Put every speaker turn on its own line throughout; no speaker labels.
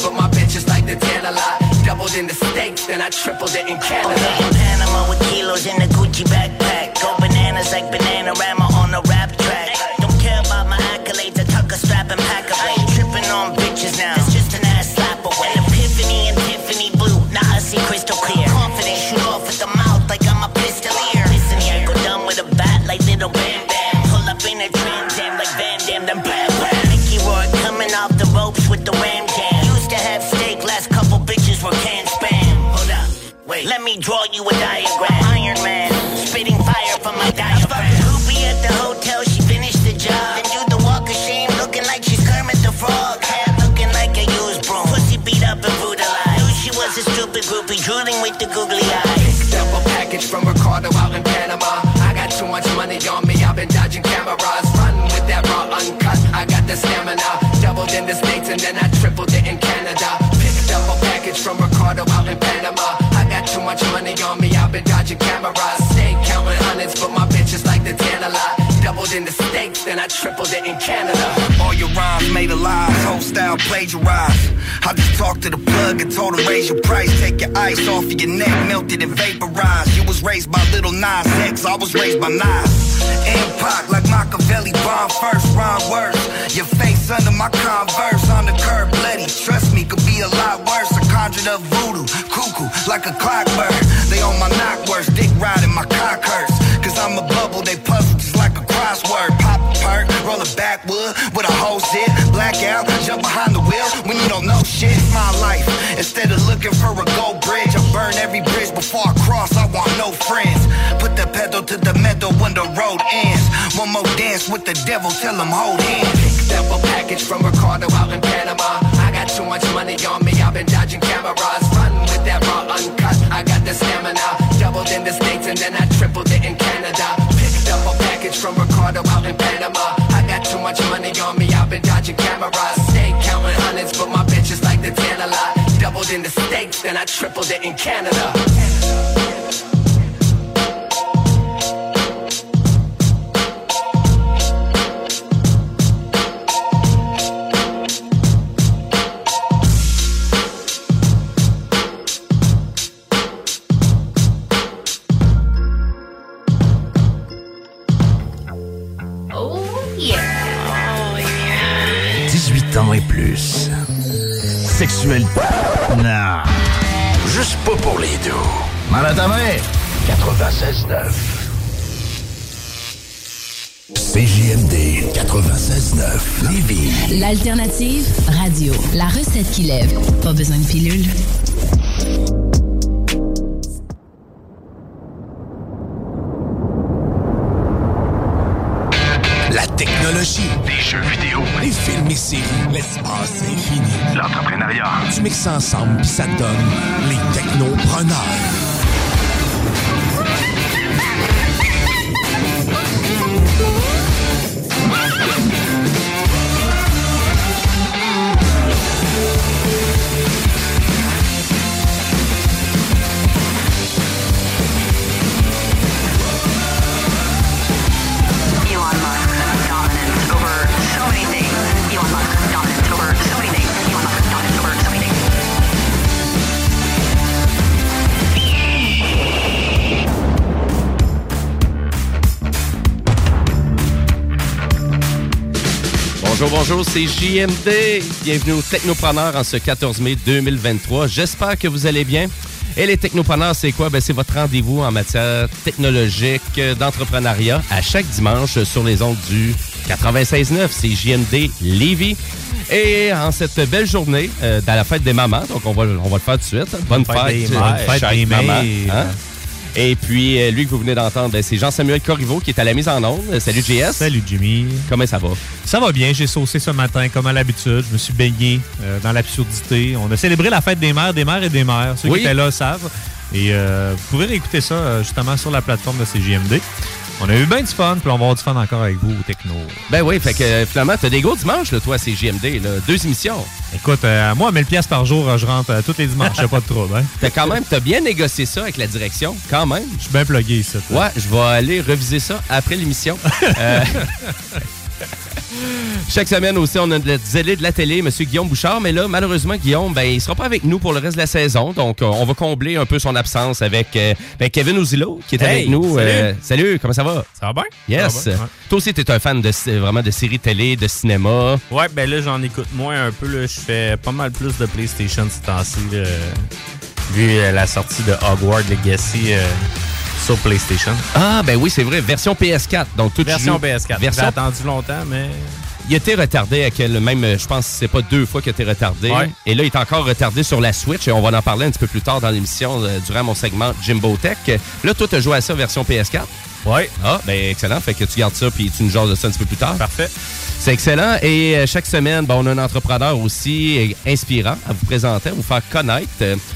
But my bitches like the tan a lot. Doubled in the States, then I tripled it in Canada.
Okay, in Panama with kilos in the Gucci backpack. Go bananas like Bananarama on a rap track. Don't care about my accolades, I tuck a strap and pack a ain't tripping on bitches now. It's just an ass slap away. An epiphany and Tiffany blue. Now I see crystal clear. Confident, shoot off at the mouth like I'm a pistolier. Listen here, go dumb with a bat like little Bam Bam. Pull up in a Trans Am like Van Damme, then bam me draw you a diagram. Iron Man, spitting fire from my diaphragm. Hoopy at the hotel, she finished the job. Then do the walk of shame, looking like she's Kermit the Frog. Hat looking like a used broom. Pussy beat up and brutalized. Knew she was a stupid groupie, drooling with the googly eyes.
Picked up a package from Ricardo out in Panama. I got too much money on me, I've been dodging cameras. Run with that raw uncut, I got the stamina. Doubled in the States and then I tripled it in Canada. Picked up a package from Ricardo money on me, I've been dodging cameras. Doubled in the States, then I tripled it in Canada.
All your rhymes made a lie, whole style plagiarized. I just talked to the plug and told him raise your price. Take your ice off of your neck, melted and vaporized. You was raised by little Nas X, I was raised by Nas. And Pac, like Machiavelli, bomb first, rhyme worse. Your face under my converse, on the curb, bloody. Trust me, could be a lot worse. I conjured up voodoo, cuckoo, like a clockwork. They on my knock worse, dick riding my cock hurts. Cause I'm a bubble, they puzzle just like a crossword. Pop perk, roll a backwood with a whole zip. Blackout, jump behind the wheel when you don't know shit. My life, instead of looking for a gold bridge, I burn every bridge before I cross. I want no friends. Put the pedal to the metal when the road ends. One more dance with the devil, tell him hold hands.
Picked up a package from Ricardo out in Panama. I got too much money on me, I've been dodging cameras. Run with that raw uncut, I got the stamina. Doubled in the States and then I tripled from Ricardo out in Panama. I got too much money on me, I've been dodging cameras. Stay counting hundreds, but my bitches like the tan a lot. Doubled in the States, then I tripled it in Canada.
Plus. Sexuel. Non. Juste pas pour les deux. Mal à ta main. 96.9. CJMD 96.9 Lévis.
L'alternative radio. La recette qui lève. Pas besoin de pilule.
Technologie,
Des jeux vidéo,
les films et séries, l'espace infini.
l'entrepreneuriat.
Tu mixes ça ensemble puis ça te donne les technopreneurs.
Bonjour, bonjour, c'est JMD. Bienvenue aux Technopreneurs en ce 14 mai 2023. J'espère que vous allez bien. Et les Technopreneurs, c'est quoi? Ben, c'est votre rendez-vous en matière technologique, d'entrepreneuriat, à chaque dimanche sur les ondes du 96.9. C'est JMD Lévis. Et en cette belle journée, euh, dans la fête des mamans, donc on va, on va le faire tout de suite. Bonne
fête
fête,
des
euh,
des
hein? Et puis, euh, lui que vous venez d'entendre, c'est Jean-Samuel Corriveau qui est à la mise en onde. Salut JS.
Salut Jimmy.
Comment ça va?
Ça va bien, j'ai saucé ce matin comme à l'habitude. Je me suis baigné euh, dans l'absurdité. On a célébré la fête des mères, des mères et des mères. Ceux
Oui.
qui étaient là savent. Et euh, vous pouvez réécouter ça justement sur la plateforme de CJMD. On a eu bien du fun, puis on va avoir du fun encore avec vous au Techno.
Ben oui, fait que euh, finalement, t'as des gros dimanches, là, toi, c'est JMD, là. Deux émissions.
Écoute, euh, moi, à 1000 pièces par jour, je rentre euh, tous les dimanches. J'ai pas de trouble. Hein?
T'as quand même, t'as bien négocié ça avec la direction, quand même.
Je suis bien plugué ici. là.
Ouais, je vais aller reviser ça après l'émission. Euh, Chaque semaine aussi, on a le zélé de la télé, M. Guillaume Bouchard. Mais là, malheureusement, Guillaume, ben, il sera pas avec nous pour le reste de la saison. Donc, euh, on va combler un peu son absence avec euh, ben, Kevin Ouzilo, qui est
Hey,
avec nous.
salut.
Euh, salut, comment ça va?
Ça va bien?
Yes.
Ça va bien, ouais.
Toi aussi, t'es un fan de, vraiment de séries télé, de cinéma.
Ouais, ben là, j'en écoute moins un peu. Je fais pas mal plus de PlayStation ces temps-ci. Vu la sortie de Hogwarts Legacy euh, sur PlayStation.
Ah, ben oui, c'est vrai, version PS4. Donc, tout
Version PS4.
Version
J'ai attendu longtemps, mais.
Il a été retardé avec le même, je pense que c'est pas deux fois qu'il été retardé.
Ouais.
Et là, il est encore retardé sur la Switch et on va en parler un petit peu plus tard dans l'émission euh, durant mon segment Jimbo Tech. Là, toi, tu as joué à ça version PS4.
Ouais.
Ah, ben excellent. Fait que tu gardes ça puis tu nous jases de ça un petit peu plus tard.
Parfait.
C'est excellent. Et euh, chaque semaine, ben, on a un entrepreneur aussi euh, inspirant à vous présenter, à vous faire connaître,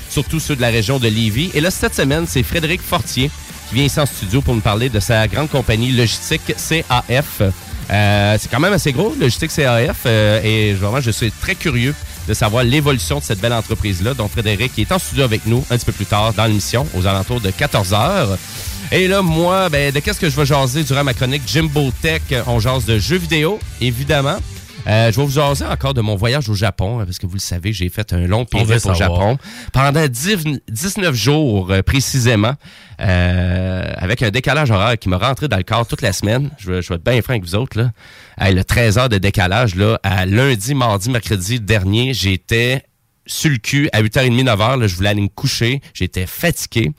surtout ceux de la région de Lévis. Et là, cette semaine, c'est Frédéric Fortier qui vient ici en studio pour nous parler de sa grande compagnie logistique CAF. Euh, c'est quand même assez gros, Logistique CAF, euh, et vraiment, je suis très curieux de savoir l'évolution de cette belle entreprise-là. Donc, Frédéric est en studio avec nous un petit peu plus tard dans l'émission, aux alentours de 14 heures. Et là, moi, ben, de qu'est-ce que je vais jaser durant ma chronique Jimbo Tech? On jase de jeux vidéo, évidemment. Euh, je vais vous jaser encore de mon voyage au Japon, hein, parce que vous le savez, j'ai fait un long périple au. Japon pendant 10 19 jours euh, précisément, euh, avec un décalage horaire qui m'a rentré dans le corps toute la semaine. Je vais, je vais être bien franc avec vous autres. Là. Hey, le 13 heures de décalage, là, à lundi, mardi, mercredi dernier, j'étais sur le cul à 8h30, 9h. Là, je voulais aller me coucher. J'étais fatigué.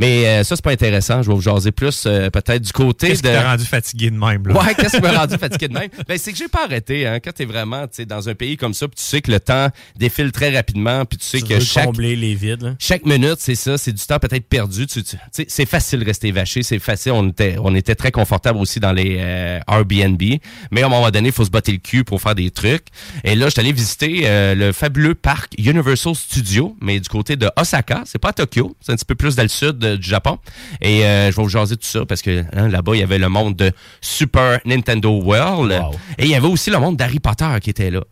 Mais euh, ça, c'est pas intéressant. Je vais vous jaser plus euh, peut-être du côté
Qu'est-ce
de...
qui t'a rendu fatigué de même? Là?
Ouais, qu'est-ce qui m'a rendu fatigué de même? Ben, c'est que j'ai pas arrêté, hein. Quand t'es vraiment, dans un pays comme ça, puis tu sais que le temps défile très rapidement, puis tu sais
Tu
que chaque,
combler les vides. là?
chaque minute, c'est ça, c'est du temps peut-être perdu. Tu, tu- c'est facile de rester vaché, c'est facile. On était, on était très confortable aussi dans les euh, Airbnb, mais à un moment donné, il faut se botter le cul pour faire des trucs. Et là, je suis allé visiter euh, le fabuleux parc Universal Studios, mais du côté de Osaka. C'est pas à Tokyo, c'est un petit peu plus dans le sud du Japon. Et euh, je vais vous jaser tout ça parce que hein, là-bas, il y avait le monde de Super Nintendo World.
Wow.
Et il y avait aussi le monde d'Harry Potter qui était là.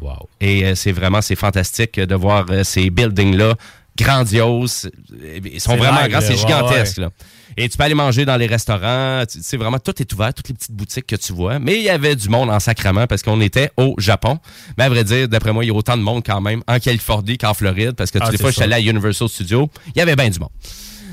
Wow.
Et euh, c'est vraiment, c'est fantastique de voir euh, ces buildings-là grandioses. Euh, Ils sont vraiment grands, c'est
Ouais,
gigantesque. Là. Et tu peux aller manger dans les restaurants. Tu- C'est vraiment, tout est ouvert, toutes les petites boutiques que tu vois. Mais il y avait du monde en sacrament parce qu'on était au Japon. Mais à vrai dire, d'après moi, il y a autant de monde quand même en Californie qu'en Floride parce que tu
Ah,
sais, des fois, je suis allé à Universal Studios, il y avait bien du monde.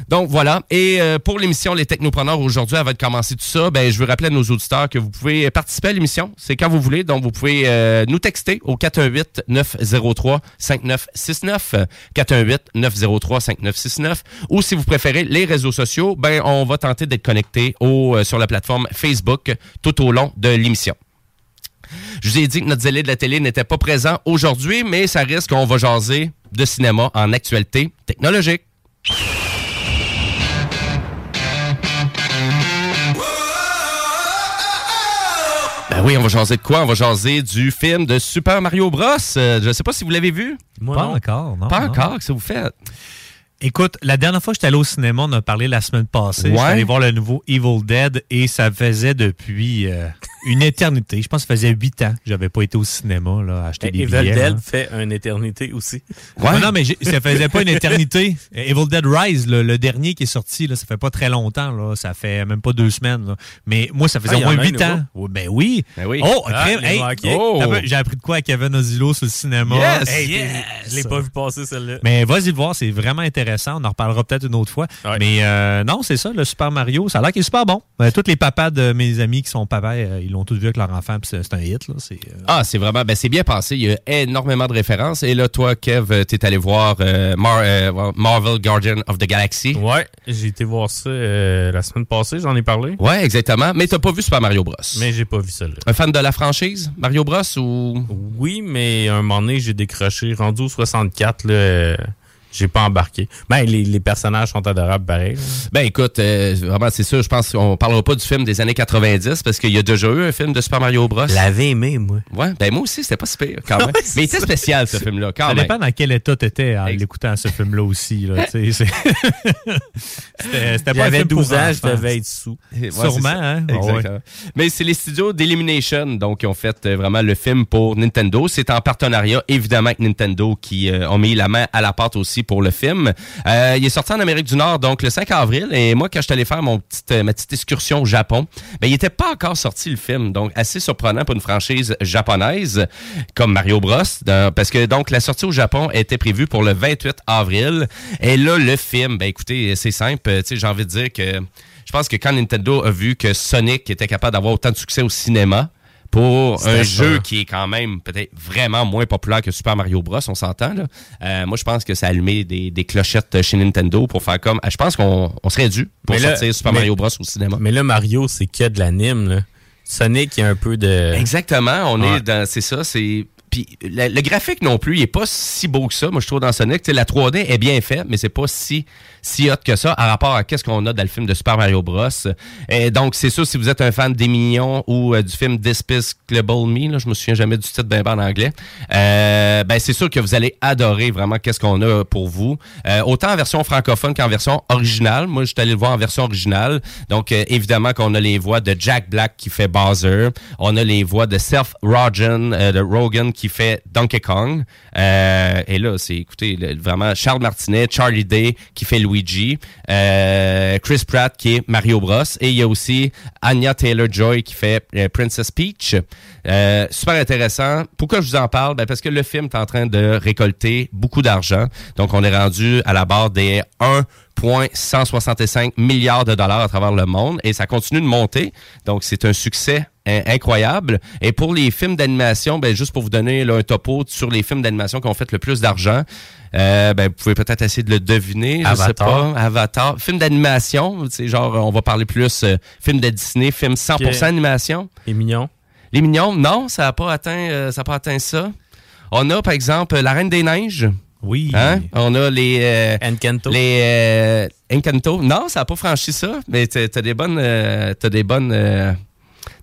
Donc voilà. Et euh, pour l'émission Les Technopreneurs aujourd'hui, avant de commencer tout ça, ben, je veux rappeler à nos auditeurs que vous pouvez participer à l'émission. C'est quand vous voulez. Donc vous pouvez euh, nous texter au 418-903-5969. 418-903-5969. Ou si vous préférez les réseaux sociaux, ben, on va tenter d'être connecté au, euh, sur la plateforme Facebook tout au long de l'émission. Je vous ai dit que notre zélé de la télé n'était pas présent aujourd'hui, mais ça risque qu'on va jaser de cinéma en actualité technologique. Ben oui, on va jaser de quoi? On va jaser du film de Super Mario Bros. Euh, je ne sais pas si vous l'avez vu.
Pas encore, non.
Pas
non.
encore, qu'est-ce que vous faites?
Écoute, la dernière fois que j'étais allé au cinéma, on a parlé la semaine passée.
Ouais.
J'étais allé voir le nouveau Evil Dead et ça faisait depuis euh, une éternité. Je pense que ça faisait huit ans que j'avais pas été au cinéma là, à acheter des
Evil
billets.
Dead
là.
fait une éternité aussi.
Ouais. Non, mais ça faisait pas une éternité. Evil Dead Rise, là, le dernier qui est sorti, là, ça fait pas très longtemps. Là, ça fait même pas deux semaines. là. Mais moi, ça faisait
Ah,
au moins huit ans. Ouais, ben oui.
Ben oui.
Oh,
Ah,
hey, oh. J'ai appris de quoi à Kevin Ozilo sur le cinéma.
Yes.
Hey,
Yes. Je l'ai pas vu passer celle-là.
Mais vas-y le voir, c'est vraiment intéressant. On en reparlera peut-être une autre fois.
Ouais.
Mais euh, non, c'est ça, le Super Mario, ça a l'air qu'il est super bon. Euh, tous les papas de mes amis qui sont papas, euh, ils l'ont tous vu avec leur enfant, puis c'est un hit. Là. C'est, euh,
Ah, c'est vraiment, ben c'est bien passé. Il y a énormément de références. Et là, toi, Kev, t'es allé voir euh, Mar- euh, Marvel Guardian of the Galaxy.
Ouais, j'ai été voir ça euh, la semaine passée, j'en ai parlé.
Ouais, exactement. Mais t'as pas vu Super Mario Bros.
Mais j'ai pas vu celle-là.
Un fan de la franchise, Mario Bros ou?
Oui, mais à un moment donné, j'ai décroché. Rendu au 64, là, euh, j'ai pas embarqué. Ben, les, les personnages sont adorables, pareil.
Ben écoute, euh, vraiment, c'est sûr, je pense qu'on parlera pas du film des années 90 parce qu'il y a déjà eu un film de Super Mario Bros.
L'avais aimé, moi.
Ouais, ben moi aussi, c'était pas si pire quand même. Mais il était
ça.
spécial, ce film-là, quand
ça
même.
dépend dans quel état t'étais en l'écoutant ce film-là aussi. Là, tu sais, c'est- c'était c'était pas un
J'avais
film pour
12 ans, je devais être sous.
Ouais,
Sûrement,
ça.
hein?
Exactement. Mais c'est les studios d'Elimination, donc, qui ont fait euh, vraiment le film pour Nintendo. C'est en partenariat, évidemment, avec Nintendo, qui euh, ont mis la main à la pâte aussi pour le film. Euh, il est sorti en Amérique du Nord, donc, le 5 avril. Et moi, quand je suis allé faire mon petite, ma petite excursion au Japon, ben, il était pas encore sorti, le film. Donc, assez surprenant pour une franchise japonaise, comme Mario Bros. parce que, donc, la sortie au Japon était prévue pour le 28 avril. Et là, le film, ben, écoutez, c'est simple. J'ai envie de dire que je pense que quand Nintendo a vu que Sonic était capable d'avoir autant de succès au cinéma pour un jeu qui est quand même peut-être vraiment moins populaire que Super Mario Bros, on s'entend là. Euh, moi, je pense que ça a allumé des, des clochettes chez Nintendo pour faire comme. Je pense qu'on on serait dû pour
Mais là-
sortir Super
mais-
Mario Bros au cinéma.
Mais là, Mario, c'est que de l'anime, là. Sonic, il y a un peu de.
Exactement, on
Ouais.
est dans. C'est ça, c'est. Puis le, le graphique non plus, il est pas si beau que ça. Moi, je trouve dans Sonic, la 3D est bien faite, mais c'est pas si si hot que ça par rapport à qu'est-ce qu'on a dans le film de Super Mario Bros. Et donc, c'est sûr, si vous êtes un fan des Mignons ou euh, du film Despicable Me, là, je me souviens jamais du titre ben en anglais, euh, ben c'est sûr que vous allez adorer vraiment qu'est-ce qu'on a pour vous. Euh, autant en version francophone qu'en version originale. Moi, je suis allé le voir en version originale. Donc, euh, évidemment qu'on a les voix de Jack Black qui fait Bowser. On a les voix de Seth Rogen, euh, de Rogan qui fait Donkey Kong. Euh, et là, c'est, écoutez, vraiment Charles Martinet, Charlie Day qui fait Luigi, euh, Chris Pratt qui est Mario Bros. Et il y a aussi Anya Taylor-Joy qui fait euh, Princess Peach. Euh, super intéressant. Pourquoi je vous en parle? Ben parce que le film est en train de récolter beaucoup d'argent. Donc, on est rendu à la barre des 1,165 milliards de dollars à travers le monde et ça continue de monter. Donc, c'est un succès in- incroyable. Et pour les films d'animation, ben, juste pour vous donner là, un topo sur les films d'animation qui ont fait le plus d'argent, euh, ben, vous pouvez peut-être essayer de le deviner. Je sais
Avatar.
pas. Avatar. Film d'animation, c'est genre, on va parler plus euh, film de Disney, film 100%
Ok.
animation.
Les mignons.
Les Mignons, non, ça n'a pas atteint, euh, ça a pas atteint ça. On a, par exemple, La Reine des Neiges.
Oui.
Hein? On a les. euh,
Encanto.
Les euh, Encanto. Non, ça n'a pas franchi ça. Mais t'as t'as des bonnes. euh, t'as des bonnes. euh,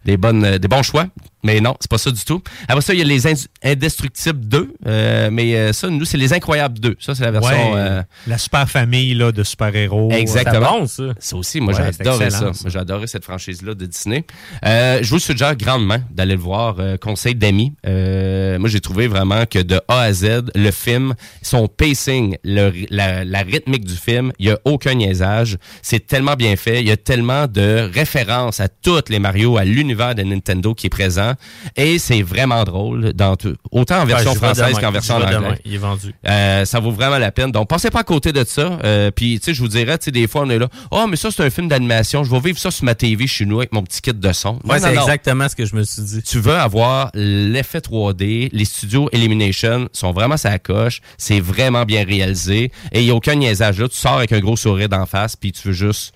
des bonnes, euh, des bons choix. Mais non, c'est pas ça du tout. Après ça, il y a les Ind- Indestructibles 2. euh, mais euh, ça, nous, c'est les Incroyables 2. Ça, c'est la version.
Ouais,
euh,
La super famille là, de super-héros.
Exactement.
C'est bon, ça.
Ça aussi, moi,
Ouais,
adoré ça. J'ai adoré cette franchise-là de Disney. Euh, je vous suggère grandement d'aller le voir. euh, conseil d'amis. Euh, moi, j'ai trouvé vraiment que de A à Z, le film, son pacing, le la, la rythmique du film, il n'y a aucun niaisage. C'est tellement bien fait. Il y a tellement de références à toutes les Mario, à l'univers de Nintendo qui est présent. Et c'est vraiment drôle, dans tout- autant en version
Ouais, vais
française qu'en version
J'y
en
vais
anglais.
demain. Il est vendu.
Euh, ça vaut vraiment la peine. Donc, pensez pas à côté de ça. Euh, Puis, tu sais, je vous dirais, tu sais, des fois, on est là. Oh, mais ça, c'est un film d'animation. Je vais vivre ça sur ma TV chez nous avec mon petit kit de son.
Ouais, c'est exactement ce que je me suis dit.
Tu veux avoir l'effet 3D. Les studios Elimination sont vraiment sa coche. C'est vraiment bien réalisé. Et il n'y a aucun niaisage là. Tu sors avec un gros sourire d'en face, puis tu veux juste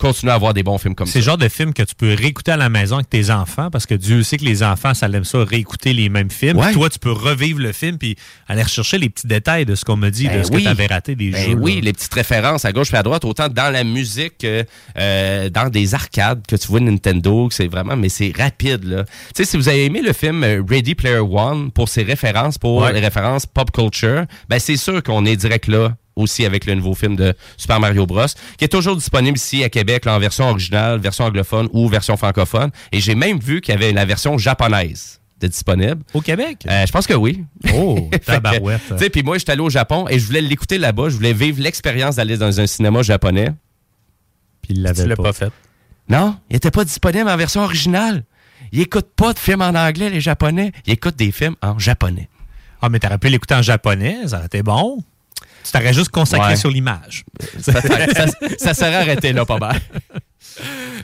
continuer à avoir des bons films comme ça.
C'est le genre de film que tu peux réécouter à la maison avec tes enfants parce que Dieu sait que les enfants, ça aime ça, réécouter les mêmes films.
Ouais.
Toi, tu peux revivre le film puis aller rechercher les petits détails de ce qu'on m'a dit, de
Ben
ce
oui.
que tu avais raté des
Ben
jeux.
oui,
là.
les petites références à gauche et à droite, autant dans la musique que euh, dans des arcades que tu vois Nintendo, que c'est vraiment, mais c'est rapide là. Tu sais, si vous avez aimé le film euh, Ready Player One pour ses références, pour
Ouais.
les références pop culture, ben c'est sûr qu'on est direct là aussi avec le nouveau film de Super Mario Bros, qui est toujours disponible ici à Québec là, en version originale, version anglophone ou version francophone. Et j'ai même vu qu'il y avait la version japonaise de disponible.
Au Québec?
Euh, je pense que oui.
Oh, tabarouette.
Tu sais, puis moi, j'étais allé au Japon et je voulais l'écouter là-bas. Je voulais vivre l'expérience d'aller dans un cinéma japonais.
Puis il
Tu
l'avait
l'as
pas.
pas fait.
Non, il était pas disponible en version originale. Ils écoutent pas de films en anglais, les Japonais. Ils écoutent des films en japonais.
Ah, mais t'aurais pu l'écouter en japonais, ça aurait été bon. Tu t'aurais juste consacré
Ouais.
sur l'image.
ça, ça, serait arrêté là, pas mal.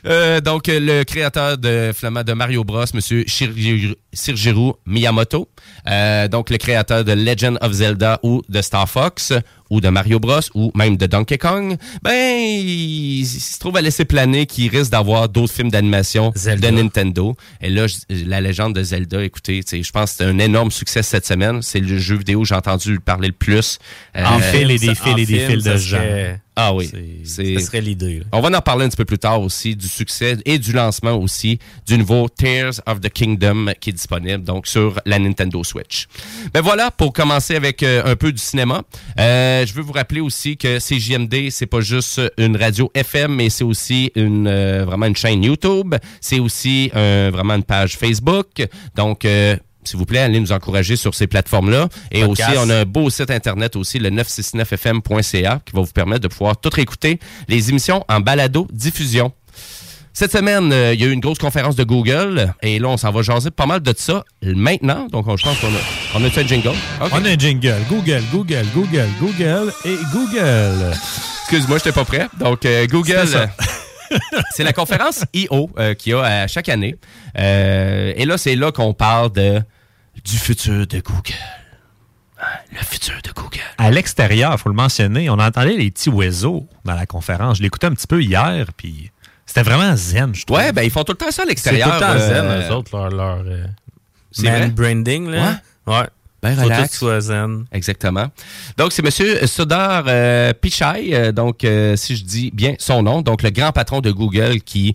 Euh, donc, le créateur de Flamand de Mario Bros, M. Shigeru Miyamoto. Euh, donc, le créateur de Legend of Zelda ou de Star Fox ou de Mario Bros ou même de Donkey Kong. Ben, il, il se trouve à laisser planer qu'il risque d'avoir d'autres films d'animation de Nintendo. Et là, je- la légende de Zelda, écoutez, tu sais, je pense que c'est un énorme succès cette semaine. C'est le jeu vidéo que j'ai entendu parler le plus.
En
Euh,
fil et des fils
en
et des fils de gens.
serait-
ah oui.
Ça serait l'idée. là.
on va en parler un petit peu plus tard aussi du succès et du lancement aussi du nouveau Tears of the Kingdom qui est disponible donc sur la Nintendo Switch. Ben voilà pour commencer avec euh, un peu du cinéma. Euh, je veux vous rappeler aussi que CJMD c'est pas juste une radio FM mais c'est aussi une euh, vraiment une chaîne YouTube, c'est aussi euh, vraiment une page Facebook. Donc euh, s'il vous plaît, allez nous encourager sur ces plateformes-là. Et
Podcast.
aussi, on a un beau site internet aussi, le 969fm.ca, qui va vous permettre de pouvoir tout réécouter les émissions en balado diffusion. Cette semaine, euh, il y a eu une grosse conférence de Google et là, on s'en va jaser pas mal de ça maintenant. Donc, on- je pense qu'on a, on a fait un jingle?
On a un jingle. Google, Google, Google, Google et Google.
Excuse-moi, je n'étais pas prêt. Donc, euh, Google, euh, c'est la conférence I.O. euh, qu'il y a à chaque année. Et là, c'est là qu'on parle de, du futur de Google. Hein, Le futur de Google.
À l'extérieur, il faut le mentionner, on entendait les petits oiseaux dans la conférence. Je l'écoutais un petit peu hier, puis c'était vraiment zen, je trouve.
Ouais, ben ils font tout le temps ça à
C'est tout
l'extérieur.
le temps zen,
euh,
eux autres, leur, leur euh, man branding. Là. Ouais.
Ben
Faut tout
relax.
soit zen.
Exactement. Donc, c'est Monsieur Sudar euh, Pichai, euh, donc, euh, si je dis bien son nom, donc le grand patron de Google qui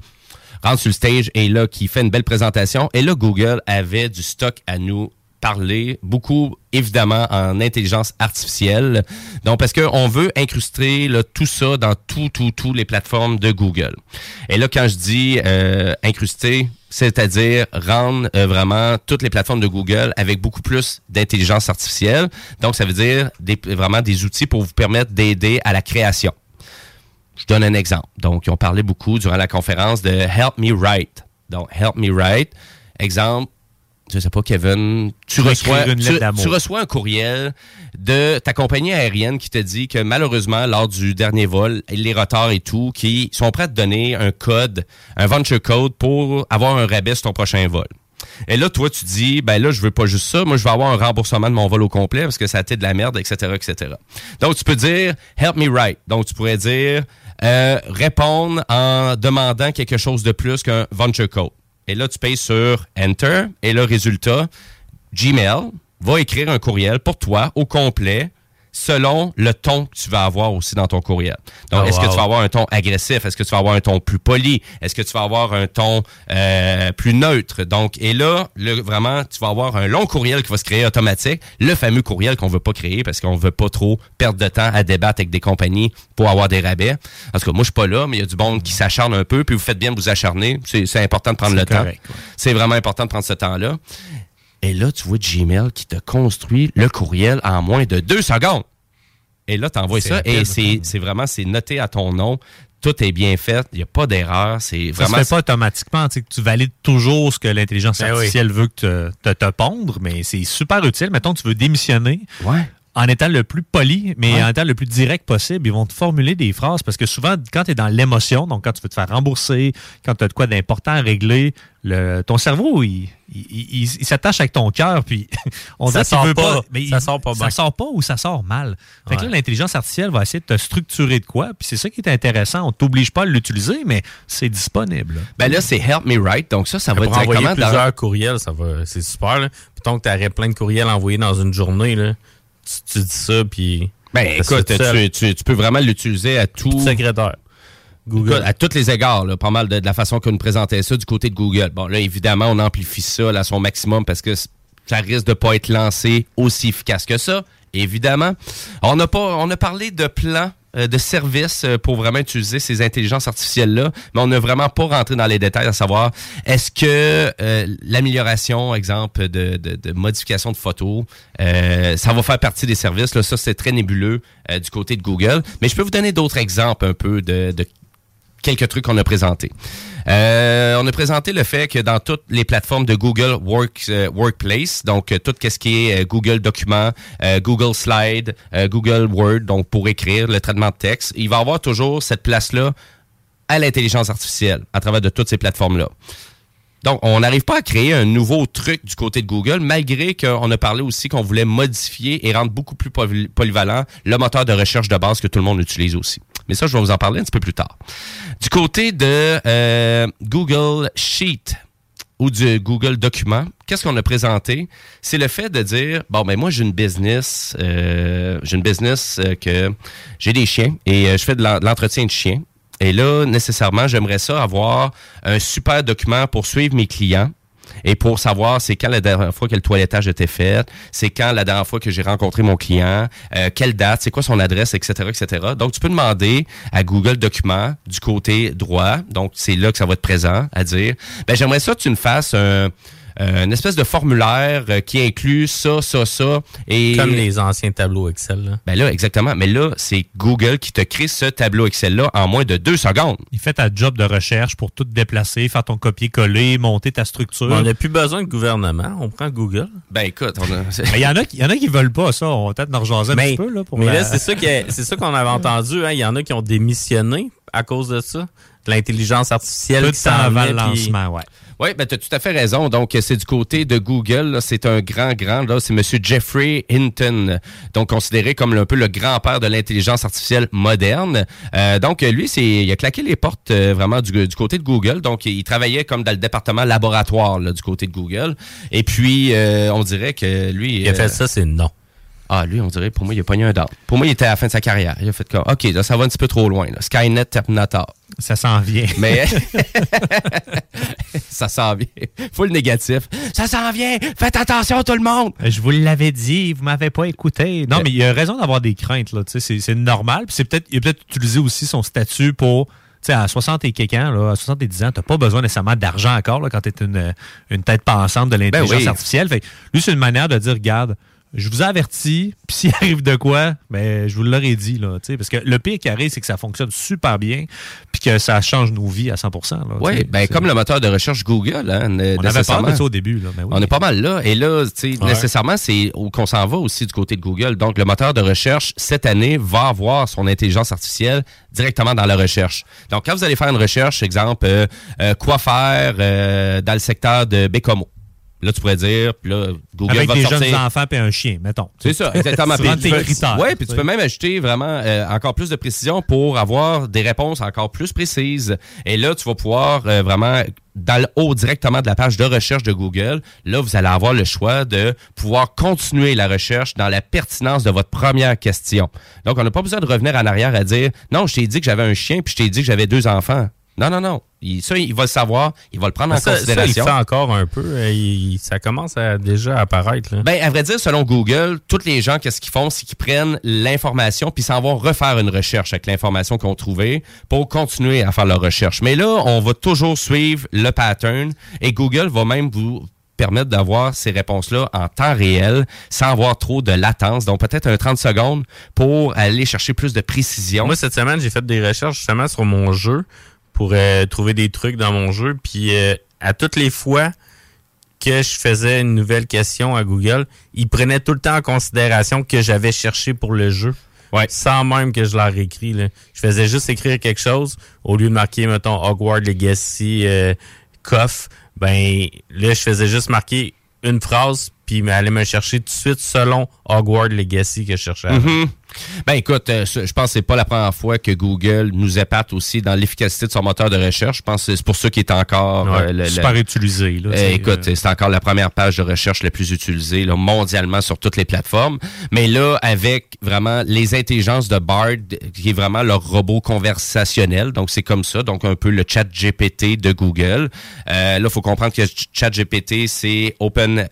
rentre sur le stage et là, qui fait une belle présentation. Et là, Google avait du stock à nous parler, beaucoup évidemment en intelligence artificielle. Donc, parce qu'on veut incruster là, tout ça dans tout, tout, tout les plateformes de Google. Et là, quand je dis euh, incruster, c'est-à-dire rendre euh, vraiment toutes les plateformes de Google avec beaucoup plus d'intelligence artificielle. Donc, ça veut dire des, vraiment des outils pour vous permettre d'aider à la création. Je donne un exemple. Donc, ils ont parlé beaucoup durant la conférence de Help Me Write. Donc, Help Me Write. Exemple, je sais pas, Kevin, tu reçois,
une
tu, reçois un courriel de ta compagnie aérienne qui te dit que malheureusement, lors du dernier vol, les retards et tout, qui sont prêts à te donner un code, un venture code pour avoir un rabais sur ton prochain vol. Et là, toi, tu dis, ben là, je veux pas juste ça. Moi, je veux avoir un remboursement de mon vol au complet parce que ça a été de la merde, etc., etc. Donc, tu peux dire, help me write. Donc, tu pourrais dire, euh, répondre en demandant quelque chose de plus qu'un venture code. Et là, tu payes sur Enter. Et le résultat, Gmail va écrire un courriel pour toi au complet selon le ton que tu vas avoir aussi dans ton courriel. Donc,
Oh,
est-ce que tu vas avoir un ton agressif? Est-ce que tu vas avoir un ton plus poli? Est-ce que tu vas avoir un ton euh, plus neutre? Donc, et là, le, vraiment, tu vas avoir un long courriel qui va se créer automatique, le fameux courriel qu'on veut pas créer parce qu'on veut pas trop perdre de temps à débattre avec des compagnies pour avoir des rabais. En tout cas, moi, je suis pas là, mais il y a du monde qui s'acharne un peu, puis vous faites bien de vous acharner. C'est important de prendre le
correct,
temps. C'est vraiment important de prendre ce temps-là. Et là, tu vois Gmail qui te construit le courriel en moins de deux secondes. Et là, tu envoies ça
rapide.
et c'est vraiment c'est noté à ton nom. tout est bien fait, il n'y a pas d'erreur. C'est
Ça
vraiment.
se fait pas automatiquement. Tu sais, tu valides toujours ce que l'intelligence
Ben oui.
artificielle veut que te, te, te pondre, mais c'est super utile. Mettons, tu veux démissionner.
Ouais.
En étant le plus poli, mais
Ouais.
en étant le plus direct possible, ils vont te formuler des phrases parce que souvent, quand tu es dans l'émotion, donc quand tu veux te faire rembourser, quand tu as de quoi d'important à régler, le, ton cerveau, il, il, il- il s'attache avec ton cœur, puis on
Ça sort
veut
pas.
mais
Ça
il-
sort pas
Ça sort pas ou ça sort mal. Fait que là, l'intelligence artificielle va essayer de te structurer de quoi, puis c'est ça qui est intéressant. On t'oblige pas à l'utiliser, mais c'est disponible. là.
Ben là, c'est Help Me Write. Donc ça, ça va
envoyer
directement dans.
plusieurs courriels, ça va, c'est super. Là. Mettons que tu aurais plein de courriels envoyés dans une journée, là, tu, tu dis ça, puis.
Ben écoute, tu, tu- tu peux vraiment l'utiliser à tout.
secrétaire.
Google. à tous les égards, là, pas mal de, de la façon qu'on nous présentait ça du côté de Google. Bon, là, évidemment, on amplifie ça là, à son maximum parce que ça risque de pas être lancé aussi efficace que ça, évidemment. On a pas, on a parlé de plans de services euh, pour vraiment utiliser ces intelligences artificielles-là, mais on n'a vraiment pas rentré dans les détails à savoir est-ce que euh, l'amélioration, exemple, de, de- de modification de photos, euh, ça va faire partie des services? Là, ça, c'est très nébuleux euh, du côté de Google. Mais je peux vous donner d'autres exemples un peu de, de quelques trucs qu'on a présentés. Euh, on a présenté le fait que dans toutes les plateformes de Google euh, Workplace, donc euh, tout ce qui est Google Documents, Google Slide, Google Word, donc pour écrire le traitement de texte, il va avoir toujours cette place-là à l'intelligence artificielle à travers de toutes ces plateformes-là. Donc, on n'arrive pas à créer un nouveau truc du côté de Google, malgré qu'on a parlé aussi qu'on voulait modifier et rendre beaucoup plus poly- polyvalent le moteur de recherche de base que tout le monde utilise aussi. Mais ça, je vais vous en parler un petit peu plus tard. Du côté de euh, Google Sheet ou du Google Document, qu'est-ce qu'on a présenté? C'est le fait de dire, bon, ben moi, j'ai une business, euh, j'ai une business euh, que j'ai des chiens et je fais de l'entretien de chiens. Et là, nécessairement, j'aimerais ça avoir un super document pour suivre mes clients et pour savoir c'est quand la dernière fois que le toilettage était fait, c'est quand la dernière fois que j'ai rencontré mon client, euh, quelle date, c'est quoi son adresse, etc., etc. Donc, tu peux demander à Google Documents du côté droit, donc c'est là que ça va être présent, à dire, ben j'aimerais ça que tu me fasses un une espèce de formulaire euh, qui inclut ça, ça, ça. Et
Comme les anciens tableaux Excel. Là.
Ben là, exactement. Mais là, c'est Google qui te crée ce tableau Excel-là en moins de deux secondes.
Il fait ta job de recherche pour tout déplacer, faire ton copier-coller, monter ta structure.
On n'a plus besoin de gouvernement, on prend Google.
Ben écoute, on a...
Mais il y en a qui, il y en a qui veulent pas ça. On va peut-être en rejaser un
mais,
petit peu. Là, pour
mais
la-
là, c'est ça, c'est ça qu'on avait entendu. hein. Il y en a qui ont démissionné à cause de ça. De l'intelligence artificielle
Peu
qui
avant le
puis-
lancement, ouais.
Oui, ben, tu as tout à fait raison. Donc, c'est du côté de Google. C'est un grand, grand. Là, c'est M. Jeffrey Hinton, donc considéré comme un peu le grand-père de l'intelligence artificielle moderne. Euh, donc, lui, c'est, il a claqué les portes euh, vraiment du, du côté de Google. Donc, il travaillait comme dans le département laboratoire là, du côté de Google. Et puis, euh, on dirait que lui...
Il a fait ça, c'est non.
Ah, lui, on dirait, pour moi, il a pogné un dent. Pour moi, il était à la fin de sa carrière. Il a fait comme, OK, là, ça va un petit peu trop loin. Là. Skynet Terminator.
Ça s'en vient.
Mais ça s'en vient. Faut le négatif. Ça s'en vient. Faites attention, tout le monde.
Je vous l'avais dit, vous m'avez pas écouté. Non, mais il a raison d'avoir des craintes. Là, tu c'est, c'est normal. Puis c'est peut-être, il a peut-être utilisé aussi son statut pour. Tu sais, à 60 et quelques ans, là, à 70 ans, t'as pas besoin nécessairement d'argent encore là, quand tu es une, une tête pensante de l'intelligence
Ben oui.
artificielle. Fait lui, c'est une manière de dire, regarde, je vous ai averti, puis s'il arrive de quoi, ben, je vous l'aurais dit. Là, tu sais, parce que le pire qui arrive, c'est que ça fonctionne super bien, puis que ça change nos vies à 100 là, tu
Oui, ben, comme le moteur de recherche Google. Hein,
On avait peur de ça au début. Là, mais oui.
On est pas mal là. Et là, tu sais,
Ouais.
nécessairement, c'est où qu'on s'en va aussi du côté de Google. Donc, le moteur de recherche, cette année, va avoir son intelligence artificielle directement dans la recherche. Donc, quand vous allez faire une recherche, exemple, euh, euh, quoi faire euh, dans le secteur de Bécomo. Là, tu pourrais dire, puis là, Google
Avec
va
des
sortir.
jeunes enfants et un chien, mettons.
C'est ça, exactement.
Tu tes critères.
Ouais, puis tu peux même ajouter vraiment euh, encore plus de précision pour avoir des réponses encore plus précises. Et là, tu vas pouvoir euh, vraiment dans le haut directement de la page de recherche de Google, là, vous allez avoir le choix de pouvoir continuer la recherche dans la pertinence de votre première question. Donc, on n'a pas besoin de revenir en arrière à dire non, je t'ai dit que j'avais un chien, puis je t'ai dit que j'avais deux enfants. Non, non, non. Il- ça, il va le savoir, il va le prendre en
Ça, ça, il
considération.
fait encore un peu. euh, il- ça commence à déjà apparaître. Là.
Ben, à vrai dire, selon Google, tous les gens, qu'est-ce qu'ils font, c'est qu'ils prennent l'information puis s'en vont refaire une recherche avec l'information qu'ils ont trouvée pour continuer à faire leur recherche. Mais là, on va toujours suivre le pattern et Google va même vous permettent d'avoir ces réponses-là en temps réel sans avoir trop de latence. Donc, peut-être un 30 secondes pour aller chercher plus de précision.
Moi, cette semaine, j'ai fait des recherches justement sur mon jeu pour euh, trouver des trucs dans mon jeu. Puis, euh, à toutes les fois que je faisais une nouvelle question à Google, il prenait tout le temps en considération que j'avais cherché pour le jeu. Sans même que je leur écrit. Là. Je faisais juste écrire quelque chose au lieu de marquer, mettons, Hogwarts Legacy euh, Coff. Ben, là, je faisais juste marquer une phrase, puis il allait me chercher tout de suite selon Hogwarts Legacy que je cherchais.
Ben écoute, euh, je pense que c'est pas la première fois que Google nous épate aussi dans l'efficacité de son moteur de recherche. Je pense que c'est pour ça qu'il est encore
Ouais,
euh, le- le-
super utilisé. Là,
Euh,
c'est,
écoute,
euh,
c'est encore la première page de recherche la plus utilisée là, mondialement sur toutes les plateformes. Mais là, avec vraiment les intelligences de Bard, qui est vraiment leur robot conversationnel, donc c'est comme ça, donc un peu le chat GPT de Google. Euh, là, il faut comprendre que chat GPT, c'est Open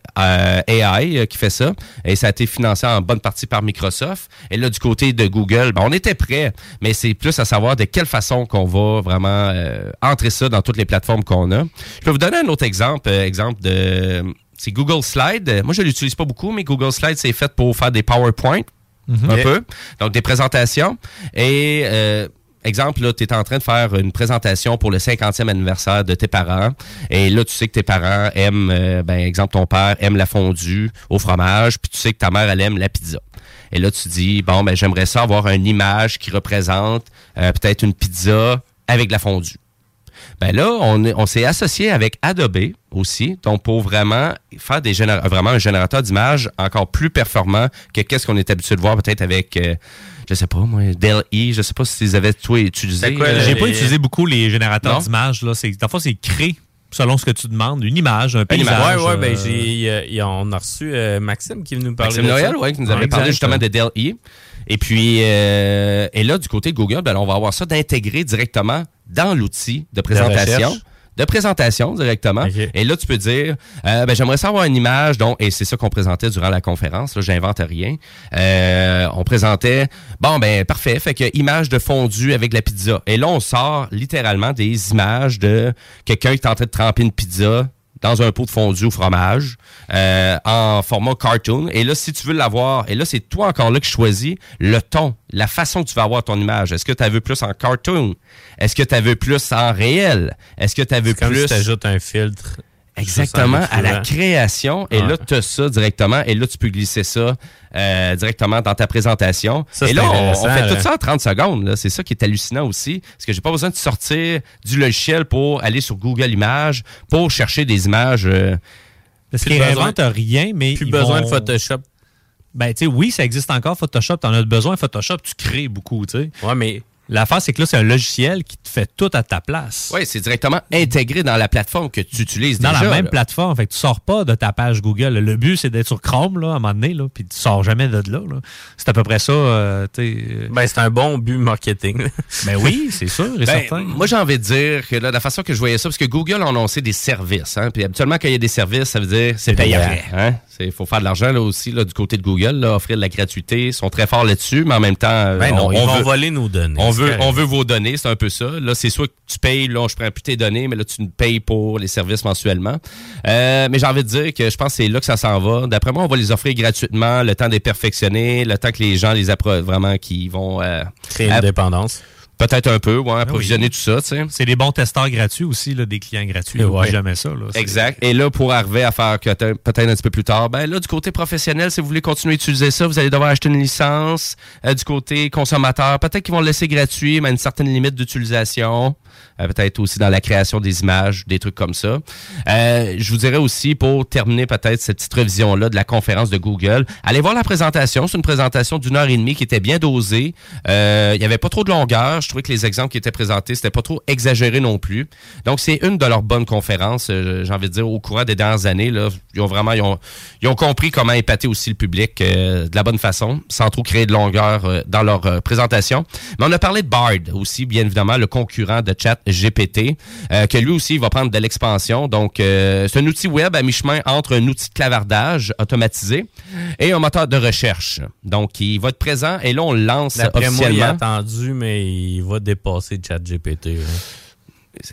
AI qui fait ça, et ça a été financé en bonne partie par Microsoft. Et là, du côté de Google, ben, on était prêt, mais c'est plus à savoir de quelle façon qu'on va vraiment euh, entrer ça dans toutes les plateformes qu'on a. Je peux vous donner un autre exemple, euh, exemple de c'est Google Slide. Moi, je l'utilise pas beaucoup, mais Google Slide, c'est fait pour faire des PowerPoint,
Mhm.
un peu, donc des présentations. Et euh, exemple, là, tu es en train de faire une présentation pour le 50e anniversaire de tes parents. Et là, tu sais que tes parents aiment, euh, ben, exemple, ton père aime la fondue au fromage, puis tu sais que ta mère, elle aime la pizza. Et là, tu dis, bon, ben, j'aimerais ça avoir une image qui représente euh, peut-être une pizza avec de la fondue. Ben là, on, est- on s'est associé avec Adobe aussi, donc pour vraiment faire des vraiment un générateur d'images encore plus performant que qu'est-ce qu'on est habitué de voir peut-être avec, euh, je sais pas moi, Dell-E, je sais pas si ils avaient toi utilisé. euh,
J'ai pas utilisé beaucoup les générateurs d'images. là. C'est- Parfois, c'est créé selon ce que tu demandes. Une image, un paysage.
Ouais, ouais, ben
euh,
j'ai, euh, y a- on a reçu euh, Maxime qui est venu nous parler
Maxime
de
Noël, ouais, qui nous avait parlé
exact.
justement de Dell E. Et puis, euh, et là, du côté de Google, ben, on va avoir ça d'intégrer directement dans l'outil de présentation. De présentation directement. Et là, tu peux dire, euh, ben, j'aimerais savoir une image, dont, et c'est ça qu'on présentait durant la conférence, là, j'invente rien. Euh, on présentait, bon, ben, parfait, fait que image de fondu avec la pizza. Et là, on sort littéralement des images de quelqu'un qui est en train de tremper une pizza dans un pot de fondu au fromage euh, en format cartoon. Et là, si tu veux l'avoir, et là, c'est toi encore là qui choisis le ton, la façon que tu vas avoir ton image. Est-ce que tu veux plus en cartoon? Est-ce que tu veux plus en réel? Est-ce que tu veux plus...
si t'ajoutes un filtre.
Exactement, à la création. Et
Ouais.
là, tu as ça directement. Et là, tu peux glisser ça euh, directement dans ta présentation.
Ça,
et là, on, fait tout ça en 30 secondes. là. C'est ça qui est hallucinant aussi. Parce que j'ai pas besoin de sortir du logiciel pour aller sur Google Images, pour chercher des images. euh,
Parce qu'ils réinventent rien, mais.
plus
ils
besoin
vont-
de Photoshop.
Ben, tu sais, oui, ça existe encore, Photoshop. T'en as besoin. Photoshop, tu crées beaucoup, tu sais.
Ouais, mais.
L'affaire, c'est que là, c'est un logiciel qui te fait tout à ta place.
Oui, c'est directement intégré dans la plateforme que tu utilises
Dans
déjà.
la même
là.
plateforme. Fait que tu sors pas de ta page Google. Le but, c'est d'être sur Chrome, là, à un moment donné, là, puis tu sors jamais de là. là. C'est à peu près ça, euh, tu sais. euh,
Ben, c'est un bon but marketing.
Ben oui, c'est sûr et
Ben,
certain.
moi, j'ai envie de dire que là, la façon que je voyais ça, parce que Google a annoncé des services. Hein, puis habituellement, quand il y a des services, ça veut dire c'est payant. Hein? Il faut faire de l'argent là aussi là, du côté de Google, là, offrir de la gratuité. Ils sont très forts là-dessus, mais en même temps, euh,
Ben non,
on,
ils
on
vont
veut,
voler nos données.
on veut, on veut vos données, c'est un peu ça. Là, c'est soit que tu payes, là, je prends plus tes données, mais là, tu payes pour les services mensuellement. Euh, mais j'ai envie de dire que je pense que c'est là que ça s'en va. D'après moi, on va les offrir gratuitement, le temps d'être perfectionnés, le temps que les gens les approuvent vraiment, qui vont euh,
Créer une dépendance.
Peut-être un peu, ouais, approvisionner tout ça, tu sais.
C'est des bons testeurs gratuits aussi, là, des clients gratuits.
Ouais.
Jamais ça. Là.
Exact. Et là, pour arriver à faire peut-être un petit peu plus tard, ben là, du côté professionnel, si vous voulez continuer à utiliser ça, vous allez devoir acheter une licence. Euh, du côté consommateur, peut-être qu'ils vont le laisser gratuit, mais à une certaine limite d'utilisation. Euh, peut-être aussi dans la création des images, des trucs comme ça. Euh, je vous dirais aussi, pour terminer peut-être cette petite révision-là de la conférence de Google, allez voir la présentation. C'est une présentation d'une heure et demie qui était bien dosée. Euh, Il y avait pas trop de longueur. Je trouvais que les exemples qui étaient présentés, c'était pas trop exagéré non plus. Donc, c'est une de leurs bonnes conférences, j'ai envie de dire, au courant des dernières années. Ils ont vraiment ils ont, ils ont compris comment épater aussi le public de la bonne façon, sans trop créer de longueur dans leur présentation. Mais on a parlé de Bard aussi, bien évidemment, le concurrent de chat GPT, euh, que lui aussi il va prendre de l'expansion. Donc, euh, c'est un outil web à mi-chemin entre un outil de clavardage automatisé et un moteur de recherche. Donc, il va être présent et là, on le lance
D'après moi, il est
officiellement.
attendu, mais il va dépasser ChatGPT. là.
c'est-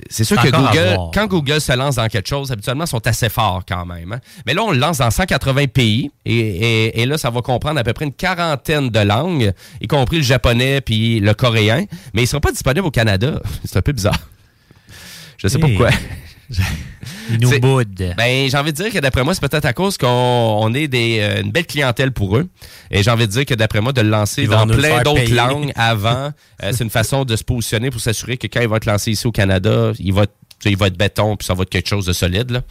c'est sûr que Google, quand Google se lance dans quelque chose, habituellement, ils sont assez forts quand même. hein. Mais là, on le lance dans 180 pays et, et- et là, ça va comprendre à peu près une quarantaine de langues, y compris le japonais puis le coréen. Mais ils ne seront pas disponibles au Canada. C'est un peu bizarre. Je sais pas pourquoi.
Ils nous boudent.
Ben, j'ai envie de dire que d'après moi, c'est peut-être à cause qu'on on est des, euh, une belle clientèle pour eux. Et j'ai envie de dire que d'après moi, de le lancer
Ils
dans plein d'autres langues avant, euh, c'est une façon de se positionner pour s'assurer que quand il va être lancé ici au Canada, il va, il va être béton puis ça va être quelque chose de solide. là.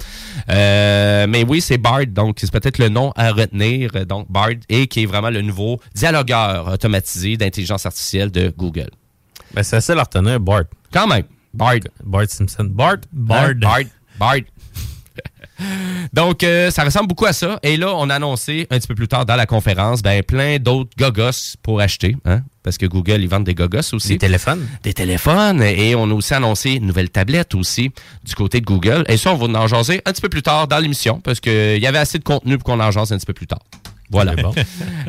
Euh, mais oui, c'est Bard, donc c'est peut-être le nom à retenir. Donc Bard, et qui est vraiment le nouveau dialogueur automatisé d'intelligence artificielle de Google.
Ben, c'est facile à retenir, Bart.
Quand même, Bard.
Bart Simpson. Bart.
Hein? Bard. Bard. Donc, euh, ça ressemble beaucoup à ça. Et là, on a annoncé un petit peu plus tard dans la conférence, ben, plein d'autres gogos pour acheter. Hein? Parce que Google, ils vendent des gogos aussi.
Des téléphones.
Des téléphones. Et on a aussi annoncé une nouvelle tablette aussi du côté de Google. Et ça, on va en jaser un petit peu plus tard dans l'émission parce qu'il y avait assez de contenu pour qu'on en jase un petit peu plus tard. Voilà.
Bon.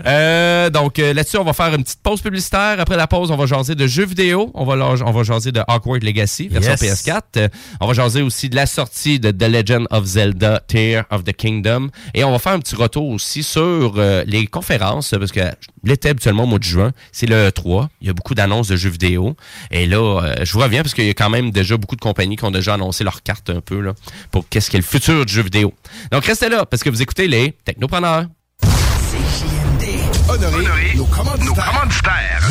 Euh, donc euh, là-dessus, on va faire une petite pause publicitaire. Après la pause, on va jaser de jeux vidéo. On va, on va jaser de Awkward Legacy, version
Yes.
PS4. Euh, on va jaser aussi de la sortie de The Legend of Zelda, Tear of the Kingdom. Et on va faire un petit retour aussi sur euh, les conférences, parce que l'été, habituellement, au mois de juin, c'est le 3. Il y a beaucoup d'annonces de jeux vidéo. Et là, je vous reviens, parce qu'il y a quand même déjà beaucoup de compagnies qui ont déjà annoncé leur carte un peu là, pour qu'est-ce qu'est le futur du jeu vidéo. Donc restez là, parce que vous écoutez les Technopreneurs.
Honorer, nos commanditaires.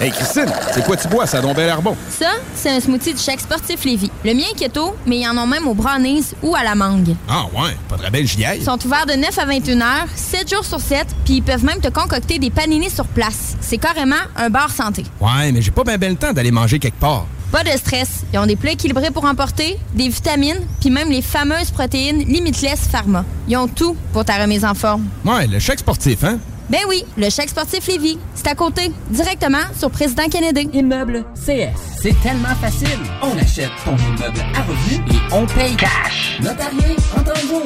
Hey Christine, c'est quoi tu bois, ça a donc bien l'air bon?
Ça, c'est un smoothie du chèque sportif Lévis. Le mien est keto, mais ils en ont même au brownies ou à la mangue.
Ah ouais, pas de rebelle, j'y.
Ils sont ouverts de 9 à 21 heures, 7 jours sur 7, puis ils peuvent même te concocter des paninis sur place. C'est carrément un bar santé.
Ouais, mais j'ai pas bien ben le temps d'aller manger quelque part.
Pas de stress. Ils ont des plats équilibrés pour emporter, des vitamines, puis même les fameuses protéines Limitless Pharma. Ils ont tout pour ta remise en forme.
Ouais, le chèque sportif, hein?
Ben oui, le chèque sportif Lévis. C'est à côté, directement sur Président Kennedy.
Immeuble CS. C'est tellement facile. On achète ton immeuble à revenu et on paye cash. Notarié en temps jour.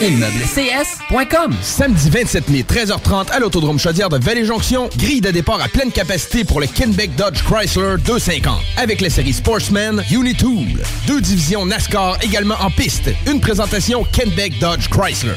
ImmeubleCS.com.
Samedi 27 mai, 13h30 à l'Autodrome Chaudière de Vallée-Jonction. Grille de départ à pleine capacité pour le Kenbeck Dodge Chrysler 250. Avec les séries Sportsman, Unitool. Deux divisions NASCAR également en piste. Une présentation Kenbeck Dodge Chrysler.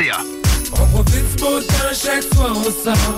On profite du temps chaque fois on sort.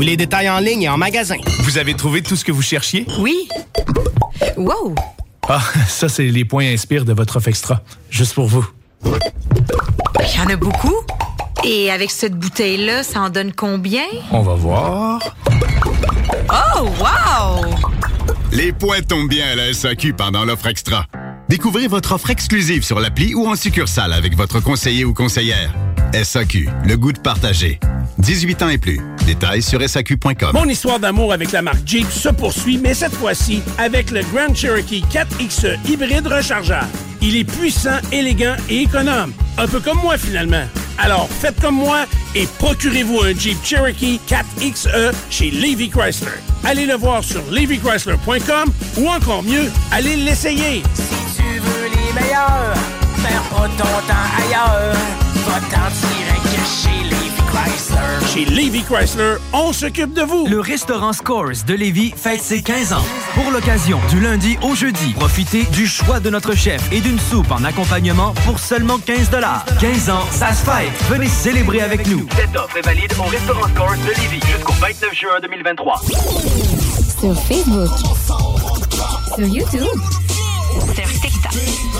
Tous les détails en ligne et en magasin.
Vous avez trouvé tout ce que vous cherchiez?
Oui. Wow!
Ah, ça, c'est les points inspire de votre offre extra. Juste pour vous.
Il y en a beaucoup. Et avec cette bouteille-là, ça en donne combien?
On va voir.
Oh, wow!
Les points tombent bien à la SAQ pendant l'offre extra. Découvrez votre offre exclusive sur l'appli ou en succursale avec votre conseiller ou conseillère. SAQ, le goût de partager. 18 ans et plus. Détails sur SAQ.com.
Mon histoire d'amour avec la marque Jeep se poursuit, mais cette fois-ci avec le Grand Cherokee 4XE hybride rechargeable. Il est puissant, élégant et économe. Un peu comme moi finalement. Alors faites comme moi et procurez-vous un Jeep Cherokee 4XE chez Levy Chrysler. Allez le voir sur levychrysler.com ou encore mieux, allez l'essayer.
Perds pas ton temps ailleurs. Direct chez Levi Chrysler.
Chez Levy Chrysler, on s'occupe de vous.
Le restaurant Scores de Lévis fête ses 15 ans. Pour l'occasion, du lundi au jeudi, profitez du choix de notre chef et d'une soupe en accompagnement pour seulement 15 15 ans, ça se fête. Venez célébrer avec nous.
Cette offre est valide au restaurant Scores de Lévis jusqu'au 29 juin 2023.
Sur Facebook. Sur YouTube.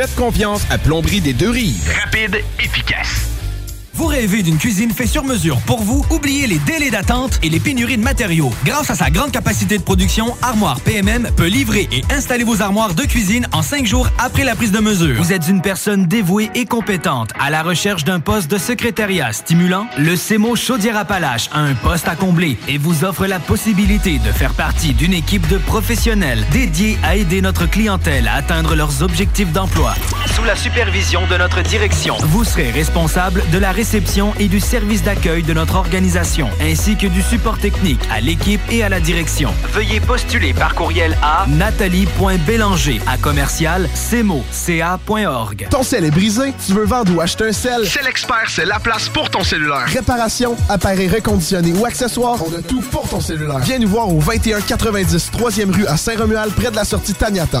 Faites confiance à Plomberie des deux rives.
Rapide, efficace.
Vous rêvez d'une cuisine faite sur mesure pour vous? Oubliez les délais d'attente et les pénuries de matériaux. Grâce à sa grande capacité de production, Armoire PMM peut livrer et installer vos armoires de cuisine en cinq jours après la prise de mesure. Vous êtes une personne dévouée et compétente à la recherche d'un poste de secrétariat stimulant? Le CEMO Chaudière-Appalaches a un poste à combler et vous offre la possibilité de faire partie d'une équipe de professionnels dédiés à aider notre clientèle à atteindre leurs objectifs d'emploi.
Sous la supervision de notre direction.
Vous serez responsable de la réception et du service d'accueil de notre organisation, ainsi que du support technique à l'équipe et à la direction.
Veuillez postuler par courriel à
nathalie.bélanger à commercial cmo.ca.org.
Ton sel est brisé, tu veux vendre ou acheter un sel?
C'est l'expert, c'est la place pour ton cellulaire.
Réparation, appareil reconditionné ou accessoires, on a tout pour ton cellulaire. Viens nous voir au 2190 3e rue à Saint-Romuald, près de la sortie Taniata.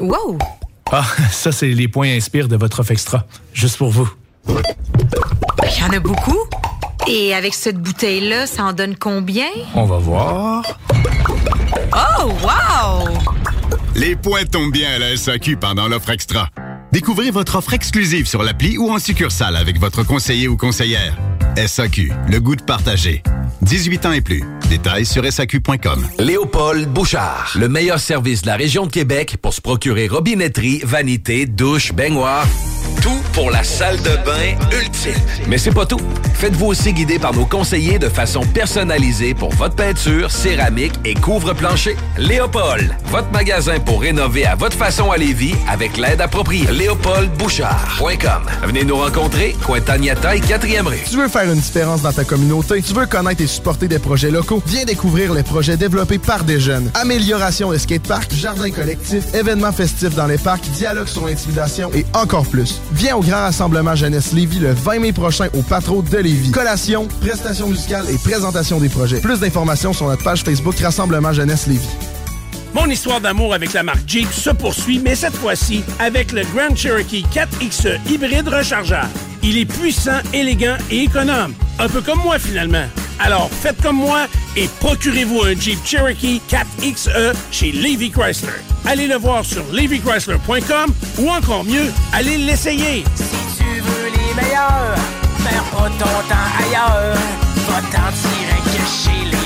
Wow!
Ah, ça, c'est les points inspire de votre offre extra. Juste pour vous.
Il y en a beaucoup. Et avec cette bouteille-là, ça en donne combien?
On va voir.
Oh, wow!
Les points tombent bien à la SAQ pendant l'offre extra. Découvrez votre offre exclusive sur l'appli ou en succursale avec votre conseiller ou conseillère. SAQ, le goût de partager. 18 ans et plus. Détails sur SAQ.com.
Léopold Bouchard, le meilleur service de la région de Québec pour se procurer robinetterie, vanité, douche, baignoire. Tout pour la salle de bain ultime. Mais c'est pas tout. Faites-vous aussi guider par nos conseillers de façon personnalisée pour votre peinture, céramique et couvre-plancher. Léopold, votre magasin pour rénover à votre façon à Lévis avec l'aide appropriée. LéopoldBouchard.com. Venez nous rencontrer, Cointagnata et 4e rue.
Tu veux faire une différence dans ta communauté? Tu veux connaître et supporter des projets locaux? Viens découvrir les projets développés par des jeunes. Amélioration des skateparks, jardins collectifs, événements festifs dans les parcs, dialogue sur l'intimidation et encore plus. Viens au Grand Rassemblement Jeunesse Lévis le 20 mai prochain au Patro de Lévis. Collation, prestations musicales et présentation des projets. Plus d'informations sur notre page Facebook Rassemblement Jeunesse Lévis.
Mon histoire d'amour avec la marque Jeep se poursuit, mais cette fois-ci avec le Grand Cherokee 4XE hybride rechargeable. Il est puissant, élégant et économe. Un peu comme moi finalement. Alors faites comme moi et procurez-vous un Jeep Cherokee 4XE chez Levy Chrysler. Allez le voir sur levychrysler.com ou encore mieux, allez l'essayer.
Si tu veux les meilleurs, perds pas ton temps ailleurs. Direct chez Levi Chrysler.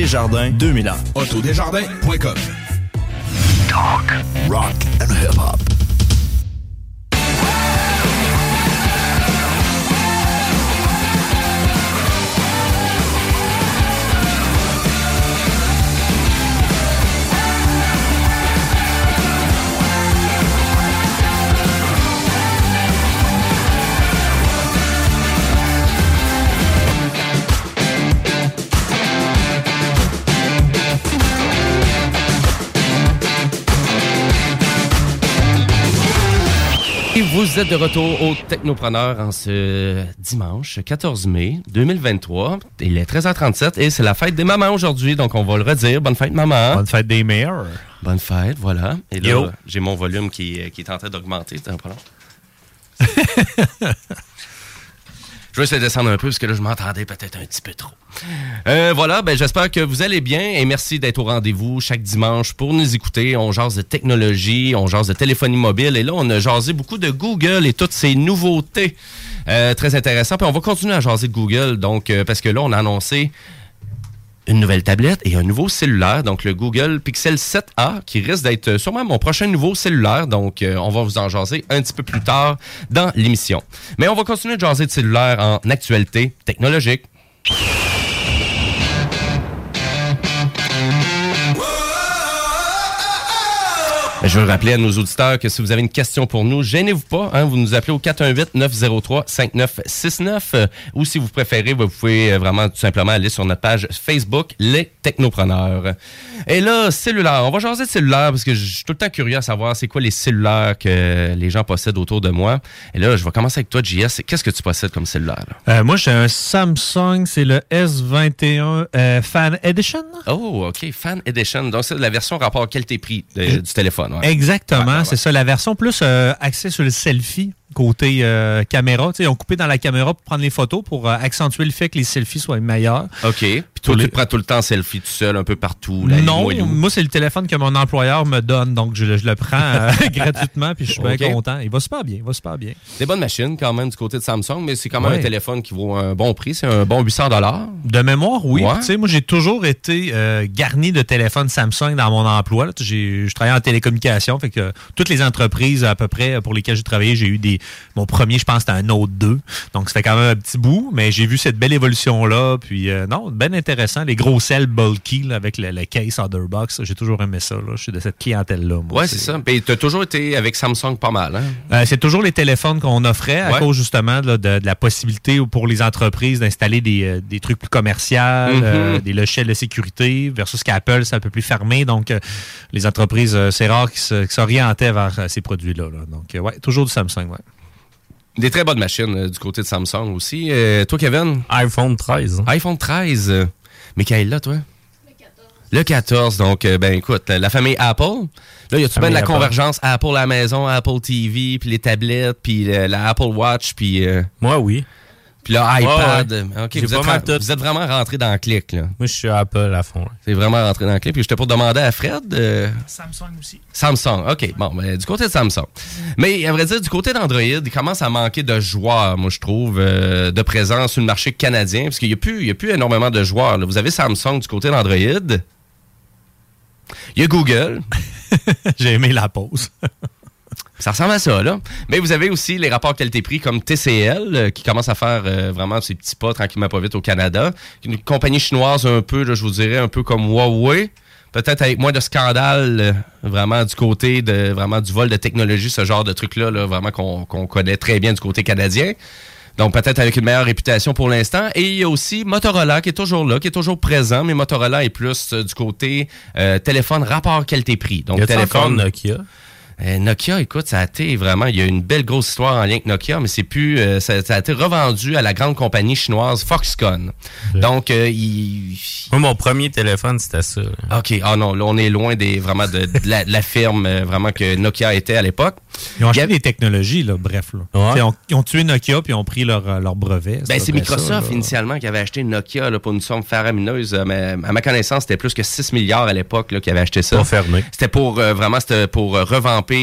Desjardins 2001.
Autodesjardins.com
Talk, rock and hip-hop.
Vous êtes de retour au Technopreneur en ce dimanche 14 mai 2023. Il est 13h37 et c'est la fête des mamans aujourd'hui, donc on va le redire. Bonne fête maman.
Bonne fête des mères.
Bonne fête, voilà. Et là, j'ai mon volume qui, qui est en train d'augmenter. C'est un problème. Je vais essayer de descendre un peu parce que là, je m'entendais peut-être un petit peu trop. Euh, voilà, ben, j'espère que vous allez bien et merci d'être au rendez-vous chaque dimanche pour nous écouter. On jase de technologie, on jase de téléphonie mobile et là, on a jasé beaucoup de Google et toutes ces nouveautés. Euh, très intéressant. Puis on va continuer à jaser de Google, donc, euh, parce que là, on a annoncé une nouvelle tablette et un nouveau cellulaire, donc le Google Pixel 7a, qui risque d'être euh, sûrement mon prochain nouveau cellulaire. Donc, euh, on va vous en jaser un petit peu plus tard dans l'émission. Mais on va continuer de jaser de cellulaire en actualité technologique. Je veux rappeler à nos auditeurs que si vous avez une question pour nous, gênez-vous pas. Hein, vous nous appelez au 418-903-5969 euh, ou si vous préférez, vous pouvez euh, vraiment tout simplement aller sur notre page Facebook, Les Technopreneurs. Et là, cellulaire. On va jaser de cellulaire parce que je suis tout le temps curieux à savoir c'est quoi les cellulaires que les gens possèdent autour de moi. Et là, je vais commencer avec toi, JS. Qu'est-ce que tu possèdes comme cellulaire? là?
Euh, moi, j'ai un Samsung, c'est le S21 euh, Fan Edition.
Oh, OK. Fan Edition. Donc, c'est la version rapport qualité-prix du téléphone. Ouais.
Exactement, c'est ça. La version plus euh, axée sur le selfie côté euh, caméra. Tu sais, ils ont coupé dans la caméra pour prendre les photos pour euh, accentuer le fait que les selfies soient meilleurs.
OK. Puis toi, tu prends tout le temps selfie tout seul, un peu partout.
non, moi, c'est le téléphone que mon employeur me donne, donc je, le- je le prends euh, gratuitement, puis je suis bien content. Il va super bien, il va super bien.
Des bonnes machines quand même du côté de Samsung, mais c'est quand même
Ouais.
un téléphone qui vaut un bon prix. C'est un bon 800 dollars.
De mémoire, oui.
Ouais.
Tu sais, moi, j'ai toujours été euh, garni de téléphones Samsung dans mon emploi. là. Je travaillais en télécommunication, fait que euh, toutes les entreprises à peu près pour lesquelles j'ai travaillé, j'ai eu des. Mon premier, je pense, c'était un Note 2. Donc, ça fait quand même un petit bout, mais j'ai vu cette belle évolution-là. Puis, euh, non, bien intéressant. Les gros selles bulky là, avec le, le case Otherbox, j'ai toujours aimé ça. Là. Je suis de cette clientèle-là.
Ouais, c'est ça. Puis tu as toujours été avec Samsung pas mal. Hein?
Euh, c'est toujours les téléphones qu'on offrait à
Ouais.
cause justement là, de, de la possibilité pour les entreprises d'installer des, euh, des trucs plus commerciaux,
Mhm.
euh, des logiciels de sécurité, versus qu'Apple, c'est un peu plus fermé. Donc, euh, les entreprises, euh, c'est rare qu'ils s'orientaient vers euh, ces produits-là. là. Donc, euh, ouais, toujours du Samsung. Ouais.
Des très bonnes machines euh, du côté de Samsung aussi. Euh, toi, Kevin?
iPhone 13.
iPhone 13. Michael, là, toi? Le 14. Donc, euh, ben écoute, la famille Apple. Là, y a-tu bien de la
Apple.
convergence Apple à la maison, Apple TV, puis les tablettes, puis la Apple Watch, puis... euh,
Moi, oui.
Puis le iPad.
Ouais, ouais.
OK,
J'ai
vous êtes,
mal
ren-
tout.
vous êtes vraiment rentré dans le clic, là.
Moi, je suis Apple à fond. là.
C'est vraiment rentré dans le clip. Puis j'étais pour demander à Fred. euh,
Samsung aussi.
Samsung, OK. Bon, ben, du côté de Samsung. Mais à vrai dire, du côté d'Android, il commence à manquer de joueurs, moi, je trouve, euh, de présence sur le marché canadien, parce qu'il n'y a, plus- il y a plus énormément de joueurs. là. Vous avez Samsung du côté d'Android. Il y a Google.
J'ai aimé la pause.
Ça ressemble à ça, là. Mais vous avez aussi les rapports qualité-prix comme TCL, euh, qui commence à faire euh, vraiment ses petits pas tranquillement pas vite au Canada. Une compagnie chinoise un peu, là, je vous dirais, un peu comme Huawei. Peut-être avec moins de scandales, euh, vraiment du côté de vraiment du vol de technologie, ce genre de truc-là, là, vraiment qu'on connaît très bien du côté canadien. Donc peut-être avec une meilleure réputation pour l'instant. Et il y a aussi Motorola qui est toujours là, qui est toujours présent, mais Motorola est plus du côté téléphone rapport qualité-prix. Donc
Y a-t-il
téléphone
Nokia?
Euh, Nokia, écoute, ça a été vraiment, il y a une belle grosse histoire en lien avec Nokia, mais c'est plus, euh, ça, ça a été revendu à la grande compagnie chinoise Foxconn. Donc, euh, il...
Moi, mon premier téléphone, c'était ça. là.
OK, ah non, là, on est loin des, vraiment de, de la, de la firme vraiment que Nokia était à l'époque.
Ils ont acheté des technologies, là, bref. Là.
Ouais.
Ils ont tué Nokia puis ils ont pris leur, leur brevet.
Ben, c'est
ça,
Microsoft initialement qui avait acheté Nokia là, pour une somme faramineuse. Mais à ma connaissance, c'était plus que 6 milliards à l'époque qui avait acheté ça.
Fermé.
C'était pour vraiment c'était pour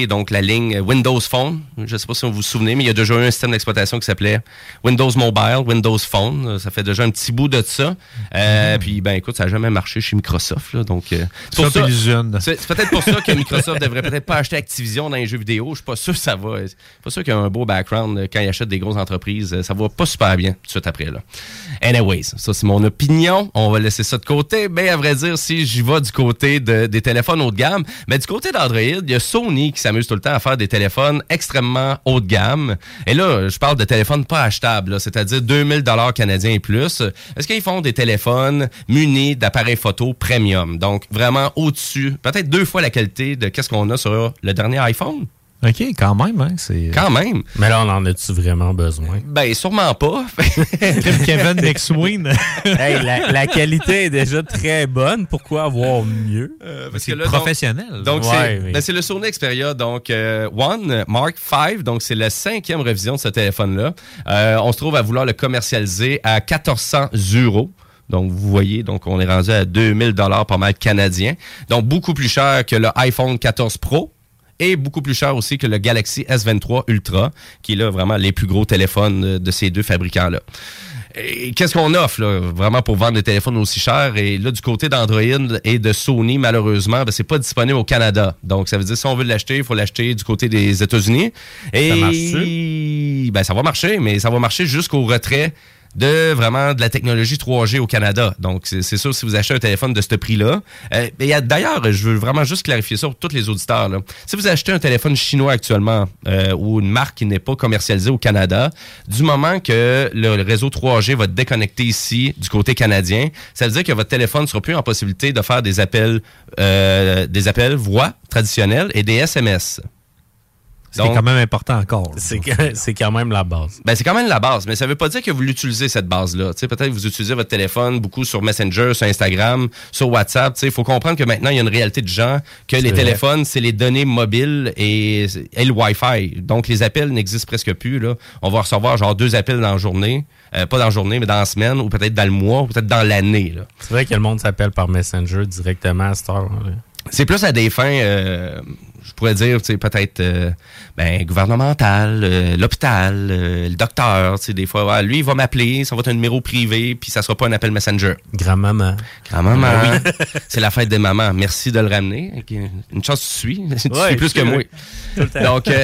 donc la ligne Windows Phone. Je sais pas si vous vous souvenez, mais il y a déjà eu un système d'exploitation qui s'appelait Windows Mobile, Windows Phone. Ça fait déjà un petit bout de ça. Euh, Puis ben écoute, ça n'a jamais marché chez Microsoft. là, donc euh, c'est peut-être pour ça que Microsoft devrait peut-être pas acheter Activision dans les jeux vidéo. Je suis pas sûr que ça va. Je suis pas sûr qu'il y a un beau background euh, quand ils achètent des grosses entreprises. Ça va pas super bien tout de suite après. Là. Anyways, ça c'est mon opinion. On va laisser ça de côté. Mais à vrai dire, si j'y vais du côté de- des téléphones haut de gamme, mais du côté d'Android, il y a Sony qui s'amuse tout le temps à faire des téléphones extrêmement haut de gamme. Et là, je parle de téléphones pas achetables, c'est-à-dire 2000 dollars canadiens et plus. Est-ce qu'ils font des téléphones munis d'appareils photo premium? Donc vraiment au-dessus, peut-être deux fois la qualité de qu'est-ce qu'on a sur le dernier iPhone?
OK, quand même, hein? C'est...
Quand même.
Mais là, on en a-tu vraiment besoin?
Ben, sûrement pas.
Kevin McSween.
hey, la, la qualité est déjà très bonne. Pourquoi avoir mieux?
parce
c'est
que là,
professionnel.
Donc,
Ouais,
c'est
mais-
ben, c'est le Sony Xperia donc euh, One Mark V. Donc, c'est la cinquième révision de ce téléphone-là. Euh, on se trouve à vouloir le commercialiser à 1400 euros. Donc, vous voyez, donc on est rendu à 2000 dollars par mal canadien. Donc, beaucoup plus cher que le iPhone 14 Pro et beaucoup plus cher aussi que le Galaxy S23 Ultra, qui est là vraiment les plus gros téléphones de ces deux fabricants-là. Qu'est-ce qu'on offre là, vraiment pour vendre des téléphones aussi chers? Et là, du côté d'Android et de Sony, malheureusement, ben, c'est pas disponible au Canada. Donc, ça veut dire si on veut l'acheter, il faut l'acheter du côté des États-Unis. Et
Ça marche-tu?
ben, ça va marcher, mais ça va marcher jusqu'au retrait de vraiment de la technologie 3G au Canada. Donc, c'est sûr, si vous achetez un téléphone de ce prix-là. euh, et D'ailleurs, je veux vraiment juste clarifier ça pour tous les auditeurs. là. Si vous achetez un téléphone chinois actuellement euh, ou une marque qui n'est pas commercialisée au Canada, du moment que le réseau 3G va déconnecter ici du côté canadien, ça veut dire que votre téléphone ne sera plus en possibilité de faire des appels, euh, des appels voix traditionnels et des SMS.
C'est quand même important encore.
C'est quand même la base.
Ben, c'est quand même la base, mais ça veut pas dire que vous l'utilisez, cette base-là. Tu sais, Peut-être que vous utilisez votre téléphone beaucoup sur Messenger, sur Instagram, sur WhatsApp. Il faut comprendre que maintenant, il y a une réalité de gens que les
vrai.
téléphones, c'est les données mobiles et, et le Wi-Fi. Donc, les appels n'existent presque plus. Là. On va recevoir genre deux appels dans la journée. Euh, pas dans la journée, mais dans la semaine, ou peut-être dans le mois, ou peut-être dans l'année. là.
C'est vrai que le monde s'appelle par Messenger directement à cette heure.
C'est plus à des fins, euh, je pourrais dire, tu sais, peut-être euh, ben, gouvernementales, euh, l'hôpital, euh, le docteur, tu sais, des fois, ouais, lui, il va m'appeler, ça va être un numéro privé, puis ça sera pas un appel Messenger.
Grand-maman.
Grand-maman,
Ah.
oui. C'est la fête des mamans. Merci de le ramener. Une chance tu suis. tu
Ouais,
suis plus que moi.
tout le temps.
Donc,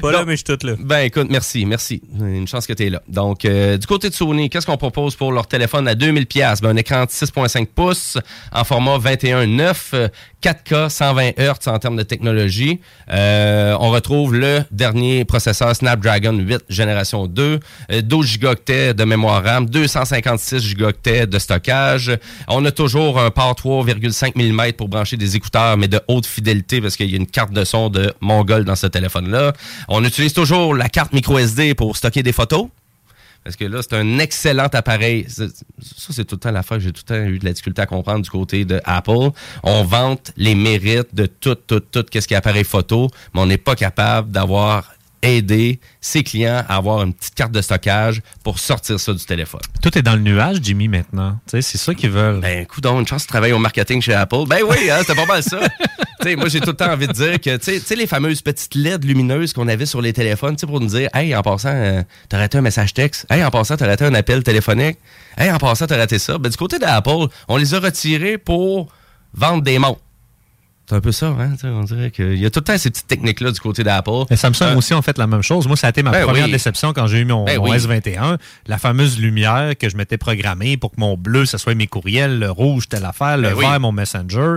Pas là, mais je suis tout là.
ben écoute, merci, merci. Une chance que tu es là. Donc, euh, du côté de Sony, qu'est-ce qu'on propose pour leur téléphone à 2000 pièces ben, Un écran de 6.5 pouces en format 21.9, euh, 4K, 120 Hz en termes de technologie. Euh, on retrouve le dernier processeur Snapdragon 8 génération 2, euh, 12 Go de mémoire RAM, 256 Go de stockage. On a toujours un port 3,5 mm pour brancher des écouteurs, mais de haute fidélité parce qu'il y a une carte de son de Mongol dans ce téléphone-là. On utilise toujours la carte micro SD pour stocker des photos. Parce que là, c'est un excellent appareil. C'est- Ça, c'est tout le temps l'affaire que j'ai tout le temps eu de la difficulté à comprendre du côté de Apple. On vante les mérites de tout, tout, tout, qu'est-ce qui est appareil photo, mais on n'est pas capable d'avoir aidé ses clients à avoir une petite carte de stockage pour sortir ça du téléphone.
Tout est dans le nuage, Jimmy, maintenant. Tu sais, c'est ça qu'ils veulent.
Ben, écoute, une chance de travailler au marketing chez Apple. Ben oui, hein, c'était pas mal ça. Sais, moi, j'ai tout le temps envie de dire que, tu sais- les fameuses petites LED lumineuses qu'on avait sur les téléphones, tu sais, pour nous dire, hey, en passant, euh, t'as raté un message texte. Hey, en passant, t'as raté un appel téléphonique. Hey, en passant, t'as raté ça. Ben, du côté d'Apple, on les a retirés pour vendre des montres. C'est un peu ça, hein? On dirait qu'il y a tout le temps ces petites techniques-là du côté d'Apple.
Et Samsung
Euh,
aussi ont fait la même chose. Moi, ça a été ma
Ben
première
oui.
déception quand j'ai eu mon,
Ben
mon
oui.
S21. La fameuse lumière que je m'étais programmée pour que mon bleu, ça soit mes courriels, le rouge, telle affaire, le
Ben oui.
vert, mon Messenger.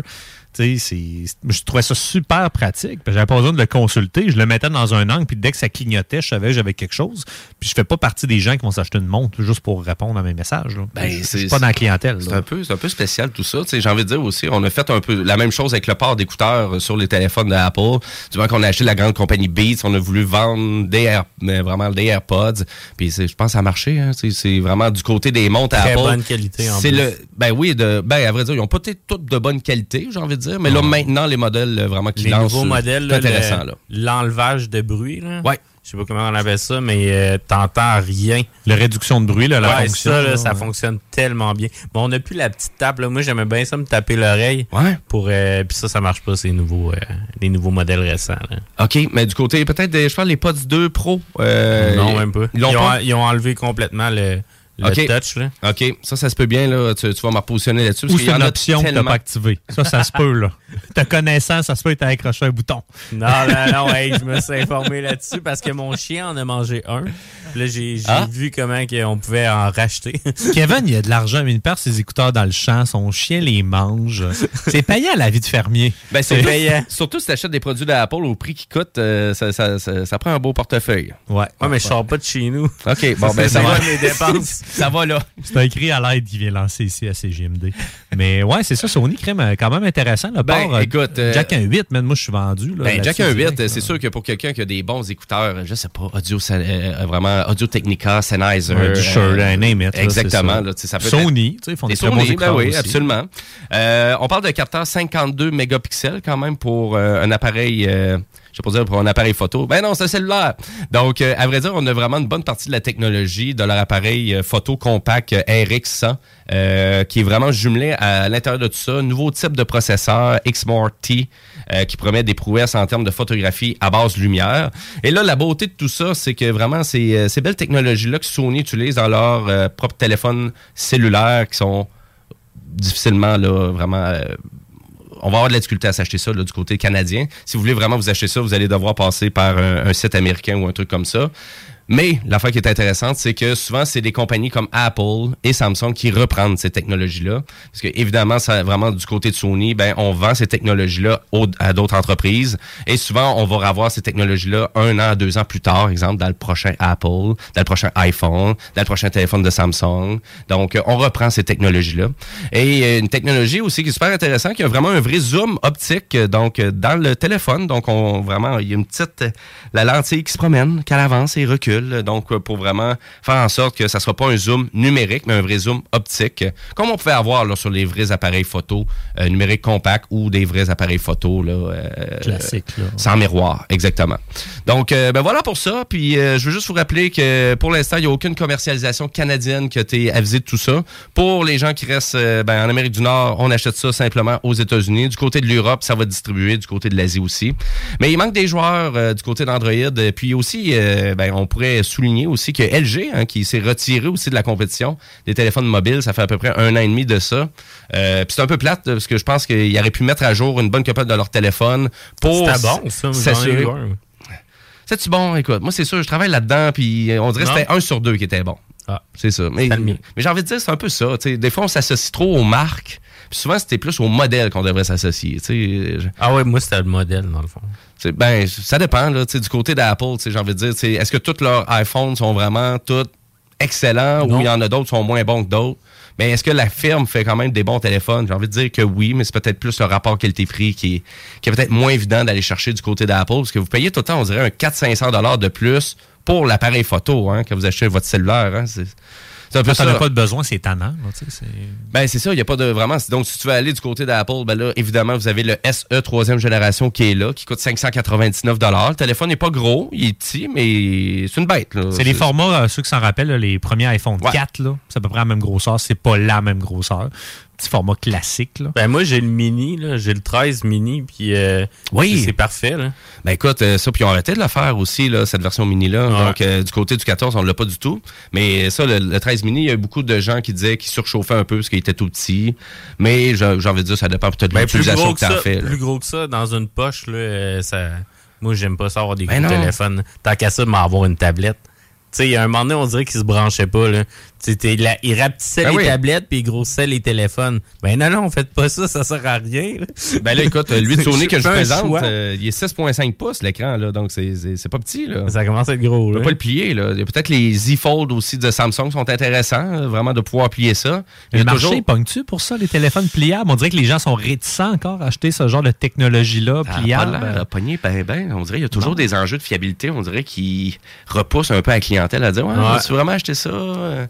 Je trouvais ça super pratique. J'avais pas besoin de le consulter. Je le mettais dans un angle, puis dès que ça clignotait, je savais que j'avais quelque chose. Puis je fais pas partie des gens qui vont s'acheter une montre juste pour répondre à mes messages. là.
Ben,
je suis pas dans la clientèle.
C'est un peu, c'est un peu spécial tout ça. Tu sais, J'ai envie de dire aussi, on a fait un peu la même chose avec le port d'écouteurs euh, sur les téléphones d'Apple. Du moment qu'on a acheté la grande compagnie Beats, on a voulu vendre des Air- mais vraiment des AirPods. Puis je pense que ça a marché. hein. C'est vraiment du côté des montres à
Très
Apple.
bonne qualité, en
C'est
plus.
le, ben oui, de, ben à vrai dire, ils ont pas été toutes de bonne qualité, j'ai envie de dire. Mais là maintenant, les modèles euh, vraiment qui
Les
lancent,
nouveaux
euh,
modèles,
c'est
là,
intéressant
le-
là.
l'enlevage de bruit. Là.
Ouais.
Je sais pas comment on appelle ça, mais euh, t'entends rien.
La réduction de bruit, là, la
Ouais,
fonction.
ça, là, ça fonctionne tellement bien. Bon, on n'a plus la petite tape. Là. Moi, j'aimais bien ça, me taper l'oreille.
Ouais.
Pour, euh, puis ça, ça marche pas, ces nouveaux, euh, les nouveaux modèles récents. là.
OK, mais du côté, peut-être, des- je parle les Pods 2 Pro. euh,
non, même pas.
Ils
ont,
pas?
ils ont enlevé complètement le, le
OK.
touch. Là.
OK, ça, ça se peut bien, là. Tu, tu vas me repositionner là-dessus.
Ou c'est une option que tu pas activée. Ça, ça se peut, là. Ta connaissance, ça se peut être accroché un bouton.
Non, non, non, hey, je me suis informé là-dessus parce que mon chien en a mangé un. Là, j'ai
Ah.
vu comment on pouvait en racheter.
Kevin, il a de l'argent, mais il perd ses écouteurs dans le champ, son chien les mange. C'est payant la vie de fermier.
Ben, c'est Surtout si tu achètes des produits d'Apple au prix qui coûte, euh, ça, ça- ça- ça prend un beau portefeuille.
Ouais.
Ouais, mais je sors pas de chez nous.
OK, bon, ben,
C'est
ça va.
mes dépenses.
ça va là.
C'est un cri à l'aide qui vient lancer ici à CGMD. Mais ouais, c'est ça, Sony crème euh, quand même intéressant. Le
Ben,
euh,
écoute, euh,
Jack 1.8, man, moi je suis vendu. Là,
Ben, Jack
là-dessus,
1.8,
direct,
euh,
là.
c'est sûr que pour quelqu'un qui a des bons écouteurs, je sais pas, audio, euh, vraiment, Audio Technica, Sennheiser.
Ouais, du Shure, un name it,
Exactement. Là, ça peut
Sony,
être-
ils font
Des
des très bons
Sony, ben
écouteurs
oui,
aussi.
absolument. Euh, on parle de capteur 52 mégapixels quand même pour euh, un appareil... je sais pas dire pour un appareil photo. Ben non, c'est un cellulaire. Donc, euh, à vrai dire, on a vraiment une bonne partie de la technologie de leur appareil euh, photo compact euh, RX100 euh, qui est vraiment jumelé à l'intérieur de tout ça. Nouveau type de processeur XMOR T euh, qui promet des prouesses en termes de photographie à base lumière. Et là, la beauté de tout ça, c'est que vraiment, ces, euh, ces belles technologies-là que Sony utilise dans leur propre téléphone cellulaire qui sont difficilement, là, vraiment... on va avoir de la difficulté à s'acheter ça du côté canadien. Si vous voulez vraiment vous acheter ça, vous allez devoir passer par un, un site américain ou un truc comme ça. Mais l'affaire qui est intéressante, c'est que souvent, c'est des compagnies comme Apple et Samsung qui reprennent ces technologies-là. Parce que, évidemment, ça, vraiment, du côté de Sony, ben, on vend ces technologies-là à d'autres entreprises. Et souvent, on va avoir ces technologies-là un an, deux ans plus tard, exemple, dans le prochain Apple, dans le prochain iPhone, dans le prochain téléphone de Samsung. Donc, euh, on reprend ces technologies-là. Et euh, une technologie aussi qui est super intéressante, qui a vraiment un vrai zoom optique, euh, donc, dans le téléphone. Donc, on vraiment, il y a une petite, la lentille qui se promène, qu'elle avance et recule. Donc, euh, pour vraiment faire en sorte que ça soit pas un zoom numérique, mais un vrai zoom optique, comme on pouvait avoir là, sur les vrais appareils photo euh, numériques compacts ou des vrais appareils photo là, euh,
Classique, là.
sans miroir, exactement. Donc, euh, ben voilà pour ça. Puis, euh, je veux juste vous rappeler que pour l'instant, il n'y a aucune commercialisation canadienne qui a été avisée de tout ça. Pour les gens qui restent euh, ben, en Amérique du Nord, on achète ça simplement aux États-Unis. Du côté de l'Europe, ça va distribuer. Du côté de l'Asie aussi. Mais il manque des joueurs euh, du côté d'Android. Puis aussi, euh, ben, on pourrait souligner aussi que LG, hein, qui s'est retiré aussi de la compétition des téléphones mobiles, ça fait à peu près un an et demi de ça. Euh, Puis c'est un peu plate parce que je pense qu'ils auraient pu mettre à jour une bonne copie de leur téléphone pour
bon,
s'assurer. C'est-tu bon? Écoute, moi, c'est sûr, je travaille là-dedans, puis euh, on dirait que c'était un sur deux qui était bon.
Ah.
C'est ça. Mais, mais j'ai envie de dire, c'est un peu ça. tu sais. Des fois, on s'associe trop aux marques, puis souvent, c'était plus au modèle qu'on devrait s'associer.
Ah ouais, moi, c'était le modèle, dans le fond.
Ben, ça dépend, là, tu sais, du côté d'Apple, tu sais, j'ai envie de dire, est-ce que tous leurs iPhones sont vraiment tous excellents
Non.
ou il y en a d'autres qui sont moins bons que d'autres? Mais est-ce que la firme fait quand même des bons téléphones? J'ai envie de dire que oui, mais c'est peut-être plus le rapport qualité-prix qui est, qui est peut-être moins évident d'aller chercher du côté d'Apple, parce que vous payez tout le temps, on dirait, un 400-500 dollars de plus pour l'appareil photo, hein, quand vous achetez votre cellulaire. Hein, c'est un peu ça.
as pas de besoin, c'est tannant.
Ben, c'est ça, il n'y a pas de vraiment. Donc, si tu veux aller du côté d'Apple, ben là, évidemment, vous avez le SE troisième génération qui est là, qui coûte 599 Le téléphone n'est pas gros, il est petit, mais c'est une bête.
C'est les formats, euh, ceux qui s'en rappellent, là, les premiers iPhone 4, là, c'est à peu près la même grosseur. C'est pas la même grosseur. Petit format classique. Là.
Ben moi, j'ai le mini, là. J'ai le 13 mini, puis euh,
Oui.
c'est parfait, là.
Ben écoute, euh, ça, puis ils ont arrêté de le faire aussi, là, cette version mini-là.
Ouais.
Donc, euh, du côté du 14, on l'a pas du tout. Mais ça, le, le 13 mini, il y a eu beaucoup de gens qui disaient qu'il surchauffait un peu parce qu'il était tout petit. Mais j'ai envie de dire, ça dépend peut-être de
Ben, plus
l'utilisation
gros
que
que
tu
ça,
en fais.
plus gros que ça, dans une poche, là, euh, ça... Moi, j'aime pas ça avoir des
Ben
gros
non.
téléphones. Tant qu'à ça, m'avoir une tablette. Tu sais, il y a un moment donné, on dirait qu'il se branchait pas, là. Tu sais, t'es là, il rapetissait
Ben
les
oui.
tablettes puis il grossissait les téléphones. Ben non, non, faites pas ça, ça sert à rien.
Ben là, écoute, lui de Sony que je présente, euh, il est 6.5 pouces l'écran, là, donc c'est- pas petit. Là.
Ça commence à être gros.
On peut pas le plier. Là. Peut-être les Z Fold aussi de Samsung sont intéressants, euh, vraiment de pouvoir plier ça.
Le marché,
toujours-
pogne-tu pour ça, les téléphones pliables? On dirait que les gens sont réticents encore à acheter ce genre de technologie-là,
pas
pliable.
à pogner ben, ben. On dirait qu'il y a toujours des enjeux de fiabilité. On dirait qu'ils repoussent un peu la clientèle à dire Ouais,
Ouais.
tu vraiment acheter Euh, Ça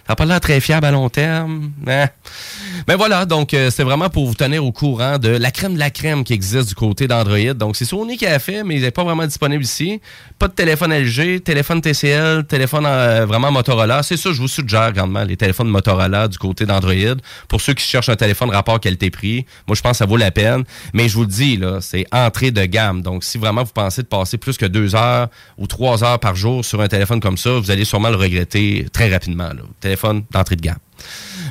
n'a pas l'air très fiable à long terme. Hein? Ben voilà, donc euh, c'est vraiment pour vous tenir au courant de la crème de la crème qui existe du côté d'Android. Donc c'est Sony qui a fait, mais il n'est pas vraiment disponible ici. Pas de téléphone LG, téléphone TCL, téléphone euh, vraiment Motorola. C'est ça, je vous suggère grandement les téléphones Motorola du côté d'Android. Pour ceux qui cherchent un téléphone rapport qualité-prix, moi je pense que ça vaut la peine. Mais je vous le dis, là, c'est entrée de gamme. Donc si vraiment vous pensez de passer plus que deux heures ou trois heures par jour sur un téléphone comme ça, vous allez sûrement le regretter très rapidement. Téléphone d'entrée de gamme.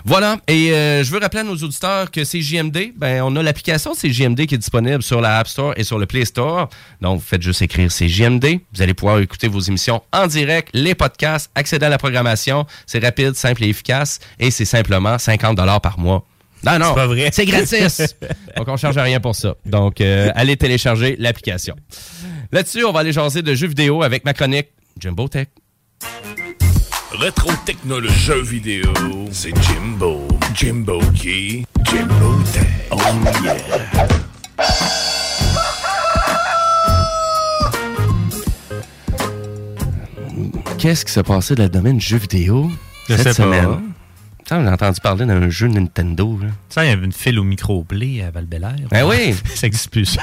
Voilà, et euh, je veux rappeler à nos auditeurs que CJMD, ben, on a l'application CJMD qui est disponible sur la App Store et sur le Play Store. Donc, vous faites juste écrire CJMD. Vous allez pouvoir écouter vos émissions en direct, les podcasts, accéder à la programmation. C'est rapide, simple et efficace, et c'est simplement 50 par mois. Non, non,
C'est pas vrai.
c'est gratis. Donc, on ne charge rien pour ça. Donc, euh, allez télécharger l'application. Là-dessus, on va aller jaser de jeux vidéo avec ma chronique Jumbo Tech.
Rétro technologie jeux vidéo, c'est Jimbo. Jimbo qui? Jimbo Tech. Oh yeah.
Qu'est-ce qui s'est passé dans le domaine jeux vidéo
Je
cette
sais pas.
semaine? Ça, j'ai entendu parler d'un jeu Nintendo. Là.
Ça, il y avait une file au micro-play à val
Ben oui.
ça n'existe plus. ça.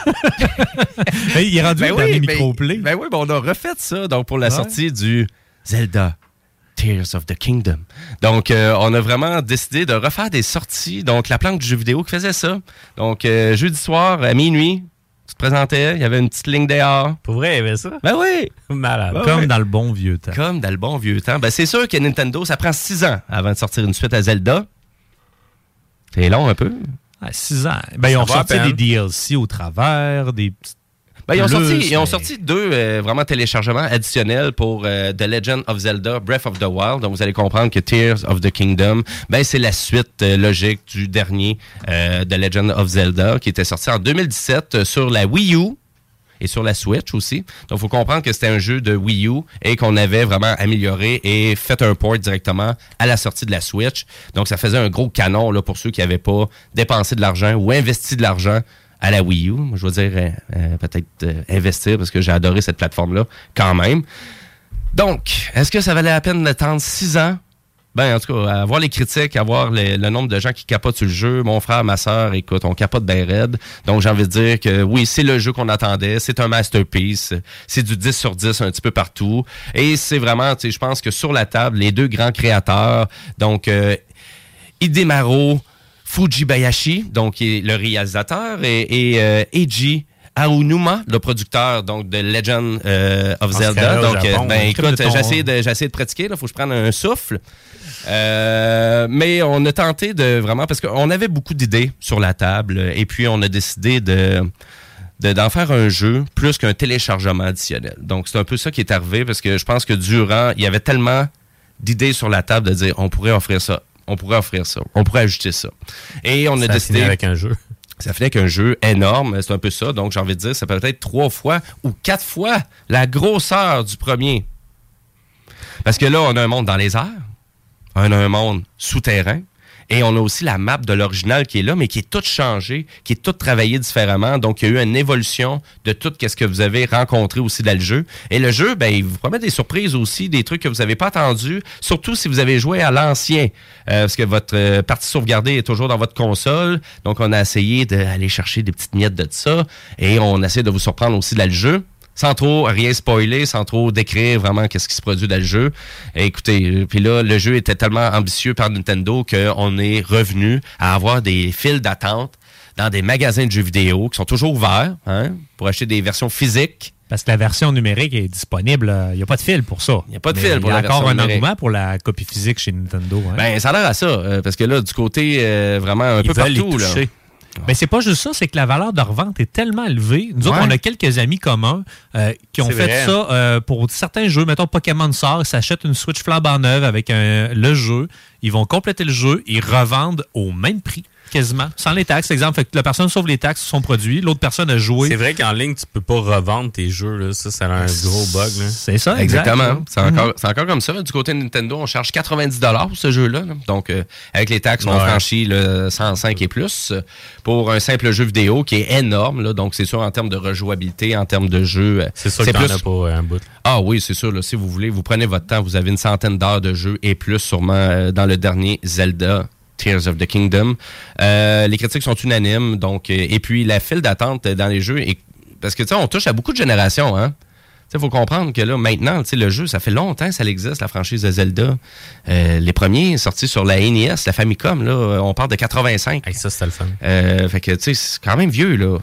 Il est rendu
Ben
au dernier
oui, ben-
micro-play.
Ben oui, ben on a refait ça donc pour la
Ouais.
sortie du Zelda Tears of the Kingdom. Donc, euh, on a vraiment décidé de refaire des sorties. Donc, la planque du jeu vidéo qui faisait ça. Donc, euh, jeudi soir, à minuit, tu te présentais, il y avait une petite ligne dehors.
Pour vrai, il y avait ça?
Ben oui!
Malade.
Ben
Comme
oui.
dans le bon vieux temps.
Comme dans le bon vieux temps. Ben, c'est sûr que Nintendo, ça prend six ans avant de sortir une suite à Zelda. C'est long un peu.
Ah, six ans. Ben, ils ont sorti des DLC au travers, des petites
Ben, ils, ont sorti, ils ont sorti deux euh, vraiment téléchargements additionnels pour euh, The Legend of Zelda Breath of the Wild. Donc, vous allez comprendre que Tears of the Kingdom, ben, c'est la suite euh, logique du dernier euh, The Legend of Zelda qui était sorti en 2017 euh, sur la Wii U et sur la Switch aussi. Donc, il faut comprendre que c'était un jeu de Wii U et qu'on avait vraiment amélioré et fait un port directement à la sortie de la Switch. Donc, ça faisait un gros canon là, pour ceux qui n'avaient pas dépensé de l'argent ou investi de l'argent à la Wii U. Je veux dire, euh, euh, peut-être euh, investir parce que j'ai adoré cette plateforme-là quand même. Donc, est-ce que ça valait la peine d'attendre six ans? Ben, en tout cas, avoir les critiques, avoir le, le nombre de gens qui capotent sur le jeu. Mon frère, ma soeur, écoute, on capote bien raide. Donc, j'ai envie de dire que oui, c'est le jeu qu'on attendait. C'est un masterpiece. C'est du 10 sur 10 un petit peu partout. Et c'est vraiment, tu sais, je pense que sur la table, les deux grands créateurs, donc euh, Hidemaro Fujibayashi, donc qui est le réalisateur, et, et euh, Eiji Aonuma, le producteur donc de Legend euh, of
Ah,
Zelda. Donc,
Japon,
euh, ben
hein.
écoute,
de
j'ai essayé de, de pratiquer. Il faut que je prenne un souffle. Euh, mais on a tenté de vraiment parce qu'on avait beaucoup d'idées sur la table et puis on a décidé de de- d'en faire un jeu plus qu'un téléchargement additionnel. Donc c'est un peu ça qui est arrivé parce que je pense que durant il y avait tellement d'idées sur la table de dire on pourrait offrir ça, on pourrait offrir ça, on pourrait ajouter ça. Et on a
Ça a
décidé
fini avec un jeu.
ça fait qu'un jeu énorme, c'est un peu ça. Donc j'ai envie de dire, ça peut être trois fois ou quatre fois la grosseur du premier. Parce que là, on a un monde dans les airs, on a un monde souterrain, et on a aussi la map de l'original qui est là, mais qui est toute changée, qui est toute travaillée différemment. Donc, il y a eu une évolution de tout ce que vous avez rencontré aussi dans le jeu. Et le jeu, ben, il vous promet des surprises aussi, des trucs que vous n'avez pas attendus, surtout si vous avez joué à l'ancien, euh, parce que votre euh, partie sauvegardée est toujours dans votre console. Donc, on a essayé d'aller chercher des petites miettes de ça, et on essaie de vous surprendre aussi dans le jeu sans trop rien spoiler, sans trop décrire vraiment qu'est-ce qui se produit dans le jeu. Et écoutez, euh, puis là, le jeu était tellement ambitieux par Nintendo qu'on est revenu à avoir des files d'attente dans des magasins de jeux vidéo qui sont toujours ouverts hein, pour acheter des versions physiques.
Parce que la version numérique est disponible. euh, Il n'y a pas de fil pour ça. Il
n'y a pas de fil pour
Il y
la
a encore un engouement pour la copie physique chez Nintendo. hein.
Ben, ça a l'air à ça, euh, parce que là, du côté euh, vraiment un
Ils
peu
les
partout. Là.
Toucher. Ben, c'est pas juste ça, c'est que la valeur de revente est tellement élevée. Nous autres,
Ouais.
on a quelques amis communs euh, qui ont fait
vrai.
ça euh, pour certains jeux. Mettons Pokémon sort, ils s'achètent une Switch flambant neuve avec un- le jeu. Ils vont compléter le jeu, ils revendent au même prix, quasiment, sans les taxes. Exemple, fait que la personne sauve les taxes sur son produit, l'autre personne a joué.
C'est vrai qu'en ligne, tu peux pas revendre tes jeux. Là. Ça, ça a un gros bug. là.
C'est ça,
Exactement. C'est
Mhm.
encore, c'est encore comme ça. Du côté de Nintendo, on charge 90 pour ce jeu-là. là. Donc, euh, avec les taxes, on franchit le 105 et plus euh, pour un simple jeu vidéo qui est énorme. là. Donc, c'est sûr, en termes de rejouabilité, en termes de jeu. euh,
C'est sûr que t'en as pas un bout.
Ah oui, c'est sûr. là, si vous voulez, vous prenez votre temps. Vous avez une centaine d'heures de jeu et plus sûrement euh, dans le dernier Zelda. Tears of the Kingdom. Euh, les critiques sont unanimes. Donc, euh, et puis, la file d'attente dans les jeux, est, parce que tu sais, on touche à beaucoup de générations. Hein? Il faut comprendre que là, maintenant, tu sais, le jeu, ça fait longtemps que ça existe, la franchise de Zelda. Euh, les premiers sortis sur la NES, la Famicom, là, on parle de 85.
ça, c'était le fun.
Euh, fait que, tu sais, c'est quand même vieux, là.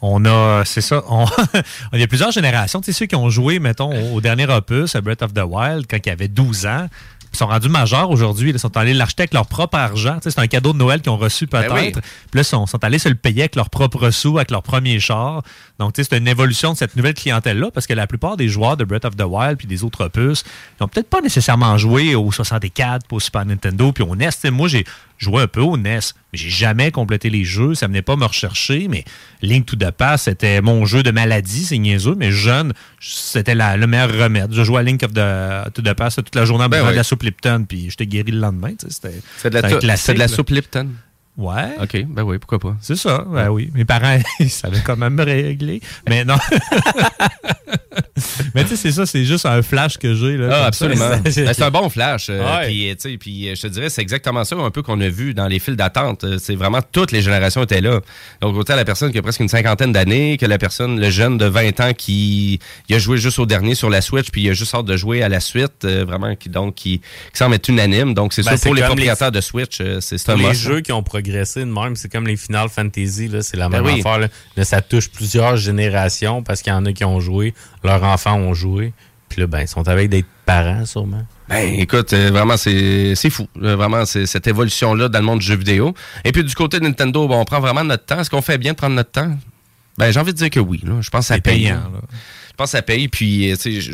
On a, c'est ça, on, il y a plusieurs générations. Tu sais, ceux qui ont joué, mettons, au, au dernier opus, à Breath of the Wild, quand il avait 12 ans, Ils sont rendus majeurs aujourd'hui. Ils sont allés l'acheter avec leur propre argent. C'est un cadeau de Noël qu'ils ont reçu peut-être.
Ben oui.
Puis là, ils sont, sont allés se le payer avec leurs propres sous, avec leur premier char. Donc, c'est une évolution de cette nouvelle clientèle-là parce que la plupart des joueurs de Breath of the Wild puis des autres opus, ils n'ont peut-être pas nécessairement joué au 64, puis au Super Nintendo, puis au NES. Moi, j'ai joué un peu au NES, j'ai jamais complété les jeux. Ça venait pas me rechercher, mais Link to the Past, c'était mon jeu de maladie, c'est niaiseux, mais jeune, c'était le meilleur remède. Je jouais à Link of the, to the Past toute la journée en
Ben oui.
de la soupe Lipton, puis j'étais guéri le lendemain. C'était
C'est de la,
un classique,
de la soupe Lipton.
Ouais.
OK, ben oui, pourquoi pas.
C'est ça, ben oui. Mes parents, ils savaient quand même me régler. Mais non. mais tu sais, c'est ça, c'est juste un flash que j'ai. là,
Ah, absolument.
ça.
Ben, c'est un bon flash. euh,
Ouais.
Puis, euh, tu sais, puis, euh, je te dirais, c'est exactement ça un peu qu'on a vu dans les files d'attente. C'est vraiment toutes les générations étaient là. Donc, autant la personne qui a presque une cinquantaine d'années que la personne, le jeune de 20 ans qui il a joué juste au dernier sur la Switch, puis il a juste hâte de jouer à la suite, euh, vraiment, qui donc qui, qui semble être unanime. Donc, c'est
Ben,
sûr,
c'est
pour les propriétaires de Switch, c'est un
les jeux qui ont de même, c'est comme les Final Fantasy, là, c'est la
Ben
même
oui.
affaire. Là. Là, ça touche plusieurs générations parce qu'il y en a qui ont joué, leurs enfants ont joué, puis là, ben, ils sont avec des parents, sûrement.
Ben, écoute, euh, vraiment, c'est c'est fou. Euh, vraiment, c'est cette évolution-là dans le monde du jeu vidéo. Et puis, du côté de Nintendo, bon, on prend vraiment notre temps. Est-ce qu'on fait bien de prendre notre temps? Ben, j'ai envie de dire que oui. Là. Je pense que ça
C'est
paye.
payant,
là.
là.
Je pense que ça paye. Puis, euh, tu sais,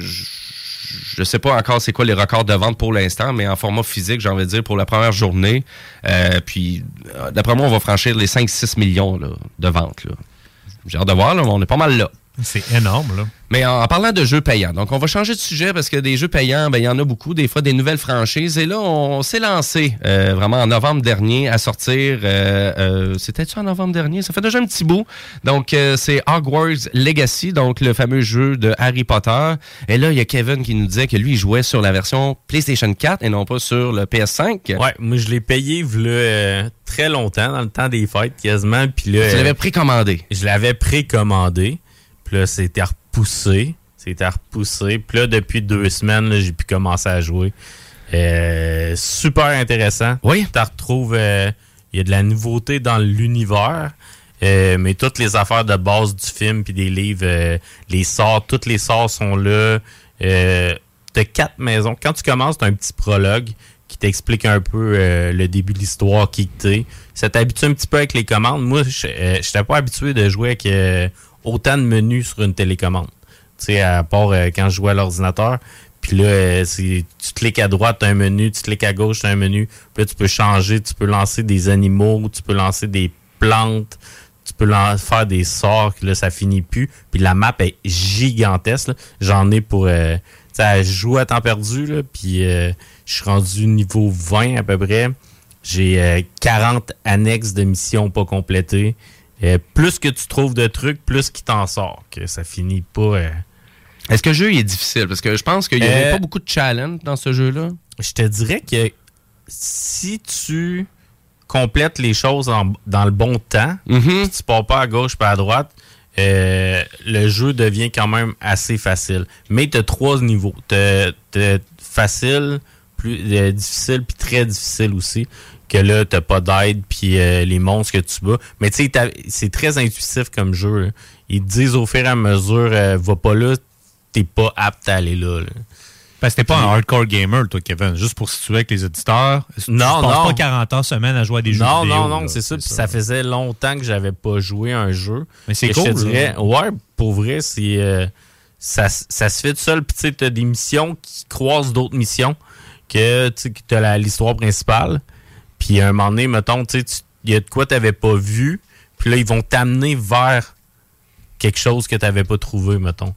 je- sais pas encore c'est quoi les records de vente pour l'instant, mais en format physique, j'ai envie de dire, pour la première journée. euh, puis, euh, d'après moi, on va franchir les 5-6 millions de ventes. J'ai hâte de voir, là, on est pas mal là.
C'est énorme, là.
Mais en, en parlant de jeux payants, donc on va changer de sujet parce que des jeux payants, ben, il y en a beaucoup, des fois des nouvelles franchises. Et là, on, s'est lancé euh, vraiment en novembre dernier à sortir. Euh, euh, C'était-tu en novembre dernier? Ça fait déjà un petit bout. Donc, euh, c'est Hogwarts Legacy, donc le fameux jeu de Harry Potter. Et là, il y a Kevin qui nous disait que lui, il jouait sur la version PlayStation 4 et non pas sur le PS5.
Ouais, moi, je l'ai payé v'là, euh, très longtemps, dans le temps des fêtes, quasiment. Puis là,
Tu l'avais
euh,
précommandé.
Je l'avais précommandé. Puis là, c'était repoussé. C'était repoussé. Puis là, depuis deux semaines, j'ai pu commencer à jouer. Euh, super intéressant.
Oui.
Tu retrouves... euh, Il y a de la nouveauté dans l'univers. euh, mais toutes les affaires de base du film puis des livres, euh, les sorts, toutes les sorts sont là. Euh, T'as quatre maisons. Quand tu commences, t'as un petit prologue qui t'explique un peu euh, le début de l'histoire, qui que t'es. Ça t'habitue un petit peu avec les commandes. Moi, je euh, j'étais pas habitué de jouer avec euh, autant de menus sur une télécommande. Tu sais, à part euh, quand je jouais à l'ordinateur. Puis là, euh, tu cliques à droite, t'as un menu, tu cliques à gauche, t'as un menu. Puis là, tu peux changer, tu peux lancer des animaux, tu peux lancer des plantes, tu peux faire des sorts, que là, ça finit plus. Puis la map est gigantesque. J'en ai pour... Euh, je joue à temps perdu, là, puis euh, je suis rendu niveau 20 à peu près. J'ai euh, 40 annexes de missions pas complétées. Euh, plus que tu trouves de trucs, plus qu'il t'en sort. Que ça finit pas... euh,
Est-ce que le jeu il est difficile? Parce que je pense qu'il n'y avait
Euh,
pas beaucoup de challenge dans ce jeu-là.
Je te dirais que si tu complètes les choses en- dans le bon temps, puis tu pars pas à gauche pas à droite, euh, le jeu devient quand même assez facile. Mais tu as trois niveaux. Tu as facile, plus euh, difficile, puis très difficile aussi. Que là, t'as pas d'aide, puis euh, les monstres que tu bats. Mais tu sais, c'est très intuitif comme jeu. là. Ils te disent au fur et à mesure, euh, va pas là, t'es pas apte à aller là. là.
Parce que t'es pas un hardcore gamer, toi, Kevin. Juste pour situer avec les auditeurs. Tu
Non,
passes
non.
pas 40 ans semaine à jouer à des jeux
non,
vidéo.
Non, non,
là?
c'est ça. Puis ça faisait longtemps que j'avais pas joué à un jeu.
Mais c'est cool,
Je te dirais,
là.
ouais, pour vrai, c'est euh, ça, ça se fait tout seul. Puis tu sais, t'as des missions qui croisent d'autres missions que tu sais, que t'as la- l'histoire principale. Puis à un moment donné, mettons, tu sais, tu- il y a de quoi t'avais pas vu. Puis là, ils vont t'amener vers quelque chose que t'avais pas trouvé, mettons.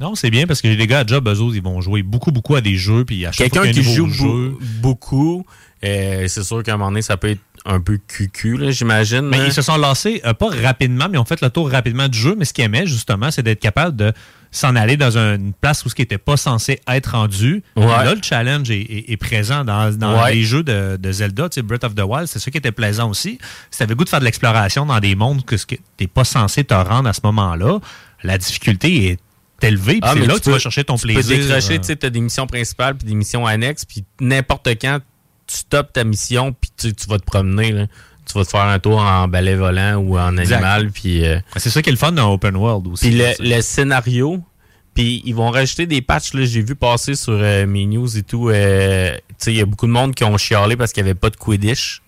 Non, c'est bien parce que les gars à job, eux autres, ils vont jouer beaucoup, beaucoup à des jeux. Puis à chaque fois
Quelqu'un qui joue
jeu,
beau- beaucoup, euh, c'est sûr qu'à un moment donné, ça peut être un peu cucu, là, j'imagine.
Mais
là.
ils se sont lancés, euh, pas rapidement, mais ils ont fait le tour rapidement du jeu. Mais ce qu'ils aimaient, justement, c'est d'être capable de s'en aller dans une place où ce qui n'était pas censé être rendu.
Ouais.
Là, le challenge est, est- est présent dans, dans
Ouais.
les jeux de, de Zelda, tu sais, Breath of the Wild. C'est ça qui était plaisant aussi. Si t'avais le goût de faire de l'exploration dans des mondes que ce que t'es pas censé te rendre à ce moment-là, la difficulté est élevée. Puis
Ah,
c'est là
tu
que tu vas chercher ton
tu
plaisir.
peux décrocher,
euh,
tu sais, t'as des missions principales puis des missions annexes, puis n'importe quand, tu stoppes ta mission, puis tu, tu vas te promener, là. Tu vas te faire un tour en balai volant ou en
Exact.
animal, puis... euh,
C'est ça qui est le fun dans Open World aussi.
Puis le, le scénario, Puis ils vont rajouter des patchs, là, j'ai vu passer sur euh, mes news et tout. euh, tu sais, il y a beaucoup de monde qui ont chialé parce qu'il n'y avait pas de Quidditch.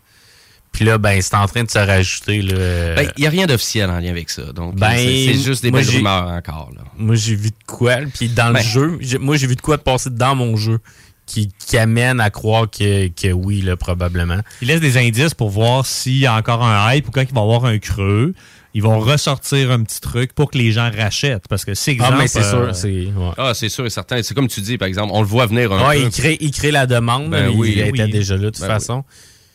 Puis là, ben, c'est en train de se rajouter. là.
Ben, il n'y a rien d'officiel en lien avec ça. Donc,
Ben,
c'est c'est juste des belles rumeurs encore. Là.
Moi, j'ai vu de quoi, puis dans
Ben.
le jeu, j'ai- moi, j'ai vu de quoi de passer dans mon jeu qui, qui amène à croire que, que oui, là, probablement.
Il laisse des indices pour voir s'il y a encore un hype ou quand il va y avoir un creux. Ils vont ressortir un petit truc pour que les gens rachètent. Parce que c'est exemple.
Ah, mais c'est
euh,
sûr, c'est... ouais.
Ah, c'est sûr et certain. C'est comme tu dis, par exemple, on le voit venir un
Ouais,
peu.
il crée, il crée la demande,
Ben
mais
oui,
il était
oui.
déjà là de toute
Ben
façon.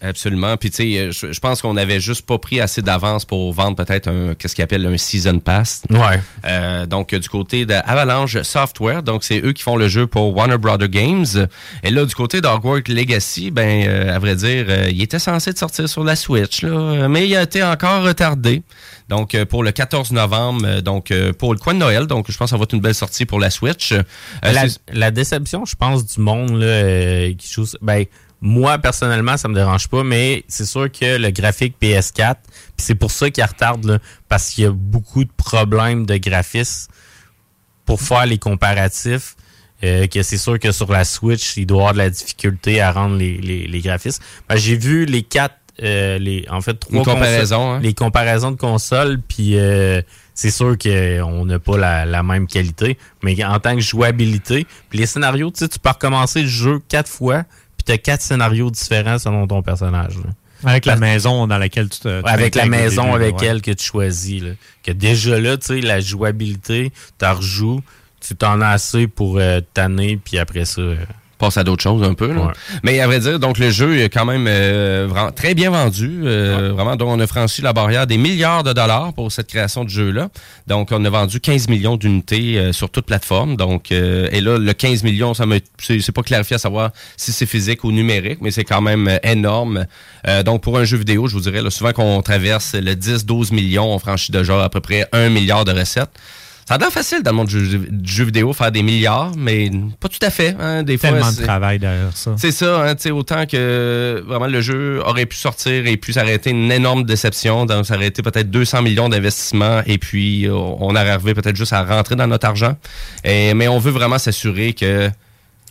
Absolument. Puis tu sais, euh, je, je pense qu'on avait juste pas pris assez d'avance pour vendre peut-être un qu'est-ce qu'ils appellent un season pass.
Ouais.
Euh, donc euh, du côté d'Avalanche Software, donc c'est eux qui font le jeu pour Warner Brother Games. Et là du côté d'Hogwarts Legacy, ben euh, à vrai dire, euh, il était censé de sortir sur la Switch là, mais il a été encore retardé. Donc euh, pour le 14 novembre, euh, donc euh, pour le coin de Noël, donc je pense que ça va être une belle sortie pour la Switch. Euh,
la, la déception, je pense, du monde là, euh, qui joue. Ben, moi, personnellement, ça me dérange pas, mais c'est sûr que le graphique PS4, puis c'est pour ça qu'il retarde, là, parce qu'il y a beaucoup de problèmes de graphisme pour faire les comparatifs. euh, que c'est sûr que sur la Switch, il doit avoir de la difficulté à rendre les, les, les graphismes. Ben, J'ai vu les quatre, euh, les, en fait, trois
Une comparaison,
consoles-
hein.
les comparaisons de consoles, puis euh, c'est sûr qu'on n'a pas la, la même qualité, mais en tant que jouabilité, puis les scénarios, tu sais, tu peux recommencer le jeu quatre fois, puis tu as quatre scénarios différents selon ton personnage. là.
Avec la maison dans laquelle tu te. tu
Avec la maison
début,
avec
ouais.
elle que tu choisis. Là. Que déjà là, tu sais, la jouabilité, tu rejoues, tu t'en as assez pour euh, tanner, puis après ça... euh,
passe à d'autres choses un peu. là.
Ouais.
Mais à vrai dire, donc le jeu est quand même euh, vraiment très bien vendu. euh, Vraiment, donc on a franchi la barrière des milliards de dollars pour cette création de jeu-là. Donc on a vendu 15 millions d'unités euh, sur toute plateforme. Donc euh, et là, le 15 millions, ça me c'est c'est pas clarifié à savoir si c'est physique ou numérique, mais c'est quand même euh, énorme. Euh, donc pour un jeu vidéo, je vous dirais, là, souvent qu'on traverse le 10-12 millions, on franchit déjà à peu près 1 milliard de recettes. Ça a l'air facile dans le monde du jeu, du jeu vidéo faire des milliards, mais pas tout à fait. hein. Des fois,
Tellement de
c'est-
travail derrière ça.
c'est ça, hein, tu sais, autant que vraiment le jeu aurait pu sortir et aurait été une énorme déception. Donc, ça aurait été peut-être 200 millions d'investissements et puis euh, on aurait arrivé peut-être juste à rentrer dans notre argent. Et, mais on veut vraiment s'assurer que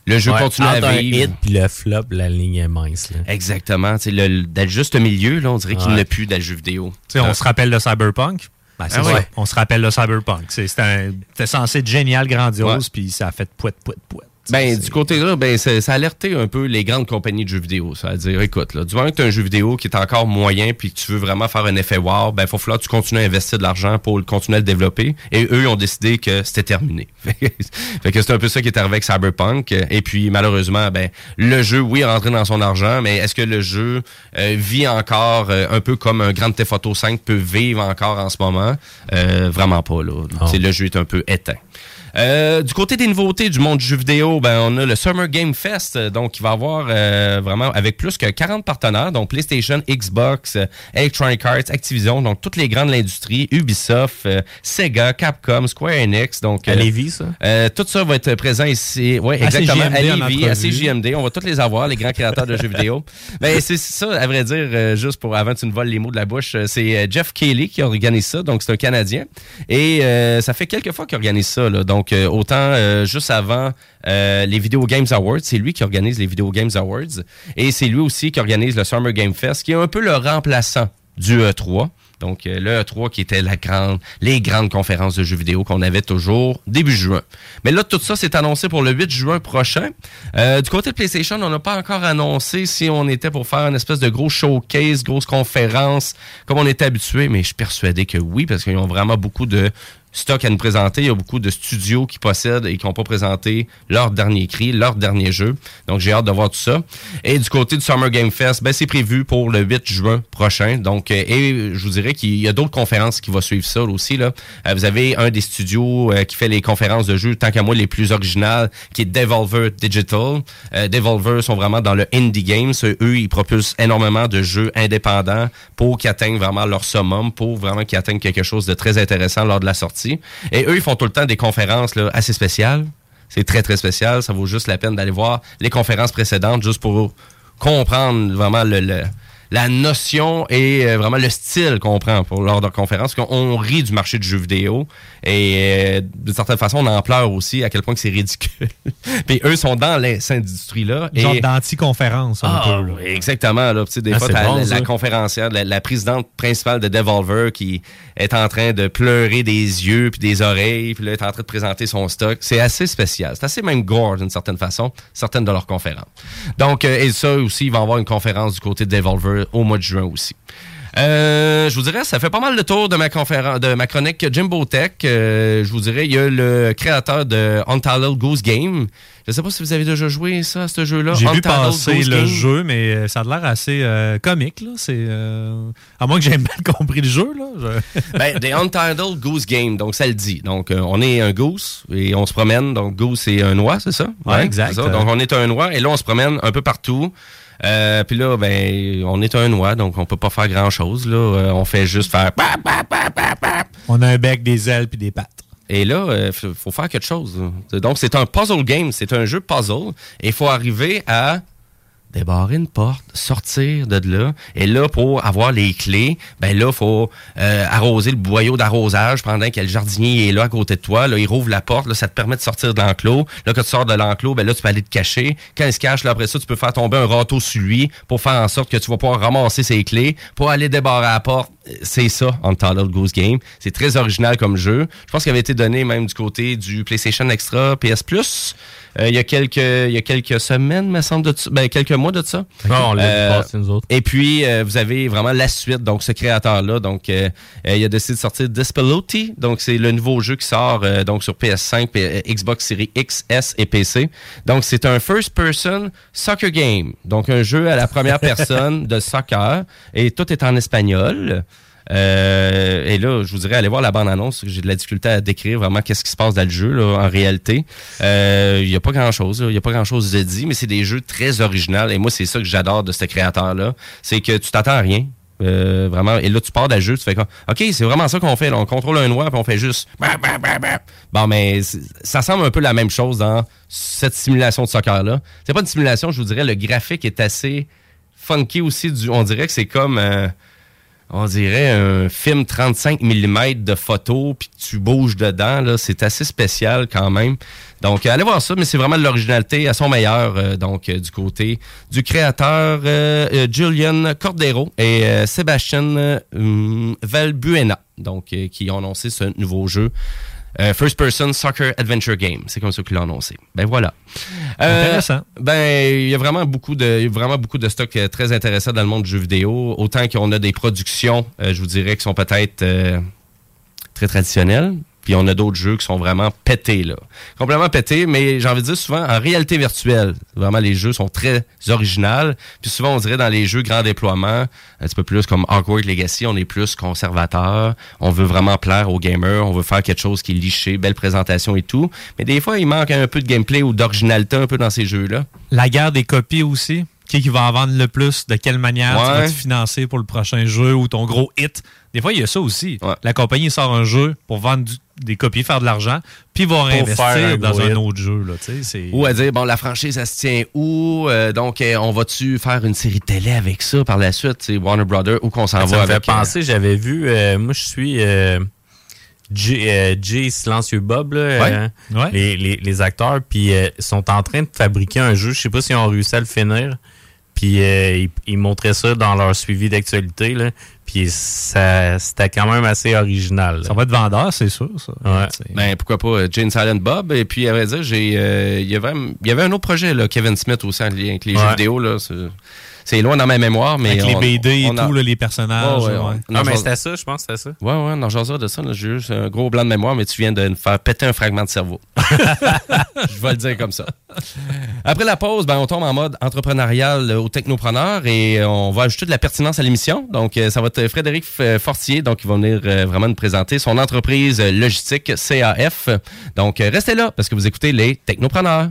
le jeu
ouais,
continue
entre
à
un
vivre.
hit puis le flop, la ligne est mince. Là.
Exactement. tu sais, Le, dans le juste milieu, là, on dirait qu'il n'y a plus dans le jeu vidéo.
Tu sais, on se rappelle de Cyberpunk. Ben, c'est
Ah ouais.
On se rappelle de Cyberpunk. C'était censé être génial, grandiose, puis ça a fait pouet, pouet, pouet.
Ben, du côté-là, ben, ça, ça a alerté un peu les grandes compagnies de jeux vidéo. Ça veut dire, écoute, là, du moment que tu as un jeu vidéo qui est encore moyen puis que tu veux vraiment faire un effet wow, ben, il faut falloir que tu continues à investir de l'argent pour le continuer à le développer. Et eux, ils ont décidé que c'était terminé. fait que c'est un peu ça qui est arrivé avec Cyberpunk. Et puis, malheureusement, ben, le jeu, oui, est rentré dans son argent, mais est-ce que le jeu euh, vit encore euh, un peu comme un Grand Theft Auto 5 peut vivre encore en ce moment? Euh, vraiment pas, là. C'est Le jeu est un peu éteint. Euh, du côté des nouveautés du monde du jeu vidéo, ben, on a le Summer Game Fest, donc qui va avoir euh, vraiment avec plus que 40 partenaires, donc PlayStation, Xbox, euh, Electronic Arts, Activision, donc toutes les grandes de l'industrie, Ubisoft, euh, Sega, Capcom, Square Enix, donc
À Lévis, ça?
euh, tout ça va être présent ici, ouais,
À
exactement, à
CJMD en
Lévis, à. CJMD, on va tous les avoir, les grands créateurs de jeux vidéo. Ben c'est ça, à vrai dire, euh, juste pour avant que tu me voles les mots de la bouche, c'est Jeff Kelly qui organise ça, donc c'est un Canadien, et euh, ça fait quelques fois qu'il organise ça, là. donc euh, autant euh, juste avant euh, les Video Games Awards, c'est lui qui organise les Video Games Awards, et c'est lui aussi qui organise le Summer Game Fest, qui est un peu le remplaçant du E3. Donc, le E3 qui était la grande, les grandes conférences de jeux vidéo qu'on avait toujours début juin. Mais là, tout ça s'est annoncé pour le 8 juin prochain. Du côté de PlayStation, on n'a pas encore annoncé si on était pour faire une espèce de gros showcase, grosse conférence, comme on était habitué, mais je suis persuadé que oui, parce qu'ils ont vraiment beaucoup de stock à nous présenter. Il y a beaucoup de studios qui possèdent et qui n'ont pas présenté leur dernier cri, leur dernier jeu. Donc, j'ai hâte de voir tout ça. Et du côté du Summer Game Fest, ben, c'est prévu pour le 8 juin prochain. Donc, euh, et je vous dirais qu'il y a d'autres conférences qui vont suivre ça aussi. Là. Euh, vous avez un des studios euh, qui fait les conférences de jeux, tant qu'à moi, les plus originales, qui est Devolver Digital. Devolver sont vraiment dans le indie games. Eux, ils propulsent énormément de jeux indépendants pour qu'ils atteignent vraiment leur summum, pour vraiment qu'ils atteignent quelque chose de très intéressant lors de la sortie. Et eux, ils font tout le temps des conférences assez spéciales. C'est très, très spécial. Ça vaut juste la peine d'aller voir les conférences précédentes juste pour comprendre vraiment le- la notion et euh, vraiment le style qu'on prend pour lors de conférences, qu'on on rit du marché du jeu vidéo et euh, d'une certaine façon, on en pleure aussi à quel point que c'est ridicule. Puis eux sont dans les- cette industrie-là.
Genre
et-
d'anti-conférence, un
ah,
peu. là.
exactement. Là. Tu sais, des
Ah,
fois, t'as
bon,
la, la conférencière, la, la présidente principale de Devolver qui est en train de pleurer des yeux puis des oreilles, puis là, est en train de présenter son stock. C'est assez spécial. C'est assez même gore d'une certaine façon, certaines de leurs conférences. Donc, euh, et ça aussi, il va y avoir une conférence du côté de Devolver au mois de juin aussi. Euh, je vous dirais, ça fait pas mal le tour de ma conférence, de ma chronique Jimbo Tech. Euh, je vous dirais, il y a le créateur de Untitled Goose Game. Je sais pas si vous avez déjà joué ça, à ce jeu-là.
J'ai vu passer
Goose
le
Game.
jeu, mais euh, ça a l'air assez euh, comique. Là. C'est, euh, À moins que j'ai mal compris le jeu. Là. Je-
ben, des Untitled Goose Game, donc ça le dit. Donc, euh, on est un goose et on se promène. Donc, goose, c'est un oie, c'est ça?
Ouais, exact.
ça. Donc, on est un oie et là, on se promène un peu partout. Euh, puis là, ben, on est un oie, donc on peut pas faire grand-chose. Là, Euh, on fait juste faire...
On a un bec, des ailes puis des pattes.
Et là, il faut, faut faire quelque chose. Donc, c'est un puzzle game. C'est un jeu puzzle. Et il faut arriver à débarrer une porte, sortir de là. Et là, pour avoir les clés, ben là, faut euh, arroser le boyau d'arrosage pendant que le jardinier est là à côté de toi. Là, il rouvre la porte. Là, ça te permet de sortir de l'enclos. Là, quand tu sors de l'enclos, ben là, tu peux aller te cacher. Quand il se cache, là, après ça, tu peux faire tomber un râteau sur lui pour faire en sorte que tu vas pouvoir ramasser ses clés pour aller débarrer la porte. C'est ça, Untitled Goose Game. C'est très original comme jeu. Je pense qu'il avait été donné même du côté du PlayStation Extra PS Plus. Euh, il y a quelques il y a quelques semaines, me semble, de ben, quelques mois de ça.
Ah, on l'a vu
Euh,
nous autres.
Et puis, euh, vous avez vraiment la suite, donc ce créateur-là. Donc, il a décidé de sortir Dispelotti. Donc, c'est le nouveau jeu qui sort euh, donc sur PS5, P- euh, Xbox Series X, S et PC. Donc, c'est un first-person soccer game. Donc, un jeu à la première personne de soccer. Et tout est en espagnol. Euh, et là, je vous dirais, allez voir la bande-annonce. J'ai de la difficulté à décrire vraiment qu'est-ce qui se passe dans le jeu, là, en réalité. Euh, Il n'y a pas grand-chose. Il n'y a pas grand-chose de dit, mais c'est des jeux très originaux. Et moi, c'est ça que j'adore de ce créateur-là. C'est que tu t'attends à rien. Euh, vraiment. Et là, tu pars d'un jeu, tu fais comme, OK, c'est vraiment ça qu'on fait. là. On contrôle un noir, puis on fait juste. bah, bah, bah. Bon, mais ça semble un peu la même chose dans cette simulation de soccer-là. C'est pas une simulation, je vous dirais, le graphique est assez funky aussi. Du, on dirait que c'est comme. euh, on dirait un film 35 mm de photos, puis tu bouges dedans. C'est assez spécial quand même. Donc, allez voir ça, mais c'est vraiment de l'originalité à son meilleur, euh, donc, euh, du côté du créateur euh, euh, Julian Cordero et euh, Sébastien euh, hum, Valbuena, donc, euh, qui ont annoncé ce nouveau jeu. Euh, First Person Soccer Adventure Game. C'est comme ça qu'ils l'ont annoncé. Ben voilà. Euh,
Intéressant.
ben, il y a vraiment beaucoup de, vraiment beaucoup stocks euh, très intéressants dans le monde du jeu vidéo. Autant qu'on a des productions, euh, je vous dirais, qui sont peut-être très traditionnelles. Puis on a d'autres jeux qui sont vraiment pétés, là. Complètement pétés, mais j'ai envie de dire souvent en réalité virtuelle. Vraiment, les jeux sont très originaux. Puis souvent, on dirait dans les jeux grand déploiement, un petit peu plus comme Hogwarts Legacy, on est plus conservateur. On veut vraiment plaire aux gamers. On veut faire quelque chose qui est liché, belle présentation et tout. Mais des fois, il manque un peu de gameplay ou d'originalité un peu dans ces jeux-là.
La guerre des copies aussi. Qui, va en vendre le plus? De quelle manière tu
Ouais.
vas te financer pour le prochain jeu ou ton gros hit? Des fois, il y a ça aussi. La compagnie sort un jeu pour vendre du- des copies, faire de l'argent, puis va
Pour faire
investir
un
dans un
hit.
autre jeu. Là,
Ou à dire, bon, la franchise, ça se tient où? Euh, donc, euh, on va-tu faire une série de télé avec ça par la suite? Warner Brothers, où qu'on s'en
Ça
va
fait
avec... euh,
penser, j'avais vu, euh, moi je suis euh, euh, Jay Silencieux Bob, là,
Ouais.
euh,
Ouais.
Les, les- les acteurs, puis euh, sont en train de fabriquer un jeu. Je sais pas s'ils ont réussi à le finir. Puis euh, ils, ils montraient ça dans leur suivi d'actualité. Puis ça, c'était quand même assez original.
Ça va être vendeur, c'est sûr. Ça.
Ouais.
Ben, pourquoi pas euh, Jane Silent Bob. Et puis, à vrai dire, j'ai, euh, il y avait, il y avait un autre projet, là, Kevin Smith aussi, avec les
Ouais.
jeux vidéo. Là, c'est, c'est loin dans ma mémoire, mais...
Avec les
on-
BD et
on a-
tout, là, les personnages.
Ouais, ouais,
ouais.
ouais.
Non,
Non,
mais c'était ça, je pense que c'était ça.
Ouais, ouais, non, j'en de ça. là. J'ai juste un gros blanc de mémoire, mais tu viens de me faire péter un fragment de cerveau. Je vais le dire comme ça. Après la pause, ben, on tombe en mode entrepreneurial euh, au technopreneur et euh, on va ajouter de la pertinence à l'émission. Donc, euh, ça va être Frédéric Fortier, donc il va venir vraiment nous présenter son entreprise logistique CAF. Donc, restez là parce que vous écoutez les technopreneurs.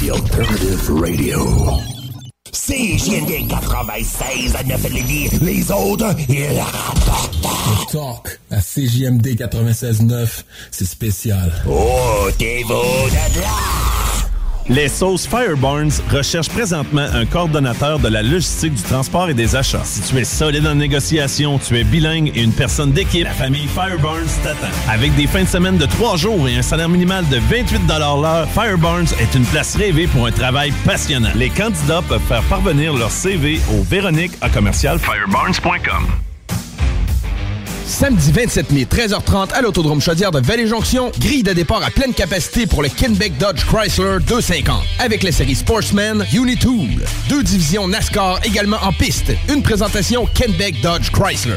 The Alternative Radio.
CJND 96 à 9 Lévis. Les autres, ils rapportent.
Talk à CJMD 96.9, c'est spécial.
Oh, t'es beau de là!
Les sauces Fireburns recherchent présentement un coordonnateur de la logistique du transport et des achats. Si tu es solide en négociation, tu es bilingue et une personne d'équipe, la famille Fireburns t'attend. Avec des fins de semaine de trois jours et un salaire minimal de 28 l'heure, Fireburns est une place rêvée pour un travail passionnant. Les candidats peuvent faire parvenir leur CV au Véronique à commercial fireburns.com.
Samedi 27 mai, 13h30 à l'Autodrome Chaudière de Vallée-Jonction, grille de départ à pleine capacité pour le Kenbeck Dodge Chrysler 250. Avec les séries Sportsman, Unitool. Deux divisions NASCAR également en piste. Une présentation Kenbeck Dodge Chrysler.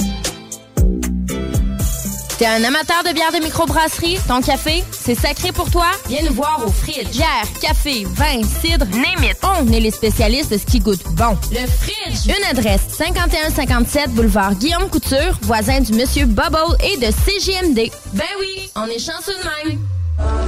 T'es un amateur de bière de microbrasserie? Ton café, c'est sacré pour toi? Viens nous voir au Fridge. Bière, café, vin, cidre, name it. On est les spécialistes de ce qui goûte bon. Le Fridge! Une adresse, 5157 boulevard Guillaume Couture, voisin du Monsieur Bubble et de CGMD. Ben oui, on est chanceux de même.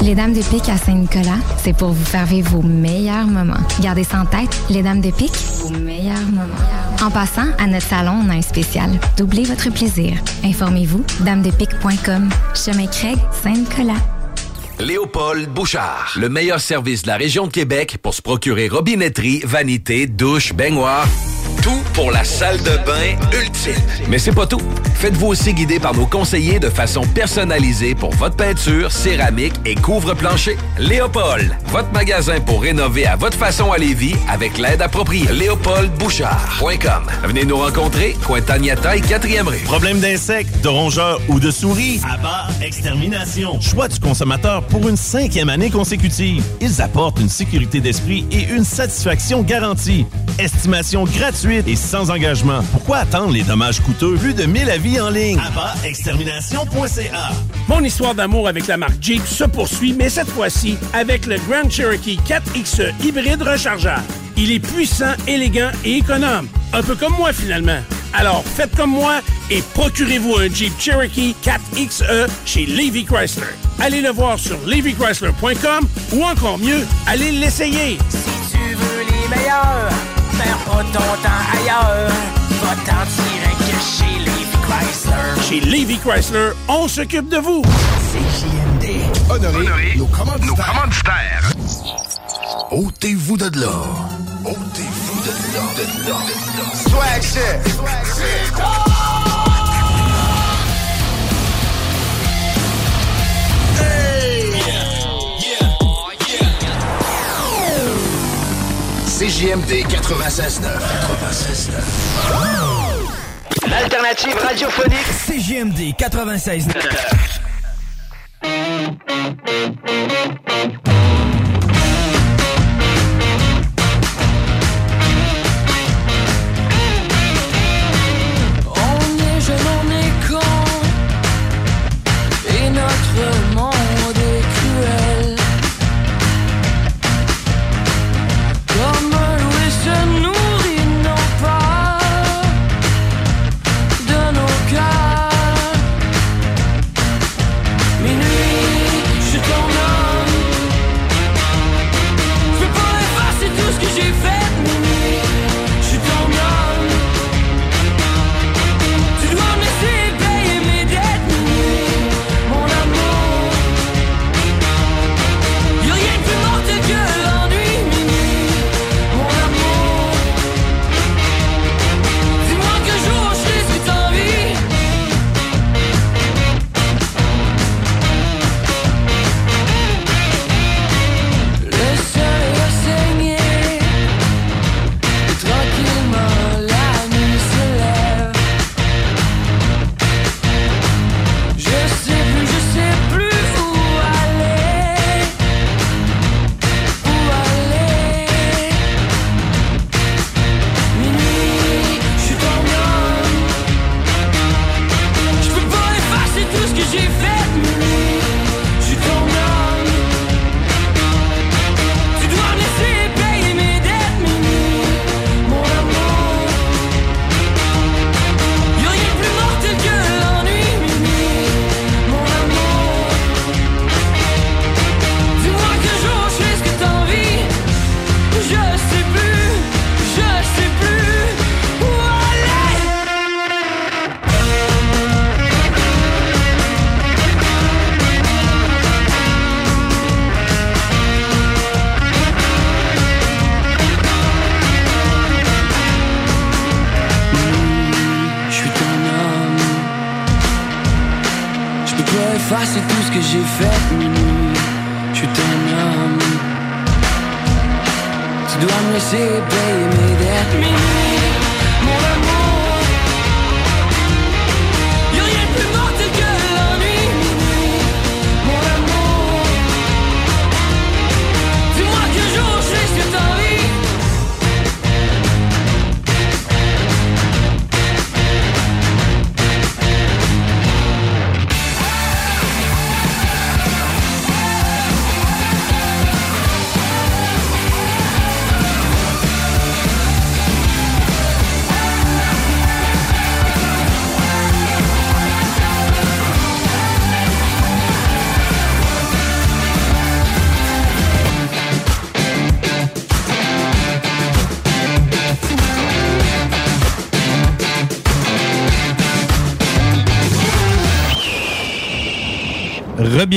Les Dames de Pique à Saint-Nicolas, c'est pour vous faire vos meilleurs moments. Gardez ça en tête, les Dames de Pique, vos meilleurs moments. En passant, à notre salon, on a un spécial. Doublez votre plaisir. Informez-vous, damedepique.com. Chemin Craig, Saint-Nicolas.
Léopold Bouchard, le meilleur service de la région de Québec pour se procurer robinetterie, vanité, douche, baignoire. Tout pour la salle de bain ultime. Mais c'est pas tout. Faites-vous aussi guider par nos conseillers de façon personnalisée pour votre peinture, céramique et couvre-plancher. Léopold, votre magasin pour rénover à votre façon à Lévis avec l'aide appropriée. LéopoldBouchard.com. Venez nous rencontrer, Cointagnata et 4e rue.
Problème d'insectes, de rongeurs ou de souris? Abba Extermination. Choix du consommateur pour une cinquième année consécutive. Ils apportent une sécurité d'esprit et une satisfaction garantie. Estimation gratuite et sans engagement. Pourquoi attendre les dommages coûteux? Plus de 1000 avis en ligne. AbbaExtermination.ca
Mon histoire d'amour avec la marque Jeep se poursuit, mais cette fois-ci avec le Grand Cherokee 4XE hybride rechargeable. Il est puissant, élégant et économe. Un peu comme moi, finalement. Alors, faites comme moi et procurez-vous un Jeep Cherokee 4XE chez Levy Chrysler. Allez le voir sur levychrysler.com ou encore mieux, allez l'essayer.
Si tu veux les meilleurs, ton temps ailleurs. Va tant tiré que chez Levi Chrysler.
Chez Levi Chrysler, on s'occupe de vous.
CJMD.
Honorez nos commanditaires. Ôtez-vous de là. Ôtez-vous de là. De là.
Swag shit.
CJMD 96.9. 96.9.
L'alternative radiophonique
CJMD 96.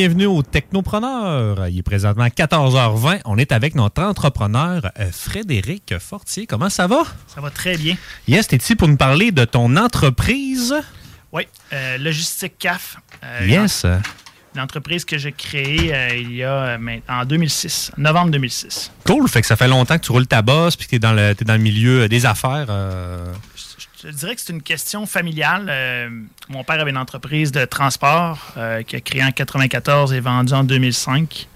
Re-bienvenue au Technopreneur. Il est présentement 14h20. On est avec notre entrepreneur euh, Frédéric Fortier. Comment ça va?
Ça va très bien.
Yes, t'es ici pour nous parler de ton entreprise.
Oui, euh, Logistique CAF. euh,
Yes.
Une entreprise que j'ai créée euh, il y a en 2006, novembre 2006.
Cool. Fait que ça fait longtemps que tu roules ta bosse puis que t'es dans le, t'es dans le milieu des affaires.
Je dirais que c'est une question familiale. Euh, mon père avait une entreprise de transport euh, qui a créé en 94 et vendue en 2005.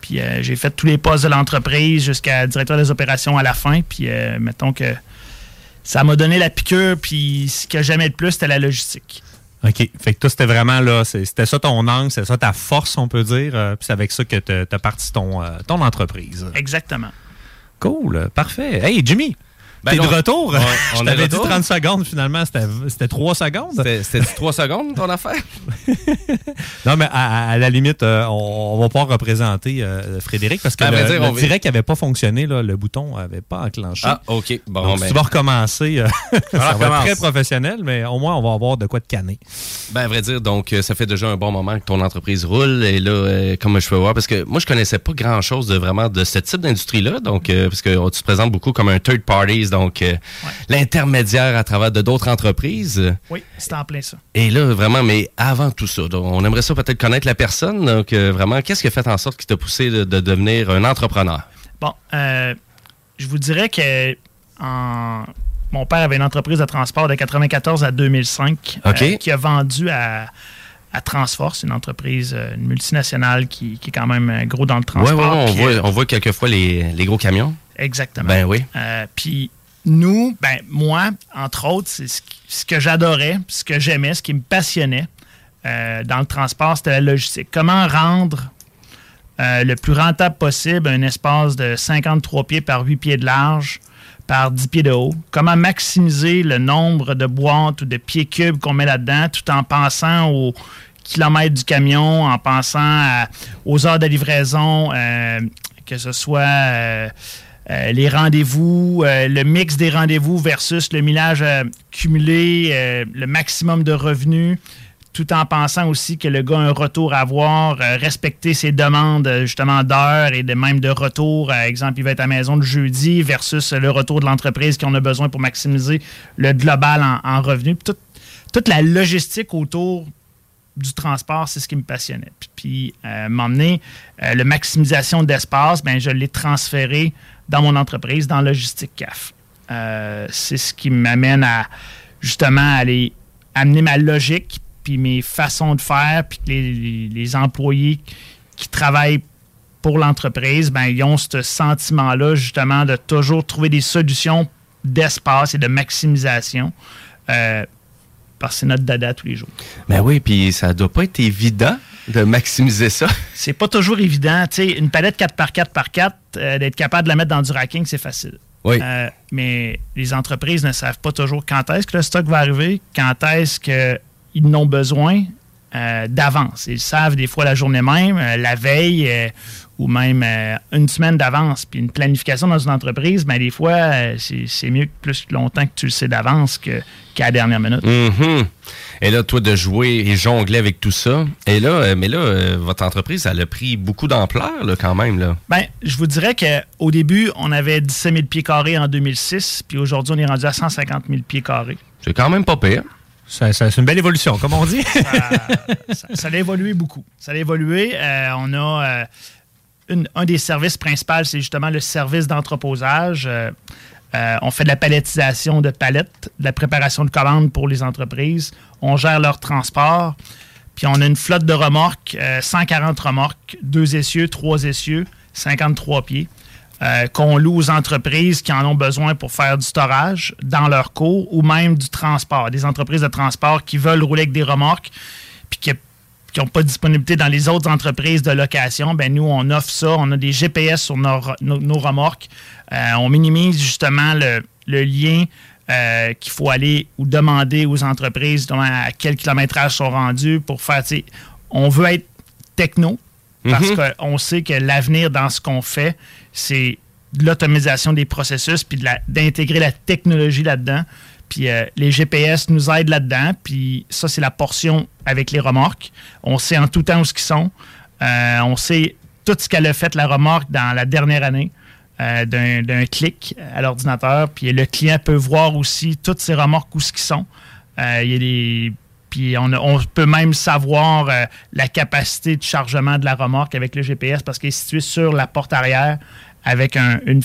Puis euh, j'ai fait tous les postes de l'entreprise jusqu'à directeur des opérations à la fin. Puis mettons que ça m'a donné la piqûre. Puis ce que j'aimais le plus, c'était la logistique.
OK. Fait que toi, c'était vraiment là, c'était ça ton angle, c'était ça ta force, on peut dire. Puis c'est avec ça que tu as parti ton, ton entreprise.
Exactement.
Cool. Parfait. Hey, Jimmy, T'es de retour? Je
on est
t'avais
de
dit
retour.
30 secondes, finalement, c'était c'était 3 secondes.
C'était- C'était 3 secondes, ton affaire?
Non, mais à, la limite, euh, on, on va pouvoir représenter euh, Frédéric parce que
Ben,
le,
dire, on
direct n'avait pas fonctionné, là, le bouton n'avait pas enclenché.
Ah, OK. Bon,
Donc,
ben-
tu vas recommencer. euh, ça va être très professionnel, mais au moins, on va avoir de quoi te canner.
Ben, à vrai dire, donc, ça fait déjà un bon moment que ton entreprise roule. Et là, comme je peux voir, parce que moi, je connaissais pas grand-chose de vraiment de ce type d'industrie-là. Donc, parce que tu te présentes beaucoup comme un third parties, donc euh, l'intermédiaire à travers de d'autres entreprises.
Oui, c'est en plein ça.
Et là, vraiment, mais avant tout ça, donc, on aimerait ça peut-être connaître la personne. Donc, euh, vraiment, qu'est-ce qui a fait en sorte qui t'a poussé de, de devenir un entrepreneur?
Bon, euh, je vous dirais que en- mon père avait une entreprise de transport de 94 à 2005
OK.
euh, qui a vendu à, à Transforce, une entreprise, une multinationale qui, qui est quand même gros dans le transport.
ouais, on, voit, on voit quelquefois les, les gros camions.
Exactement.
Ben oui.
Euh, Puis nous, ben moi, entre autres, c'est ce, que j'adorais, ce que j'aimais, ce qui me passionnait euh, dans le transport, c'était la logistique. Comment rendre euh, le plus rentable possible un espace de 53 pieds par 8 pieds de large par 10 pieds de haut? Comment maximiser le nombre de boîtes ou de pieds cubes qu'on met là-dedans tout en pensant aux kilomètres du camion, en pensant aux heures de livraison, euh, que ce soit euh, les rendez-vous, euh, le mix des rendez-vous versus le millage euh, cumulé, le maximum de revenus, tout en pensant aussi que le gars a un retour à avoir, respecter ses demandes justement d'heures et de même de retour. Par exemple, il va être à la maison le jeudi versus le retour de l'entreprise qu'on a besoin pour maximiser le global en, en revenus. Puis toute, la logistique autour du transport, c'est ce qui me passionnait. Puis, puis m'emmener la maximisation d'espace, ben, je l'ai transféré dans mon entreprise, dans Logistique CAF. Euh, c'est ce qui m'amène à justement aller amener ma logique, puis mes façons de faire, puis que les, employés qui travaillent pour l'entreprise, ben, ils ont ce sentiment-là justement de toujours trouver des solutions d'espace et de maximisation. euh, parce que c'est notre dada tous les jours.
Ben oui, puis ça doit pas être évident de maximiser ça.
C'est pas toujours évident. Sais, une palette 4x4x4, euh, d'être capable de la mettre dans du racking, c'est facile.
Oui.
Euh, mais les entreprises ne savent pas toujours quand est-ce que le stock va arriver, quand est-ce qu'ils n'ont besoin euh, d'avance. Ils savent des fois la journée même, euh, la veille euh, ou même une semaine d'avance. Puis une planification dans une entreprise, ben, des fois, c'est mieux que plus longtemps que tu le sais d'avance que- qu'à la dernière minute.
Mhm. Et là, toi, de jouer et jongler avec tout ça. Et là, mais là, votre entreprise, elle a pris beaucoup d'ampleur, quand même, là.
Ben, je vous dirais qu'au début, on avait 17 000 pieds carrés en 2006, puis aujourd'hui, on est rendu à 150 000 pieds carrés.
C'est quand même pas pire.
C'est une belle évolution, comme on dit.
ça, a évolué beaucoup. Ça a évolué. Euh, on a euh, un des services principaux, c'est justement le service d'entreposage. Euh, on fait de la palettisation de palettes, de la préparation de commandes pour les entreprises. On gère leur transport. Puis on a une flotte de remorques, euh, 140 remorques, deux essieux, trois essieux, 53 pieds, euh, qu'on loue aux entreprises qui en ont besoin pour faire du storage dans leur cours ou même du transport. Des entreprises de transport qui veulent rouler avec des remorques puis qui qui n'ont pas de disponibilité dans les autres entreprises de location, ben nous, on offre ça. On a des GPS sur nos, nos- nos remorques. Euh, on minimise justement le, le lien euh, qu'il faut aller ou demander aux entreprises à quel kilométrage sont rendus pour faire. On veut être techno parce
Mhm.
qu'on sait que l'avenir dans ce qu'on fait, c'est de l'automatisation des processus puis d'intégrer la technologie là-dedans. Puis euh, les GPS nous aident là-dedans. Puis ça, c'est la portion avec les remorques. On sait en tout temps où ce qu'ils sont. Euh, on sait tout ce qu'elle a fait, la remorque, dans la dernière année. euh, d'un clic à l'ordinateur. Puis le client peut voir aussi toutes ces remorques où ce qu'ils sont. Il y a des. Puis on, peut même savoir euh, la capacité de chargement de la remorque avec le GPS parce qu'elle est située sur la porte arrière avec un, une,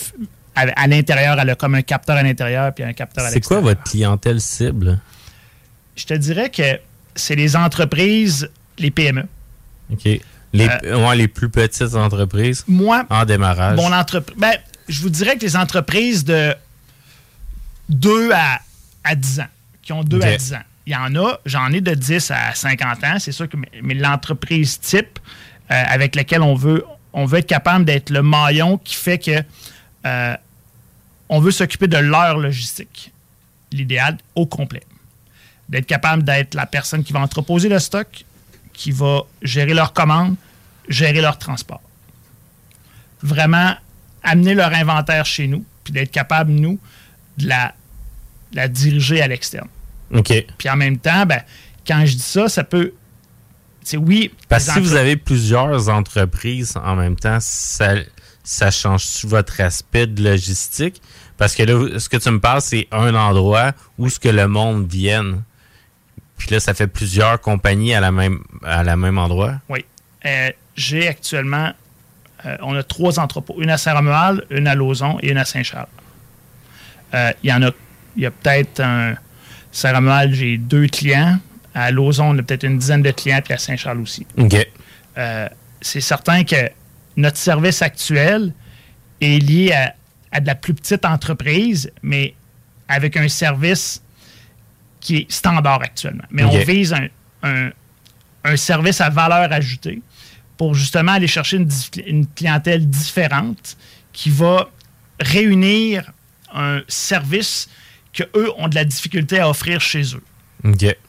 à, à l'intérieur, elle a comme un capteur à l'intérieur puis un capteur à
C'est
l'extérieur.
quoi votre clientèle cible?
Je te dirais que c'est les entreprises, les PME.
OK. Les,
Euh,
ouais, les plus petites entreprises
Moi,
en démarrage.
Mon entreprise. Ben, je vous dirais que les entreprises de 2 à, à 10 ans, qui ont 2
Ok.
à 10 ans, il y en a, j'en ai de 10 à 50 ans, c'est sûr que mais, l'entreprise type euh, avec laquelle on veut, on veut être capable d'être le maillon qui fait que euh, on veut s'occuper de leur logistique. L'idéal au complet. D'être capable d'être la personne qui va entreposer le stock, qui va gérer leurs commandes, gérer leur transport. Vraiment amener leur inventaire chez nous, puis d'être capable, nous, de la, de la diriger à l'externe.
OK.
Puis en même temps, ben, quand je dis ça, ça peut. C'est oui.
Parce que si vous avez plusieurs entreprises en même temps, ça, ça change votre aspect de logistique? Parce que là, ce que tu me parles, c'est un endroit où ce que le monde vienne. Puis là, ça fait plusieurs compagnies à la même, à la même endroit?
Oui. Euh, J'ai actuellement. euh, on a trois entrepôts. Une à Saint-Romuald, une à Lauson et une à Saint-Charles. Euh, Il y en a. Il y a peut-être un. Saint-Romuald, j'ai deux clients. À Lauson, on a peut-être une dizaine de clients, puis à Saint-Charles aussi.
OK.
Euh, c'est certain que notre service actuel est lié à, à de la plus petite entreprise, mais avec un service qui est standard actuellement. Mais on vise un, un- un service à valeur ajoutée pour justement aller chercher une clientèle différente qui va réunir un service que eux ont de la difficulté à offrir chez eux.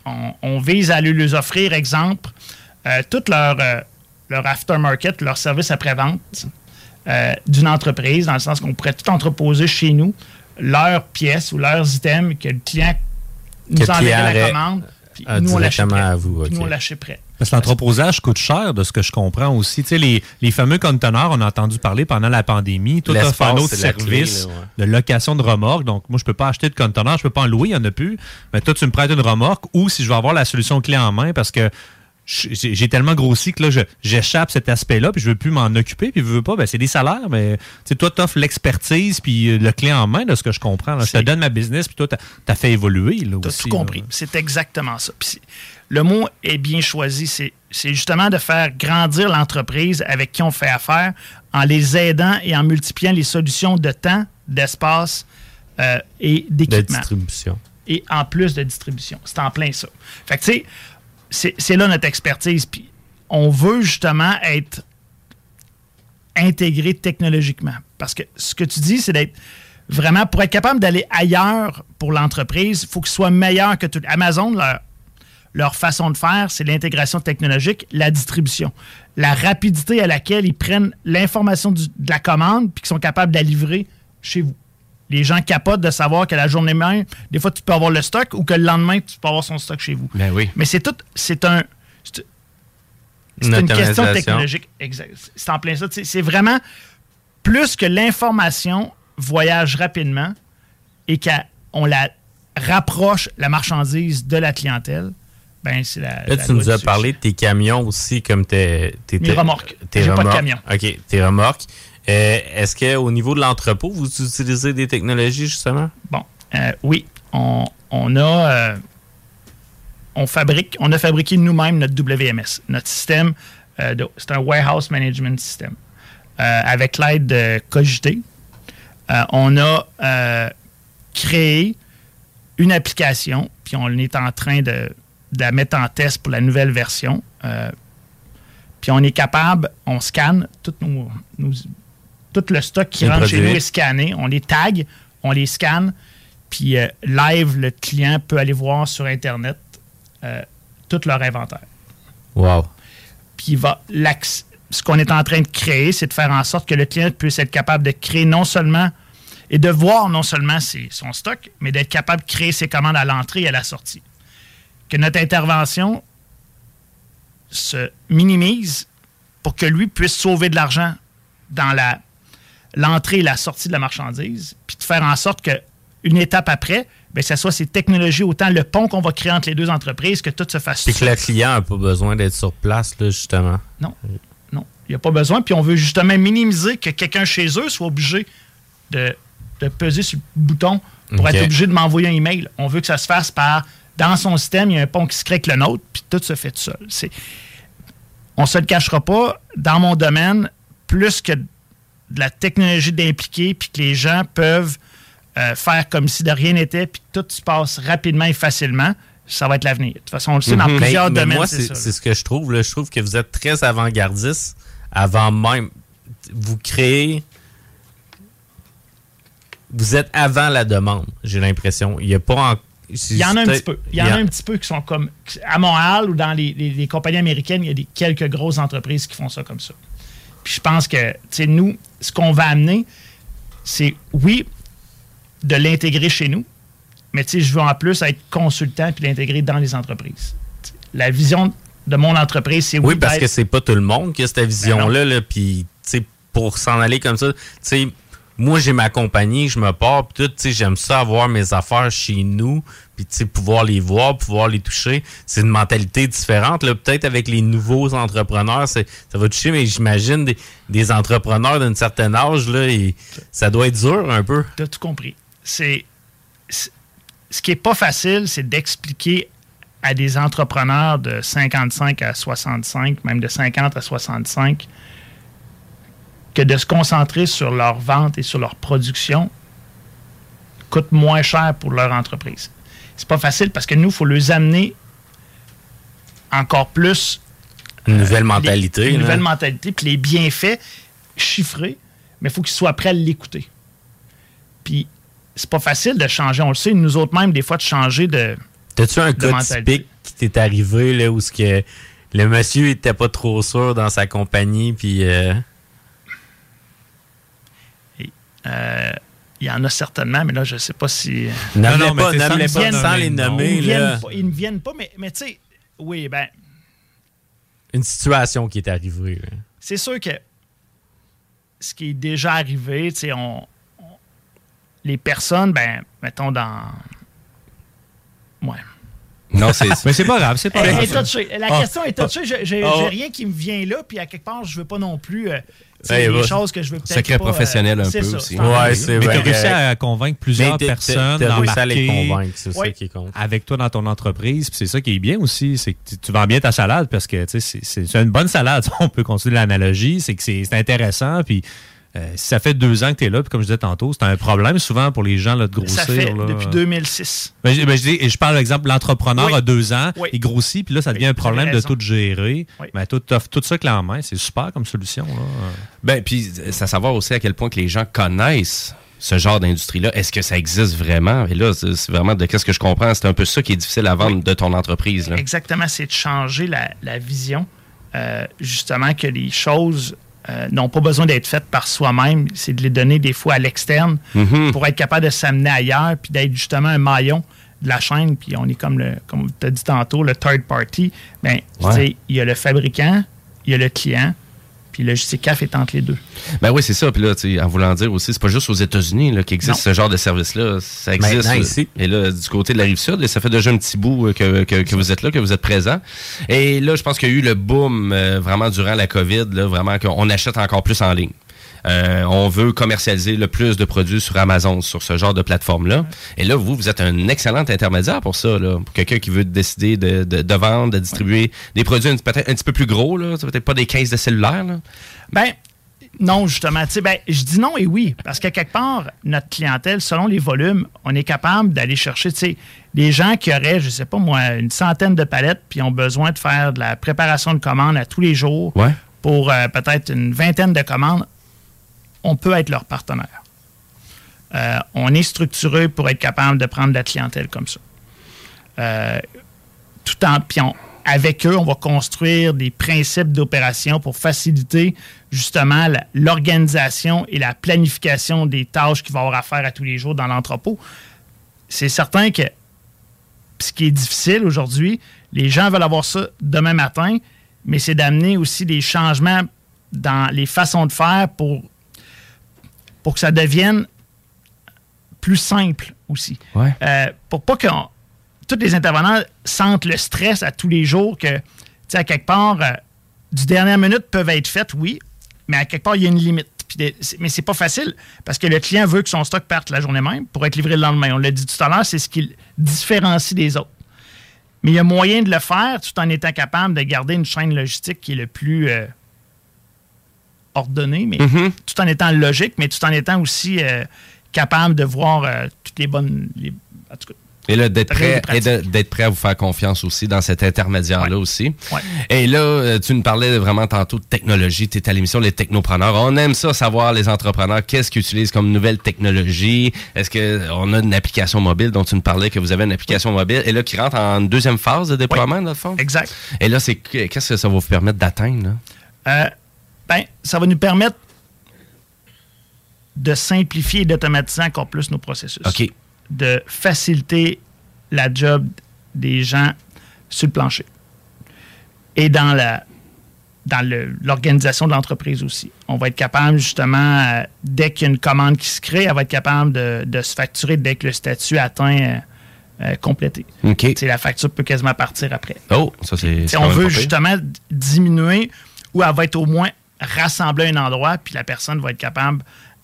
On, on vise à leur offrir, exemple, euh, tout leur, euh, leur aftermarket, leur service après-vente euh, d'une entreprise, dans le sens qu'on pourrait tout entreposer chez nous, leurs pièces ou leurs items que le client nous enverrait la commande, puis
ah,
nous, on
directement
l'achèterait.
à vous,
Puis nous, on l'achèterait.
Parce que l'entreposage coûte cher, de ce que je comprends aussi. Tu sais, les, les fameux conteneurs, on a entendu parler pendant la pandémie. Tout offre un autre
clé,
service
là, ouais.
de location de remorque. Donc, moi, je peux pas acheter de conteneur, je peux pas en louer, il y en a plus. Mais toi, tu me prêtes une remorque ou si je veux avoir la solution clé en main parce que j'ai tellement grossi que là, j'échappe cet aspect-là, puis je veux plus m'en occuper, puis je veux pas, ben, c'est des salaires, mais tu sais, toi, tu offres l'expertise, puis euh, le clé en main, de ce que je comprends. là. Je te donne ma business, puis toi, tu as, fait évoluer.
T'as
aussi,
tout compris. C'est exactement ça. Puis le mot est bien choisi. C'est justement de faire grandir l'entreprise avec qui on fait affaire en les aidant et en multipliant les solutions de temps, d'espace euh, et
De
d'équipement.
distribution.
Et en plus de distribution. C'est en plein ça. Fait que tu sais, c'est- là notre expertise. On veut justement être intégré technologiquement. Parce que ce que tu dis, c'est d'être vraiment, pour être capable d'aller ailleurs pour l'entreprise, il faut qu'il soit meilleur que tout. Amazon, leur, façon de faire, c'est l'intégration technologique, la distribution. La rapidité à laquelle ils prennent l'information de la commande puis qu'ils sont capables de la livrer chez vous. Les gens capotent de savoir que la journée même, des fois, tu peux avoir le stock ou que le lendemain, tu peux avoir son stock chez vous.
Ben oui.
Mais c'est tout, c'est un, c'est
Une
question technologique. Exact. C'est en plein ça. C'est vraiment plus que l'information voyage rapidement et qu'on la rapproche, la marchandise, de la clientèle, ben c'est la.
Là,
la
tu nous as parlé de tes camions aussi, comme tes... tes
Mes remorques.
Tes
J'ai pas de
remorques.
camion.
OK, tes remorques. Euh, Est-ce qu'au niveau de l'entrepôt, vous utilisez des technologies, justement?
Bon, euh, oui, on, on a. euh, on fabrique, on a fabriqué nous-mêmes notre WMS, notre système. c'est un warehouse management system. Avec l'aide de Cogité, on a créé une application, puis on est en train de, la mettre en test pour la nouvelle version. Puis on est capable, on scanne tout, nos, nos- tout le stock qui
Les
rentre chez nous est scanné. On les tag, on les scanne, puis euh, live, le client peut aller voir sur Internet euh, tout leur inventaire.
Wow.
Puis va ce qu'on est en train de créer, c'est de faire en sorte que le client puisse être capable de créer non seulement et de voir non seulement ses- son stock, mais d'être capable de créer ses commandes à l'entrée et à la sortie. Que notre intervention se minimise pour que lui puisse sauver de l'argent dans la l'entrée et la sortie de la marchandise, puis de faire en sorte que une étape après, que ce soit ces technologies, autant le pont qu'on va créer entre les deux entreprises, que tout se fasse
Puis que le client n'a pas besoin d'être sur place, là, justement.
non. Non. Il n'y a pas besoin. Puis on veut justement minimiser que quelqu'un chez eux soit obligé de, de peser sur le bouton pour être obligé de m'envoyer un email. On veut que ça se fasse par. Dans son système, il y a un pont qui se crée avec le nôtre, puis tout se fait tout seul. C'est, on se le cachera pas. Dans mon domaine, plus que de la technologie d'impliquer, puis que les gens peuvent euh, faire comme si de rien n'était, puis que tout se passe rapidement et facilement, ça va être l'avenir. De toute façon, on le sait dans
Mhm.
plusieurs
Mais- mais
domaines.
Moi,
c'est
ce que je trouve. là. Je trouve que vous êtes très avant-gardiste avant même. Vous créez. vous êtes avant la demande, j'ai l'impression. Il y a pas en-
Il y en a un petit peu. Il y en a un petit peu qui sont comme. À Montréal ou dans les, les- les compagnies américaines, il y a des, quelques grosses entreprises qui font ça comme ça. Puis je pense que, tu sais, nous, ce qu'on va amener, c'est, oui, de l'intégrer chez nous, mais tu sais, je veux en plus être consultant puis l'intégrer dans les entreprises. T'sais, La vision de mon entreprise, c'est
Oui, parce
d'être-
que c'est pas tout le monde qui a cette vision-là. là, Puis, tu sais, pour s'en aller comme ça, tu sais, moi, j'ai ma compagnie, je me pars, puis tout, tu sais, j'aime ça avoir mes affaires chez nous, puis, tu sais, pouvoir les voir, pouvoir les toucher. C'est une mentalité différente, là. Peut-être avec les nouveaux entrepreneurs, ça va toucher, mais j'imagine des, entrepreneurs d'un certain âge, là, ça doit être dur un peu.
Tu as tout compris. C'est, ce qui est pas facile, c'est d'expliquer à des entrepreneurs de 55 à 65, même de 50 à 65, que de se concentrer sur leur vente et sur leur production coûte moins cher pour leur entreprise. C'est pas facile parce que nous, il faut les amener encore plus
Une nouvelle
les-
mentalité.
Une
là.
nouvelle mentalité, puis les bienfaits chiffrés, mais il faut qu'ils soient prêts à l'écouter. Puis c'est pas facile de changer, on le sait, nous autres même, des fois, de changer de.
T'as-tu un
de
cas
mentalité.
typique qui t'est arrivé là où ce que le monsieur était pas trop sûr dans sa compagnie puis euh,
Euh, Il y en a certainement, mais là, je sais pas si.
Nomme-les
Non, non,
pas,
mais
nomme-les
sans-
pas sans les nommer,
Ils,
là.
ne viennent pas, mais, mais tu sais, oui, ben,
une situation qui est arrivée. là.
c'est sûr que ce qui est déjà arrivé, tu sais, on, on- les personnes, ben, mettons dans. Ouais.
Non, c'est.
Mais c'est pas grave, c'est pas grave.
elle est touchée. La
Ah.
question est touchée. J'ai j'ai-
Ah.
rien qui me vient là, puis à quelque part, je veux pas non plus. euh, tu sais,
Ouais,
des
bah,
choses que je veux peut-être.
secret
pas,
professionnel un
c'est
peu
ça,
aussi.
c'est
Ouais, c'est
Mais tu as
vrai.
réussi à convaincre plusieurs personnes
t'as réussi à les convaincre, c'est ça
Oui.
qui compte.
avec toi dans ton entreprise. Puis c'est ça qui est bien aussi, c'est que tu, tu vends bien ta salade parce que tu sais, c'est- c'est c'est une bonne salade. On peut continuer l'analogie, c'est que c'est c'est intéressant. Puis euh, si ça fait deux ans que tu es là, puis comme je disais tantôt, c'est un problème souvent pour les gens là, de grossir.
Ça fait
là.
depuis 2006.
Ben, je, ben, je dis- je parle, par exemple, l'entrepreneur
Oui.
a deux ans,
Oui.
il grossit, puis là, ça devient un problème de tout gérer.
Oui.
Mais tout, t'offres tout ça clé en main, c'est super comme solution. Là.
Ben, puis c'est à savoir aussi à quel point que les gens connaissent ce genre d'industrie-là. Est-ce que ça existe vraiment? Et là, c'est vraiment de qu'est-ce que je comprends. C'est un peu ça qui est difficile à vendre de ton entreprise. Là.
Exactement, c'est de changer la, la vision. euh, justement, que les choses euh, n'ont pas besoin d'être faites par soi-même. C'est de les donner des fois à l'externe
Mhm.
pour être capable de s'amener ailleurs, puis d'être justement un maillon de la chaîne. Puis on est comme le, comme tu as dit tantôt, le third party. Ben,
Ouais.
il y a le fabricant, il y a le client, puis le JCCAF est entre les deux.
Ben oui, c'est ça. Puis là, tu sais, en voulant dire aussi, c'est pas juste aux États-Unis là, qu'existe
Non.
ce genre de service-là. Ça existe.
Maintenant,
là.
ici.
Et là, du côté de la rive sud, ça fait déjà un petit bout euh, que, que, que vous êtes là, que vous êtes présent. Et là, je pense qu'il y a eu le boom euh, vraiment durant la COVID, là, vraiment qu'on achète encore plus en ligne. Euh, on veut commercialiser le plus de produits sur Amazon, sur ce genre de plateforme-là. Et là, vous, vous êtes un excellent intermédiaire pour ça. Là. Pour quelqu'un qui veut décider de, de, de vendre, de distribuer des produits un- peut-être un petit peu plus gros, là. Peut-être pas des caisses de cellulaire. Là.
Ben, non, justement. Ben, je dis non et oui, parce qu'à quelque part, notre clientèle, selon les volumes, on est capable d'aller chercher, des gens qui auraient, je sais pas moi, une centaine de palettes, puis ont besoin de faire de la préparation de commandes à tous les jours
Ouais.
pour euh, peut-être une vingtaine de commandes, on peut être leur partenaire. Euh, on est structuré pour être capable de prendre de la clientèle comme ça. Euh, tout en puis avec eux, on va construire des principes d'opération pour faciliter justement l'organisation et la planification des tâches qu'il va avoir à faire à tous les jours dans l'entrepôt. C'est certain que ce qui est difficile aujourd'hui, les gens veulent avoir ça demain matin, mais c'est d'amener aussi des changements dans les façons de faire pour, pour que ça devienne plus simple aussi.
Ouais.
Euh, pour pas que tous les intervenants sentent le stress à tous les jours que, tu sais, à quelque part, euh, du dernière minute peuvent être faites, oui, mais à quelque part, il y a une limite. Mais c'est pas facile parce que le client veut que son stock parte la journée même pour être livré le lendemain. On l'a dit tout à l'heure, c'est ce qui le différencie des autres. Mais il y a moyen de le faire tout en étant capable de garder une chaîne logistique qui est le plus euh, ordonnée, mais
Mhm.
tout en étant logique, mais tout en étant aussi euh, capable de voir euh, toutes les bonnes. les- en tout cas,
Et là, d'être prêt, et d'être prêt à vous faire confiance aussi dans cet intermédiaire-là aussi.
Ouais.
Et là, euh, tu nous parlais vraiment tantôt de technologie. Tu es à l'émission Les Technopreneurs. On aime ça, savoir les entrepreneurs, qu'est-ce qu'ils utilisent comme nouvelle technologie. Est-ce qu'on a une application mobile dont tu nous parlais que vous avez une application mobile et là qui rentre en deuxième phase de déploiement, dans le fond?
Exact.
Et là, c'est que- qu'est-ce que ça va vous permettre d'atteindre?
Euh, ben, ça va nous permettre de simplifier et d'automatiser encore plus nos processus.
OK.
De faciliter la job des gens sur le plancher. Et dans la dans le- l'organisation de l'entreprise aussi. On va être capable, justement, euh, dès qu'il y a une commande qui se crée, elle va être capable de, de se facturer dès que le statut atteint euh, euh, complété. La facture peut quasiment partir après.
Oh, ça, c'est.
On veut justement diminuer ou elle va être au moins rassemblée à un endroit, puis la personne va être capable,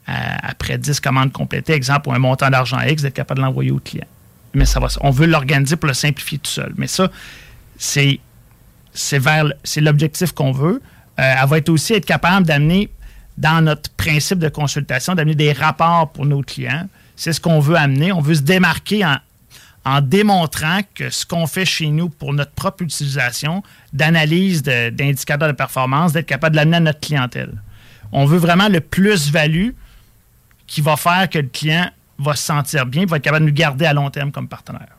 euh, après 10 commandes complétées, exemple, pour un montant d'argent X, d'être capable de l'envoyer au client. Mais ça va, on veut l'organiser pour le simplifier tout seul. Mais ça, c'est vers c'est l'objectif qu'on veut. Euh, elle va être aussi être capable d'amener dans notre principe de consultation, d'amener des rapports pour nos clients. C'est ce qu'on veut amener. On veut se démarquer en, en démontrant que ce qu'on fait chez nous pour notre propre utilisation, d'analyse d'indicateurs de, performance, d'être capable de l'amener à notre clientèle. On veut vraiment le plus-value qui va faire que le client va se sentir bien, va être capable de nous garder à long terme comme partenaire.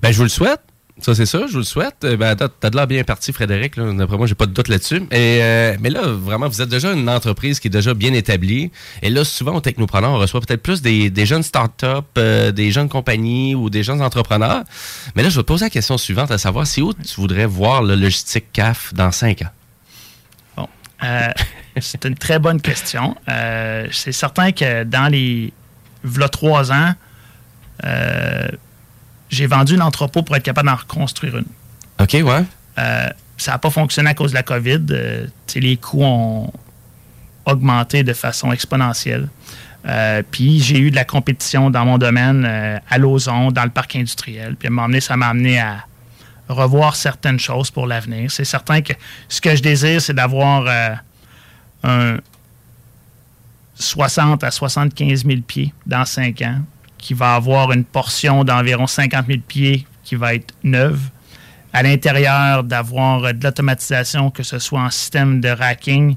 Ben, je vous le souhaite. Ça, c'est ça, je vous le souhaite. Euh, Ben, t'as, de l'air bien parti, Frédéric. D'après moi, j'ai pas de doute là-dessus. Euh, mais là, vraiment, vous êtes déjà une entreprise qui est déjà bien établie. Et là, souvent, au Technopreneur, on reçoit peut-être plus des, jeunes startups, euh, des jeunes compagnies ou des jeunes entrepreneurs. Mais là, je vais te poser la question suivante, à savoir, c'est où tu voudrais voir le logistique CAF dans cinq ans?
Bon. C'est une très bonne question. C'est certain que dans les. V'là trois ans, j'ai vendu un entrepôt pour être capable d'en reconstruire une.
OK, ouais.
Euh, ça n'a pas fonctionné à cause de la COVID. Euh, les coûts ont augmenté de façon exponentielle. Euh, puis j'ai eu de la compétition dans mon domaine à Lauson, dans le parc industriel. Puis ça m'a amené à revoir certaines choses pour l'avenir. C'est certain que ce que je désire, c'est d'avoir un 60 à 75 000 pieds dans 5 ans, qui va avoir une portion d'environ 50 000 pieds qui va être neuve. À l'intérieur, d'avoir de l'automatisation, que ce soit en système de racking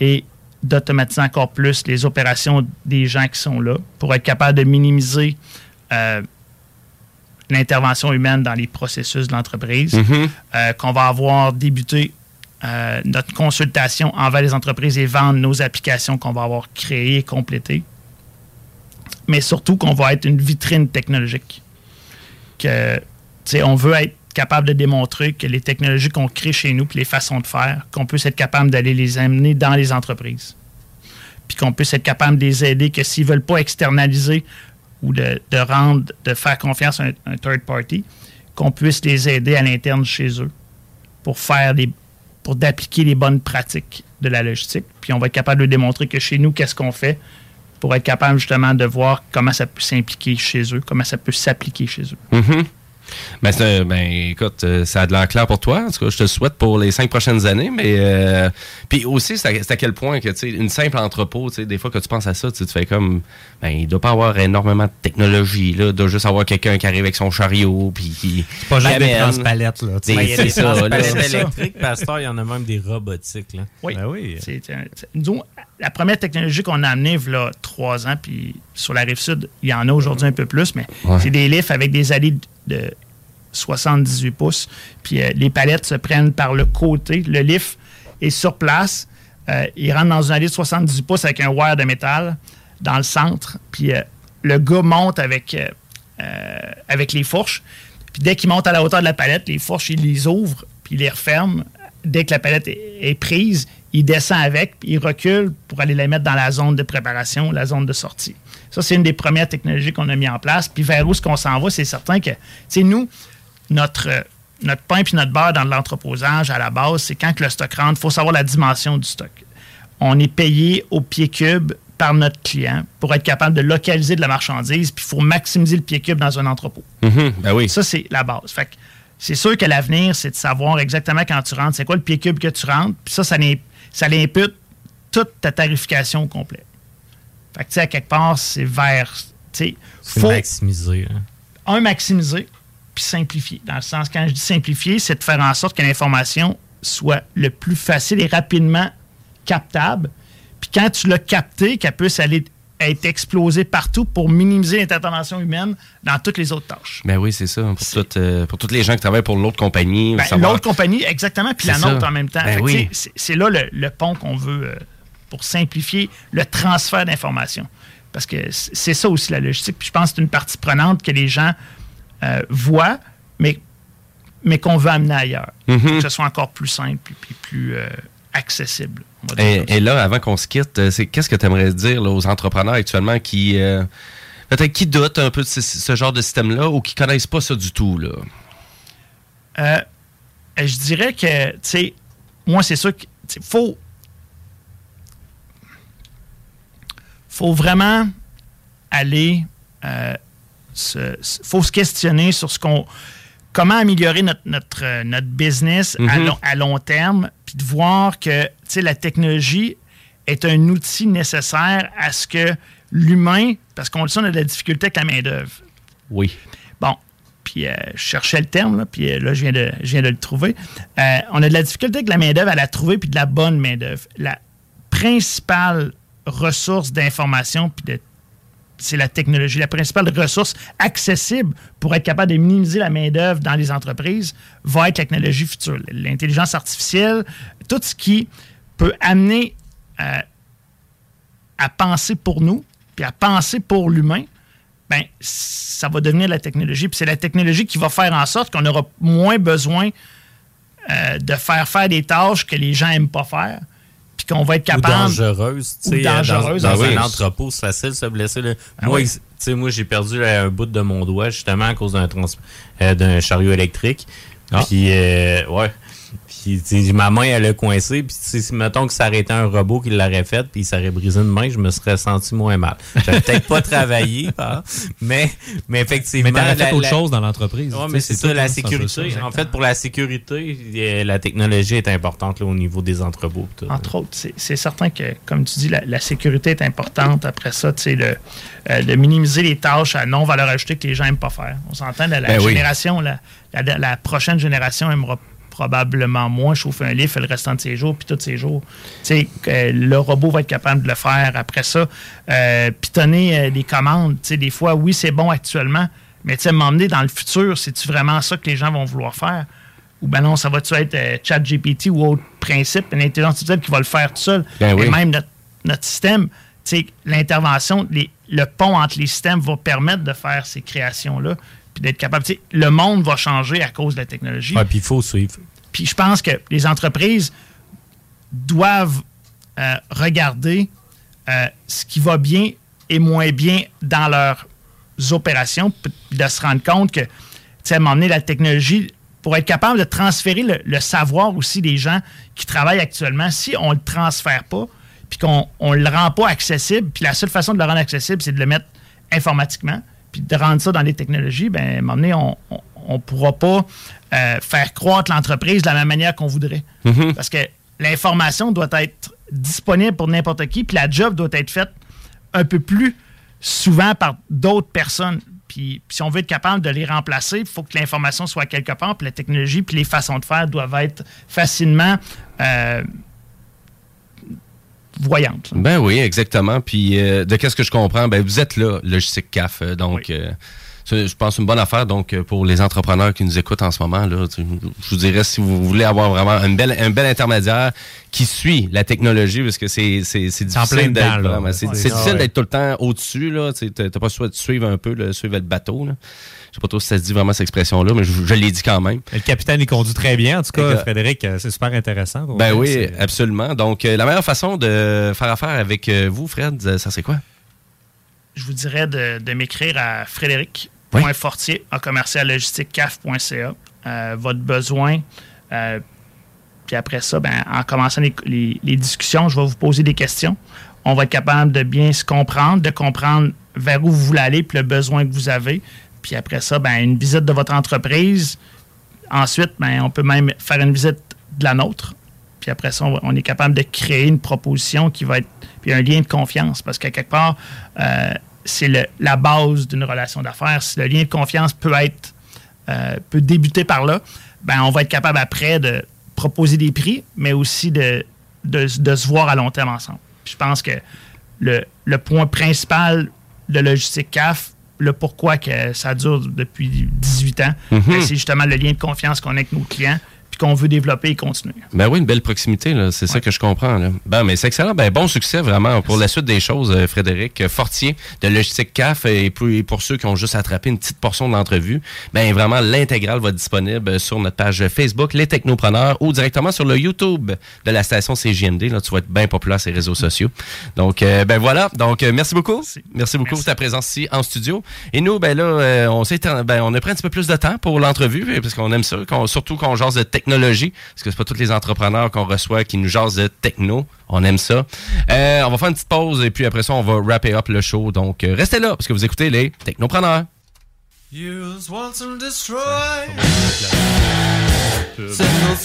et d'automatiser encore plus les opérations des gens qui sont là pour être capable de minimiser euh, l'intervention humaine dans les processus de l'entreprise.
Mhm.
Euh, qu'on va avoir débuté euh, notre consultation envers les entreprises et vendre nos applications qu'on va avoir créées et complétées. Mais surtout qu'on va être une vitrine technologique. Que, on veut être capable de démontrer que les technologies qu'on crée chez nous, puis les façons de faire, qu'on puisse être capable d'aller les amener dans les entreprises. Puis qu'on puisse être capable de les aider, que s'ils ne veulent pas externaliser ou de, de rendre, de faire confiance à un, un third party, qu'on puisse les aider à l'interne chez eux pour faire des pour d'appliquer les bonnes pratiques de la logistique. Puis on va être capable de démontrer que chez nous, qu'est-ce qu'on fait? Pour être capable justement de voir comment ça peut s'impliquer chez eux, comment ça peut s'appliquer chez eux.
Mhm. Ben, ben, écoute, euh, ça a de l'air clair pour toi. En tout cas, je te le souhaite pour les cinq prochaines années. Mais euh, puis aussi, c'est à, quel point que tu sais, une simple entrepôt, tu sais, des fois que tu penses à ça, tu tu fais comme, ben, il doit pas avoir énormément de technologie là, il doit juste avoir quelqu'un qui arrive avec son chariot, puis qui.
C'est pas juste des transpalettes, là, tu sais.
Des-
Ben, il y a
c'est
des
ça,
transpalettes
là.
C'est électrique, Pasteur, il y en a même des robotiques. Là.
Oui.
Ben oui.
C'est, la première technologie qu'on a amenée, il y a trois ans, puis sur la rive sud, il y en a aujourd'hui un peu plus, mais
Ouais.
c'est des lifts avec des allées de 78 pouces. Puis euh, les palettes se prennent par le côté. Le lift est sur place. Euh, il rentre dans une allée de 78 pouces avec un wire de métal dans le centre. Puis euh, le gars monte avec, avec les fourches. Puis dès qu'il monte à la hauteur de la palette, les fourches, il les ouvre, puis il les referme. Dès que la palette est, est prise, il descend avec, puis il recule pour aller la mettre dans la zone de préparation, la zone de sortie. Ça, c'est une des premières technologies qu'on a mis en place. Puis vers où est-ce qu'on s'en va, c'est certain que, tu sais, nous, notre, notre pain puis notre beurre dans l'entreposage, à la base, c'est quand que le stock rentre, il faut savoir la dimension du stock. On est payé au pied cube par notre client pour être capable de localiser de la marchandise, puis il faut maximiser le pied cube dans un entrepôt.
Mhm, ben oui.
Ça, c'est la base. Fait c'est sûr que l'avenir, c'est de savoir exactement quand tu rentres, c'est quoi le pied cube que tu rentres, puis ça, ça, l'im- ça l'impute toute ta tarification au complet. Fait que, tu sais, à quelque part, c'est vers. tu sais, faut-
maximisé. hein.
un, maximiser, puis simplifier. Dans le sens, quand je dis simplifier, c'est de faire en sorte que l'information soit le plus facile et rapidement captable. Puis quand tu l'as capté, qu'elle puisse aller être explosée partout pour minimiser l'intervention humaine dans toutes les autres tâches.
Ben oui, c'est ça. Pour, toutes, euh, pour toutes les gens qui travaillent pour l'autre compagnie.
Ben,
savoir-
L'autre compagnie, exactement, puis la
ça.
nôtre en même temps.
Ben oui.
C'est là le, le pont qu'on veut euh, pour simplifier le transfert d'informations. Parce que c'est ça aussi la logistique. Puis je pense que c'est une partie prenante que les gens euh, voient, mais, mais qu'on veut amener ailleurs.
Mhm.
Pour que ce soit encore plus simple et plus accessible.
Et, et là, avant qu'on se quitte, euh, c'est qu'est-ce que tu aimerais dire là, aux entrepreneurs actuellement qui euh, peut-être qui doutent un peu de ce, ce genre de système-là ou qui connaissent pas ça du tout là?
Euh, je dirais que, tu sais, moi, c'est sûr qu'il faut. faut vraiment aller. euh, se, faut se questionner sur ce qu'on. Comment améliorer notre, notre, notre business à,
Mhm.
long, à long terme, puis de voir que la technologie est un outil nécessaire à ce que l'humain, parce qu'on le sait, on a de la difficulté avec la main-d'œuvre.
Oui.
Bon, puis euh, je cherchais le terme, là, puis euh, là, je viens de, je viens de le trouver. Euh, on a de la difficulté avec la main-d'œuvre à la trouver, puis de la bonne main-d'œuvre. La principale ressource d'information, puis de c'est la technologie, la principale ressource accessible pour être capable de minimiser la main-d'œuvre dans les entreprises va être la technologie future. L'intelligence artificielle, tout ce qui peut amener euh, à penser pour nous, puis à penser pour l'humain, ben, ça va devenir la technologie. C'est la technologie qui va faire en sorte qu'on aura moins besoin euh, de faire faire des tâches que les gens n'aiment pas faire, puis qu'on va être
Ou
capable.
dangereuse.
Ou
tu sais, euh,
dangereuse,
Dans, dans
oui.
un entrepôt, c'est facile de se blesser. là.
Ah
moi,
oui.
ex- tu sais, moi j'ai perdu là, un bout de mon doigt justement à cause d'un trans- euh, d'un chariot électrique.
Ah.
Puis, euh, ouais. Puis, ma main, elle a coincé. Puis, si, mettons que ça aurait été un robot qui l'aurait fait, puis il s'aurait brisé une main, je me serais senti moins mal. J'aurais peut-être pas travaillé, hein, mais, mais effectivement.
Mais t'aurais fait autre
la-
chose dans l'entreprise. Tu
mais c'est ça, la sécurité.
ça.
En fait, pour la sécurité, la technologie est importante là, au niveau des entrepôts. tout.
Entre autres, c'est certain que, comme tu dis, la, la sécurité est importante. Après ça, tu sais, le, euh, de minimiser les tâches à non-valeur ajoutée que les gens n'aiment pas faire. On s'entend, la, la
Ben oui.
génération, la, la- la prochaine génération aimera probablement moins chauffer un livre le restant de ses jours, puis tous ses jours. Tu sais, que le robot va être capable de le faire. Après ça, euh, pitonner euh, des commandes, tu sais, des fois, oui, c'est bon actuellement, mais tu sais, m'emmener dans le futur, c'est-tu vraiment ça que les gens vont vouloir faire? Ou ben non, ça va-tu être euh, ChatGPT ou autre principe, une intelligence artificielle qui va le faire tout seul?
Ben oui.
Et même notre, notre système, tu sais, l'intervention, les- le pont entre les systèmes va permettre de faire ces créations-là, puis d'être capable. tu sais, le monde va changer à cause de la technologie.
Puis il faut suivre.
Puis je pense que les entreprises doivent euh, regarder euh, ce qui va bien et moins bien dans leurs opérations, de se rendre compte que, tu sais, à un moment donné, la technologie, pour être capable de transférer le, le savoir aussi des gens qui travaillent actuellement, si on ne le transfère pas, puis qu'on ne le rend pas accessible, puis la seule façon de le rendre accessible, c'est de le mettre informatiquement, puis de rendre ça dans les technologies, ben, à un moment donné, on ne pourra pas euh, faire croître l'entreprise de la même manière qu'on voudrait.
Mhm.
Parce que l'information doit être disponible pour n'importe qui, puis la job doit être faite un peu plus souvent par d'autres personnes. Puis, puis si on veut être capable de les remplacer, il faut que l'information soit quelque part, puis la technologie, puis les façons de faire doivent être facilement euh, voyantes.
Ben oui, exactement. Puis euh, de qu'est-ce que je comprends, ben vous êtes là, Logistique CAF, euh, donc euh, je pense une bonne affaire. Donc euh, pour les entrepreneurs qui nous écoutent en ce moment, là, je vous dirais si vous voulez avoir vraiment un bel, un bel intermédiaire qui suit la technologie, parce que c'est, c'est, c'est
en
difficile d'être c'est, difficile d'être tout le temps au-dessus là. Tu t'as pas le choix de suivre un peu, le, suivre le bateau. Là. Je sais pas trop si ça se dit vraiment cette expression-là, mais je, je l'ai dit quand même.
Le capitaine il conduit très bien. En tout cas. Frédéric, euh, c'est super intéressant.
Ben oui, absolument. Donc euh, la meilleure façon de faire affaire avec vous, Fred, ça c'est quoi?
je vous dirais de, de m'écrire à frédéric.fortier en commercial logistique-caf.ca. Euh, votre besoin. euh, puis après ça, ben, en commençant les, discussions, je vais vous poser des questions. On va être capable de bien se comprendre, de comprendre vers où vous voulez aller, puis le besoin que vous avez. Puis après ça, ben, une visite de votre entreprise. Ensuite, ben, on peut même faire une visite de la nôtre. Puis après ça, on est capable de créer une proposition qui va être. Puis un lien de confiance. Parce qu'à quelque part, euh, c'est la base d'une relation d'affaires. Si le lien de confiance peut être euh, peut débuter par là, ben on va être capable après de proposer des prix, mais aussi de, de, de se voir à long terme ensemble. Je pense que le, le point principal de logistique CAF, le pourquoi que ça dure depuis 18 ans,
Mhm.
ben, c'est justement le lien de confiance qu'on a avec nos clients puis qu'on veut développer et continuer.
Ben oui, une belle proximité, là. c'est ça que je comprends. Là. Ben, mais c'est excellent. Ben, bon succès vraiment pour la suite des choses, euh, Frédéric Fortier de Logistique CAF. Et pour, et pour ceux qui ont juste attrapé une petite portion de l'entrevue, ben vraiment, l'intégrale va être disponible sur notre page Facebook, Les Technopreneurs, ou directement sur le YouTube de la station CJMD. Là, tu vas être bien populaire sur les réseaux sociaux. Donc, euh, ben voilà. Donc, euh, merci beaucoup. Merci, beaucoup pour ta présence ici en studio. Et nous, ben là, on, s'est, ben, on a pris un petit peu plus de temps pour l'entrevue, parce qu'on aime ça, qu'on- surtout qu'on jase de technologie, parce que c'est pas tous les entrepreneurs qu'on reçoit qui nous jasent de techno. On aime ça. Euh, on va faire une petite pause et puis après ça, on va wrapper up le show. Donc, euh, restez là, parce que vous écoutez les technopreneurs.
Use once and destroy. Single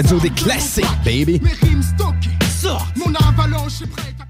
radio des classiques, baby.
Mon avalanche est prête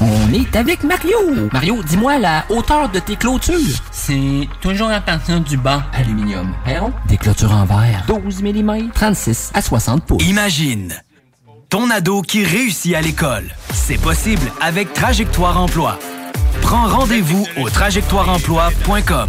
On est avec Mario. Mario, dis-moi la hauteur de tes clôtures. C'est toujours à partir du banc aluminium. Perron, des clôtures en verre. 12 mm, 36 à 60 pouces.
Imagine ton ado qui réussit à l'école. C'est possible avec Trajectoire Emploi. Prends rendez-vous au trajectoireemploi.com.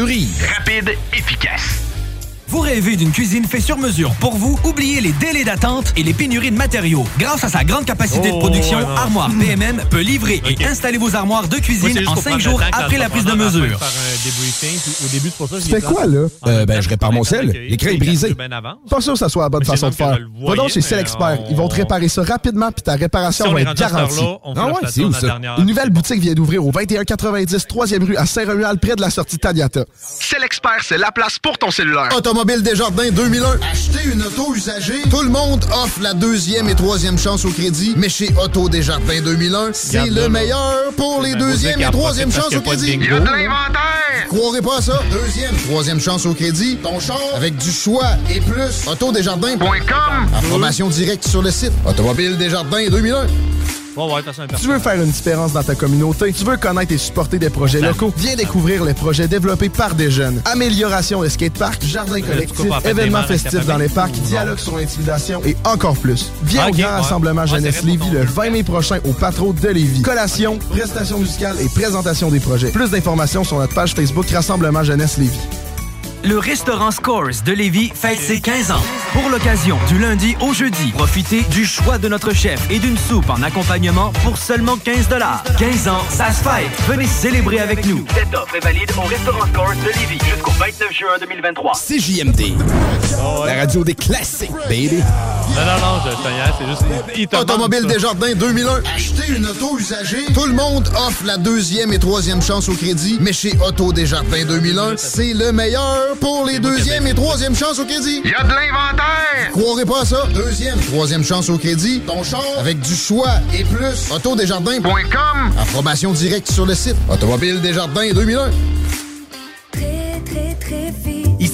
Rapide, efficace. Vous rêvez d'une cuisine faite sur mesure pour vous? Oubliez les délais d'attente et les pénuries de matériaux. Grâce à sa grande capacité de
Oh,
production,
ouais.
Armoire PMM peut livrer et installer vos armoires de cuisine en
pour
5
prendre
jours après la prise de mesure.
les
quoi, là? Euh, ben, je répare mon sel. L'écran est
les
brisé. Pas sûr que ça soit la bonne façon de faire. Va donc chez
mais
Selexpert. Ils vont te réparer ça rapidement, puis ta réparation va
est
être garantie. Ah ouais, c'est où ça? Une nouvelle boutique vient d'ouvrir au 2190 3e rue à Saint-Romuald, près de la sortie Tadiata.
C'est l'expert, c'est la place pour ton cellulaire.
Automobile Desjardins 2001.
Acheter une auto usagée, tout le monde offre la deuxième et troisième chance au crédit, mais chez Auto Desjardins 2001, c'est le meilleur pour les deuxième et troisième chances au crédit.
Il y a de l'inventaire!
Croirez pas à ça. Deuxième, troisième chance au crédit, ton char avec du choix et plus. Autodesjardins.com. Approbation directe sur le site. Automobile Desjardins 2001.
Tu veux faire une différence dans ta communauté? Tu veux connaître et supporter des projets locaux? Viens découvrir les projets développés par des jeunes. Amélioration de skateparks, jardins collectifs,
fait des
événements festifs dans les parcs, dialogue sur l'intimidation et encore plus. Viens au grand rassemblement
Ouais,
Jeunesse Lévis le 20 mai prochain au Patro de Lévis. Collation, prestations musicales et présentation des projets. Plus d'informations sur notre page Facebook Rassemblement Jeunesse Lévis.
Le restaurant Scores de Lévis fête ses 15 ans. Pour l'occasion, du lundi au jeudi, profitez du choix de notre chef et d'une soupe en accompagnement pour seulement 15 15 ans, ça se fête. Venez célébrer avec nous.
Cette offre est valide au restaurant Scores de Lévis jusqu'au 29 juin 2023.
CJMD. La radio des classiques, baby.
Non, non, non, je c'est juste. il- il te
Automobile. Desjardins 2001. Acheter une auto usagée. Tout le monde offre la deuxième et troisième chance au crédit, mais chez Auto Desjardins 2001, c'est le meilleur pour les deuxième et troisième chances au crédit.
Y a de l'inventaire!
Croirez pas à ça. Deuxième, troisième chance au crédit. Ton char avec du choix et plus. Autodesjardins.com. Approbation directe sur le site. Automobile Desjardins 2001.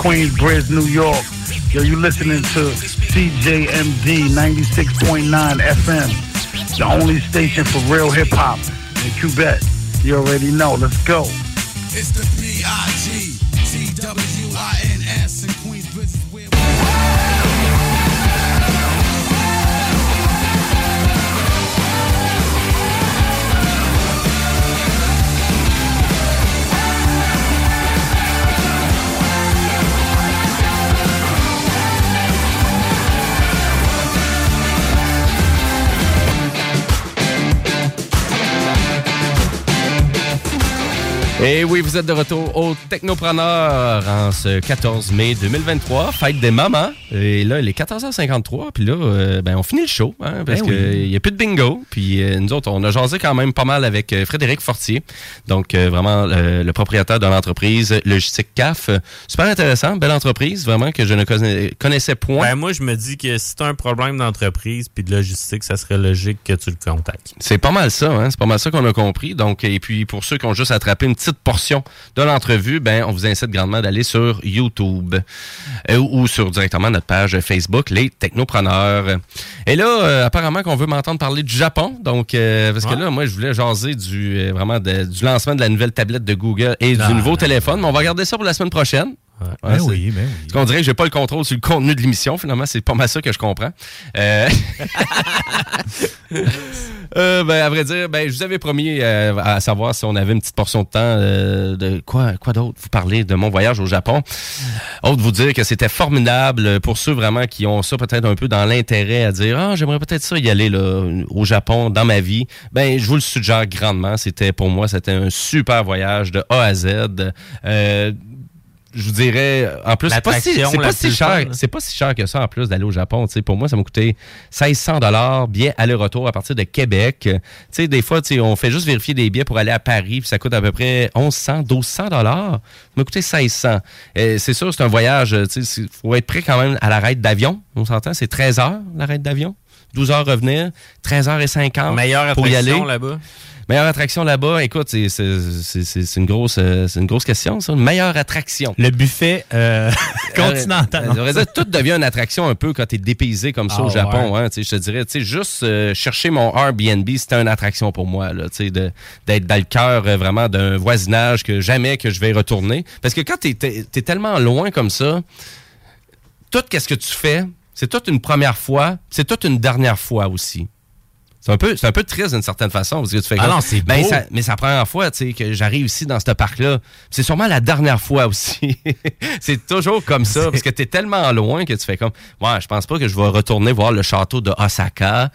Queensbridge, New York. Yo, you listening to CJMD 96.9 FM, the only station for real hip hop in Quebec. You already know. Let's go.
It's the B-I-G, T-W-I-N-S, and Queensbridge is
Et oui, vous êtes de retour au Technopreneur en ce 14 mai 2023, fête des mamans. Et là, il est 14h53, puis là, euh, ben, on finit le show, hein, parce
Ben
qu'il
oui.
n'y a plus de bingo. Puis euh, nous autres, on a jasé quand même pas mal avec euh, Frédéric Fortier, donc vraiment le propriétaire de l'entreprise Logistique CAF. Super intéressant, belle entreprise, vraiment, que je ne connais- connaissais point.
Ben, moi, je me dis que si tu as un problème d'entreprise puis de logistique, ça serait logique que tu le contactes.
C'est pas mal ça, hein? c'est pas mal ça qu'on a compris. Donc, et puis pour ceux qui ont juste attrapé une petite portion de l'entrevue, ben on vous incite grandement d'aller sur YouTube euh, ou sur directement notre page Facebook, les Technopreneurs. Et là, euh, apparemment qu'on veut m'entendre parler du Japon, donc euh, parce que là, moi, je voulais jaser du vraiment de- du lancement de la nouvelle tablette de Google et
Ah,
du nouveau téléphone, mais on va garder ça pour la semaine prochaine.
Ben oui, ben oui.
Parce qu'on dirait que j'ai pas le contrôle sur le contenu de l'émission. Finalement, c'est pas mal ça que je comprends. Euh... euh, ben, à vrai dire, ben, je vous avais promis euh, à savoir si on avait une petite portion de temps euh, de quoi, quoi d'autre vous parler de mon voyage au Japon. Autre vous dire que c'était formidable pour ceux vraiment qui ont ça peut-être un peu dans l'intérêt à dire ah j'aimerais peut-être ça y aller là au Japon dans ma vie. Ben je vous le suggère grandement. C'était pour moi c'était un super voyage de A à Z. Je vous dirais, en plus, c'est pas si, pas si cher, c'est pas si cher que ça en plus d'aller au Japon. Tu sais, pour moi, ça m'a coûté 1600 dollars, billet aller-retour à partir de Québec. Tu sais, des fois, on fait juste vérifier des billets pour aller à Paris, puis ça coûte à peu près 1100, 1200 dollars. Ça m'a coûté 1600. Euh, c'est sûr, c'est un voyage. Tu sais, il faut être prêt quand même à l'arrêt d'avion. On s'entend, c'est 13 heures l'arrêt d'avion. 12 heures revenir, 13 heures et 50
Meilleure
pour y aller.
là-bas.
Meilleure attraction là-bas, écoute, c'est- c'est c'est- une grosse, euh, c'est une grosse question, ça. Une meilleure attraction.
Le buffet euh, continental.
Euh, dit, tout devient une attraction un peu quand tu es dépaysé comme ça
Ah
au Japon.
ouais.
Hein, je te dirais, juste euh, chercher mon Airbnb, c'était une attraction pour moi. là, de- D'être dans le cœur euh, vraiment d'un voisinage que jamais que je vais retourner. Parce que quand tu es, tellement loin comme ça, tout ce que tu fais, c'est toute une première fois, c'est toute une dernière fois aussi. C'est un peu, c'est un peu triste d'une certaine façon parce que tu fais
Ah
comme-
non, c'est
Ben,
beau.
ça- mais c'est la première fois, tu sais, que j'arrive ici dans ce parc-là. C'est sûrement la dernière fois aussi. c'est toujours comme ça parce que t'es tellement loin que tu fais comme, ouais, je pense pas que je vais retourner voir le château de Osaka.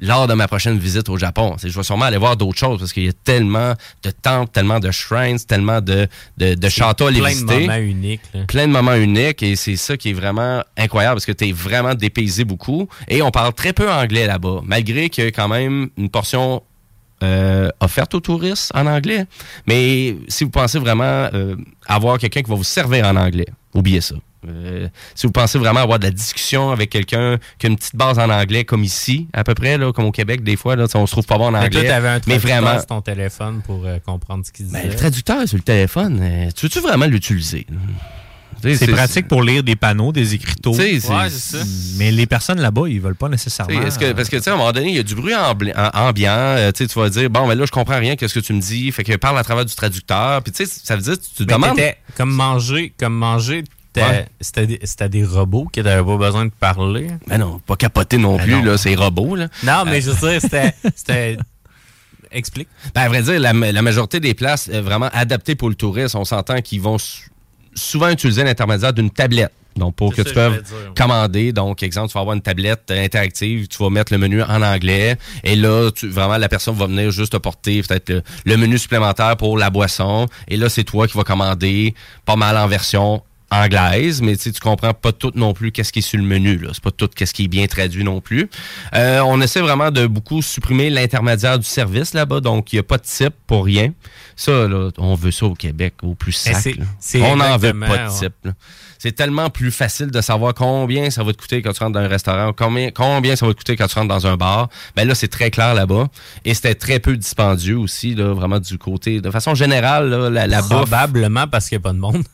Lors de ma prochaine visite au Japon. Je vais sûrement aller voir d'autres choses parce qu'il y a tellement de temples, tellement de shrines, tellement de, de, de châteaux à
plein de moments uniques, là.
Plein de moments uniques et c'est ça qui est vraiment incroyable parce que tu es vraiment dépaysé beaucoup. Et on parle très peu anglais là-bas, malgré qu'il y a quand même une portion euh, offerte aux touristes en anglais. Mais si vous pensez vraiment euh, avoir quelqu'un qui va vous servir en anglais, oubliez ça. Euh, si vous pensez vraiment avoir de la discussion avec quelqu'un qui a une petite base en anglais, comme ici, à peu près, là, comme au Québec, des fois, là, on se trouve pas bon en
Mais
anglais.
toi, t'avais un
mais vraiment,
sur ton téléphone pour euh, comprendre ce qu'il disait.
ben, le traducteur sur le téléphone, euh, tu veux-tu vraiment l'utiliser?
C'est pratique pour lire des panneaux, des écriteaux.
Ouais, ça.
Mais les personnes là-bas, ils veulent pas nécessairement.
que- parce que, tu sais, à un moment donné, il y a du bruit ambiant. euh, tu vas dire, bon, mais là, je comprends rien, qu'est-ce que tu me dis? Fait que parle à travers du traducteur. Puis, tu sais, ça veut dire, tu
Mais
demandes.
comme manger, comme manger,
Ouais.
c'était des- des robots qui n'avaient pas besoin de parler.
Mais non, pas capoter non
Ben
plus,
non.
là, c'est robot, là.
Non, mais
Euh,
je veux dire, c'était-. Explique.
Ben, à vrai dire, la, la majorité des places euh, vraiment adaptées pour le tourisme, on s'entend qu'ils vont sou- souvent utiliser l'intermédiaire d'une tablette. Donc, pour que tu peux commander. Donc, exemple, tu vas avoir une tablette interactive, tu vas mettre le menu en anglais. Et là, tu, vraiment, la personne va venir juste te porter peut-être le, le menu supplémentaire pour la boisson. Et là, c'est toi qui vas commander pas mal en version anglaise, mais tu comprends pas tout non plus qu'est-ce qui est sur le menu. là. C'est pas tout qu'est-ce qui est bien traduit non plus. Euh, on essaie vraiment de beaucoup supprimer l'intermédiaire du service là-bas, donc il n'y a pas de type pour rien. Ça, là, on veut ça au Québec, au plus
Mais
sac. On n'en veut pas de type. là. C'est tellement plus facile de savoir combien ça va te coûter quand tu rentres dans un restaurant, combien, combien ça va te coûter quand tu rentres dans un bar. Ben là, c'est très clair là-bas. Et c'était très peu dispendieux aussi, là, vraiment du côté. De façon générale, là, la, la bouffe.
Probablement parce qu'il n'y a pas de monde.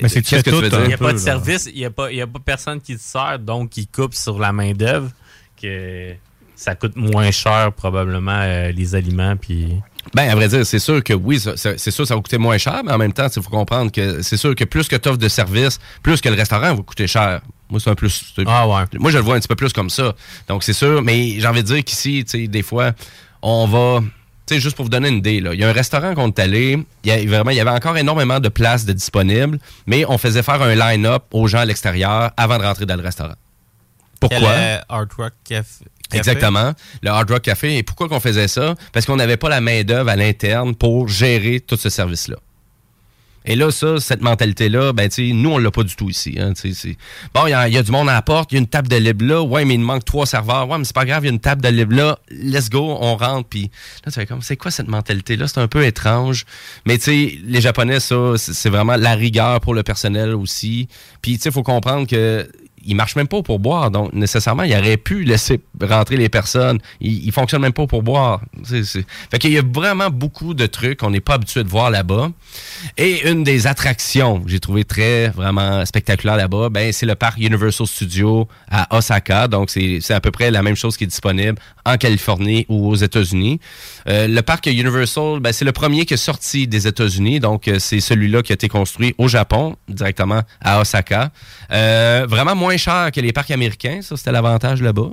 Mais c'est
Qu'est-ce
que tu veux dire?
Il n'y a pas de service, il n'y a, pas- il y a pas personne qui te sert, donc il coupe sur la main-d'œuvre. Que ça coûte moins cher, probablement, euh, les aliments. Puis...
Ben, à vrai dire, c'est sûr que oui, c'est sûr ça va coûter moins cher, mais en même temps, il faut comprendre que c'est sûr que plus que tu offres de services, plus que le restaurant va coûter cher. Moi, c'est un plus.
Ah ouais.
Moi, je le vois un petit peu plus comme ça. Donc, c'est sûr, mais j'ai envie de dire qu'ici, tu sais, des fois, on va. Tu sais, juste pour vous donner une idée, là, il y a un restaurant qu'on est allé, il y, a, vraiment, il y avait encore énormément de places de disponibles, mais on faisait faire un line-up aux gens à l'extérieur avant de rentrer dans le restaurant. Pourquoi?
Euh, Hard Rock Caf- Café?
Exactement. Le Hard Rock Café. Et pourquoi qu'on faisait ça? Parce qu'on n'avait pas la main-d'œuvre à l'interne pour gérer tout ce service-là. Et là, ça, cette mentalité-là, ben, tu nous, on l'a pas du tout ici. Hein, bon, il y, a- du monde à la porte, il y a une table de libre là. Ouais, mais il manque trois serveurs. Ouais, mais c'est pas grave, il y a une table de libre là. Let's go, on rentre. Puis là, tu fais comme, c'est quoi cette mentalité-là? C'est un peu étrange. Mais tu sais, les Japonais, ça, c'est c'est vraiment la rigueur pour le personnel aussi. Puis, tu sais, il faut comprendre que il marche même pas pour boire. Donc, nécessairement, il aurait pu laisser rentrer les personnes. Il, il fonctionne même pas pour boire. C'est, c'est- Fait qu'il y a vraiment beaucoup de trucs qu'on n'est pas habitué de voir là-bas. Et une des attractions que j'ai trouvé très, vraiment spectaculaire là-bas, ben, c'est le parc Universal Studios à Osaka. Donc, c'est, c'est à peu près la même chose qui est disponible en Californie ou aux États-Unis. Euh, le parc Universal, ben, c'est le premier qui est sorti des États-Unis. Donc, euh, c'est celui-là qui a été construit au Japon, directement à Osaka. Euh, vraiment moins cher que les parcs américains. Ça, c'était l'avantage là-bas.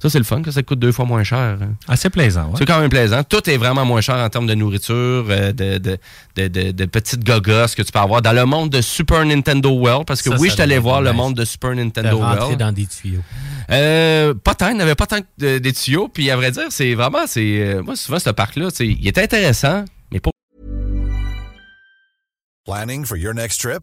Ça, c'est le fun, que ça coûte deux fois moins cher.
Assez plaisant, ouais.
C'est quand même plaisant. Tout est vraiment moins cher en termes de nourriture, euh, de, de, de, de- de petites gogosses que tu peux avoir dans le monde de Super Nintendo World. Parce que
Ça,
oui,
ça
je
être
voir le monde de Super Nintendo World.
dans des tuyaux.
Euh, pas tant, il n'y avait pas tant de, des tuyaux. Puis à vrai dire, c'est vraiment, c'est euh, moi souvent ce parc-là, il est intéressant, mais pas
Planning for your next trip?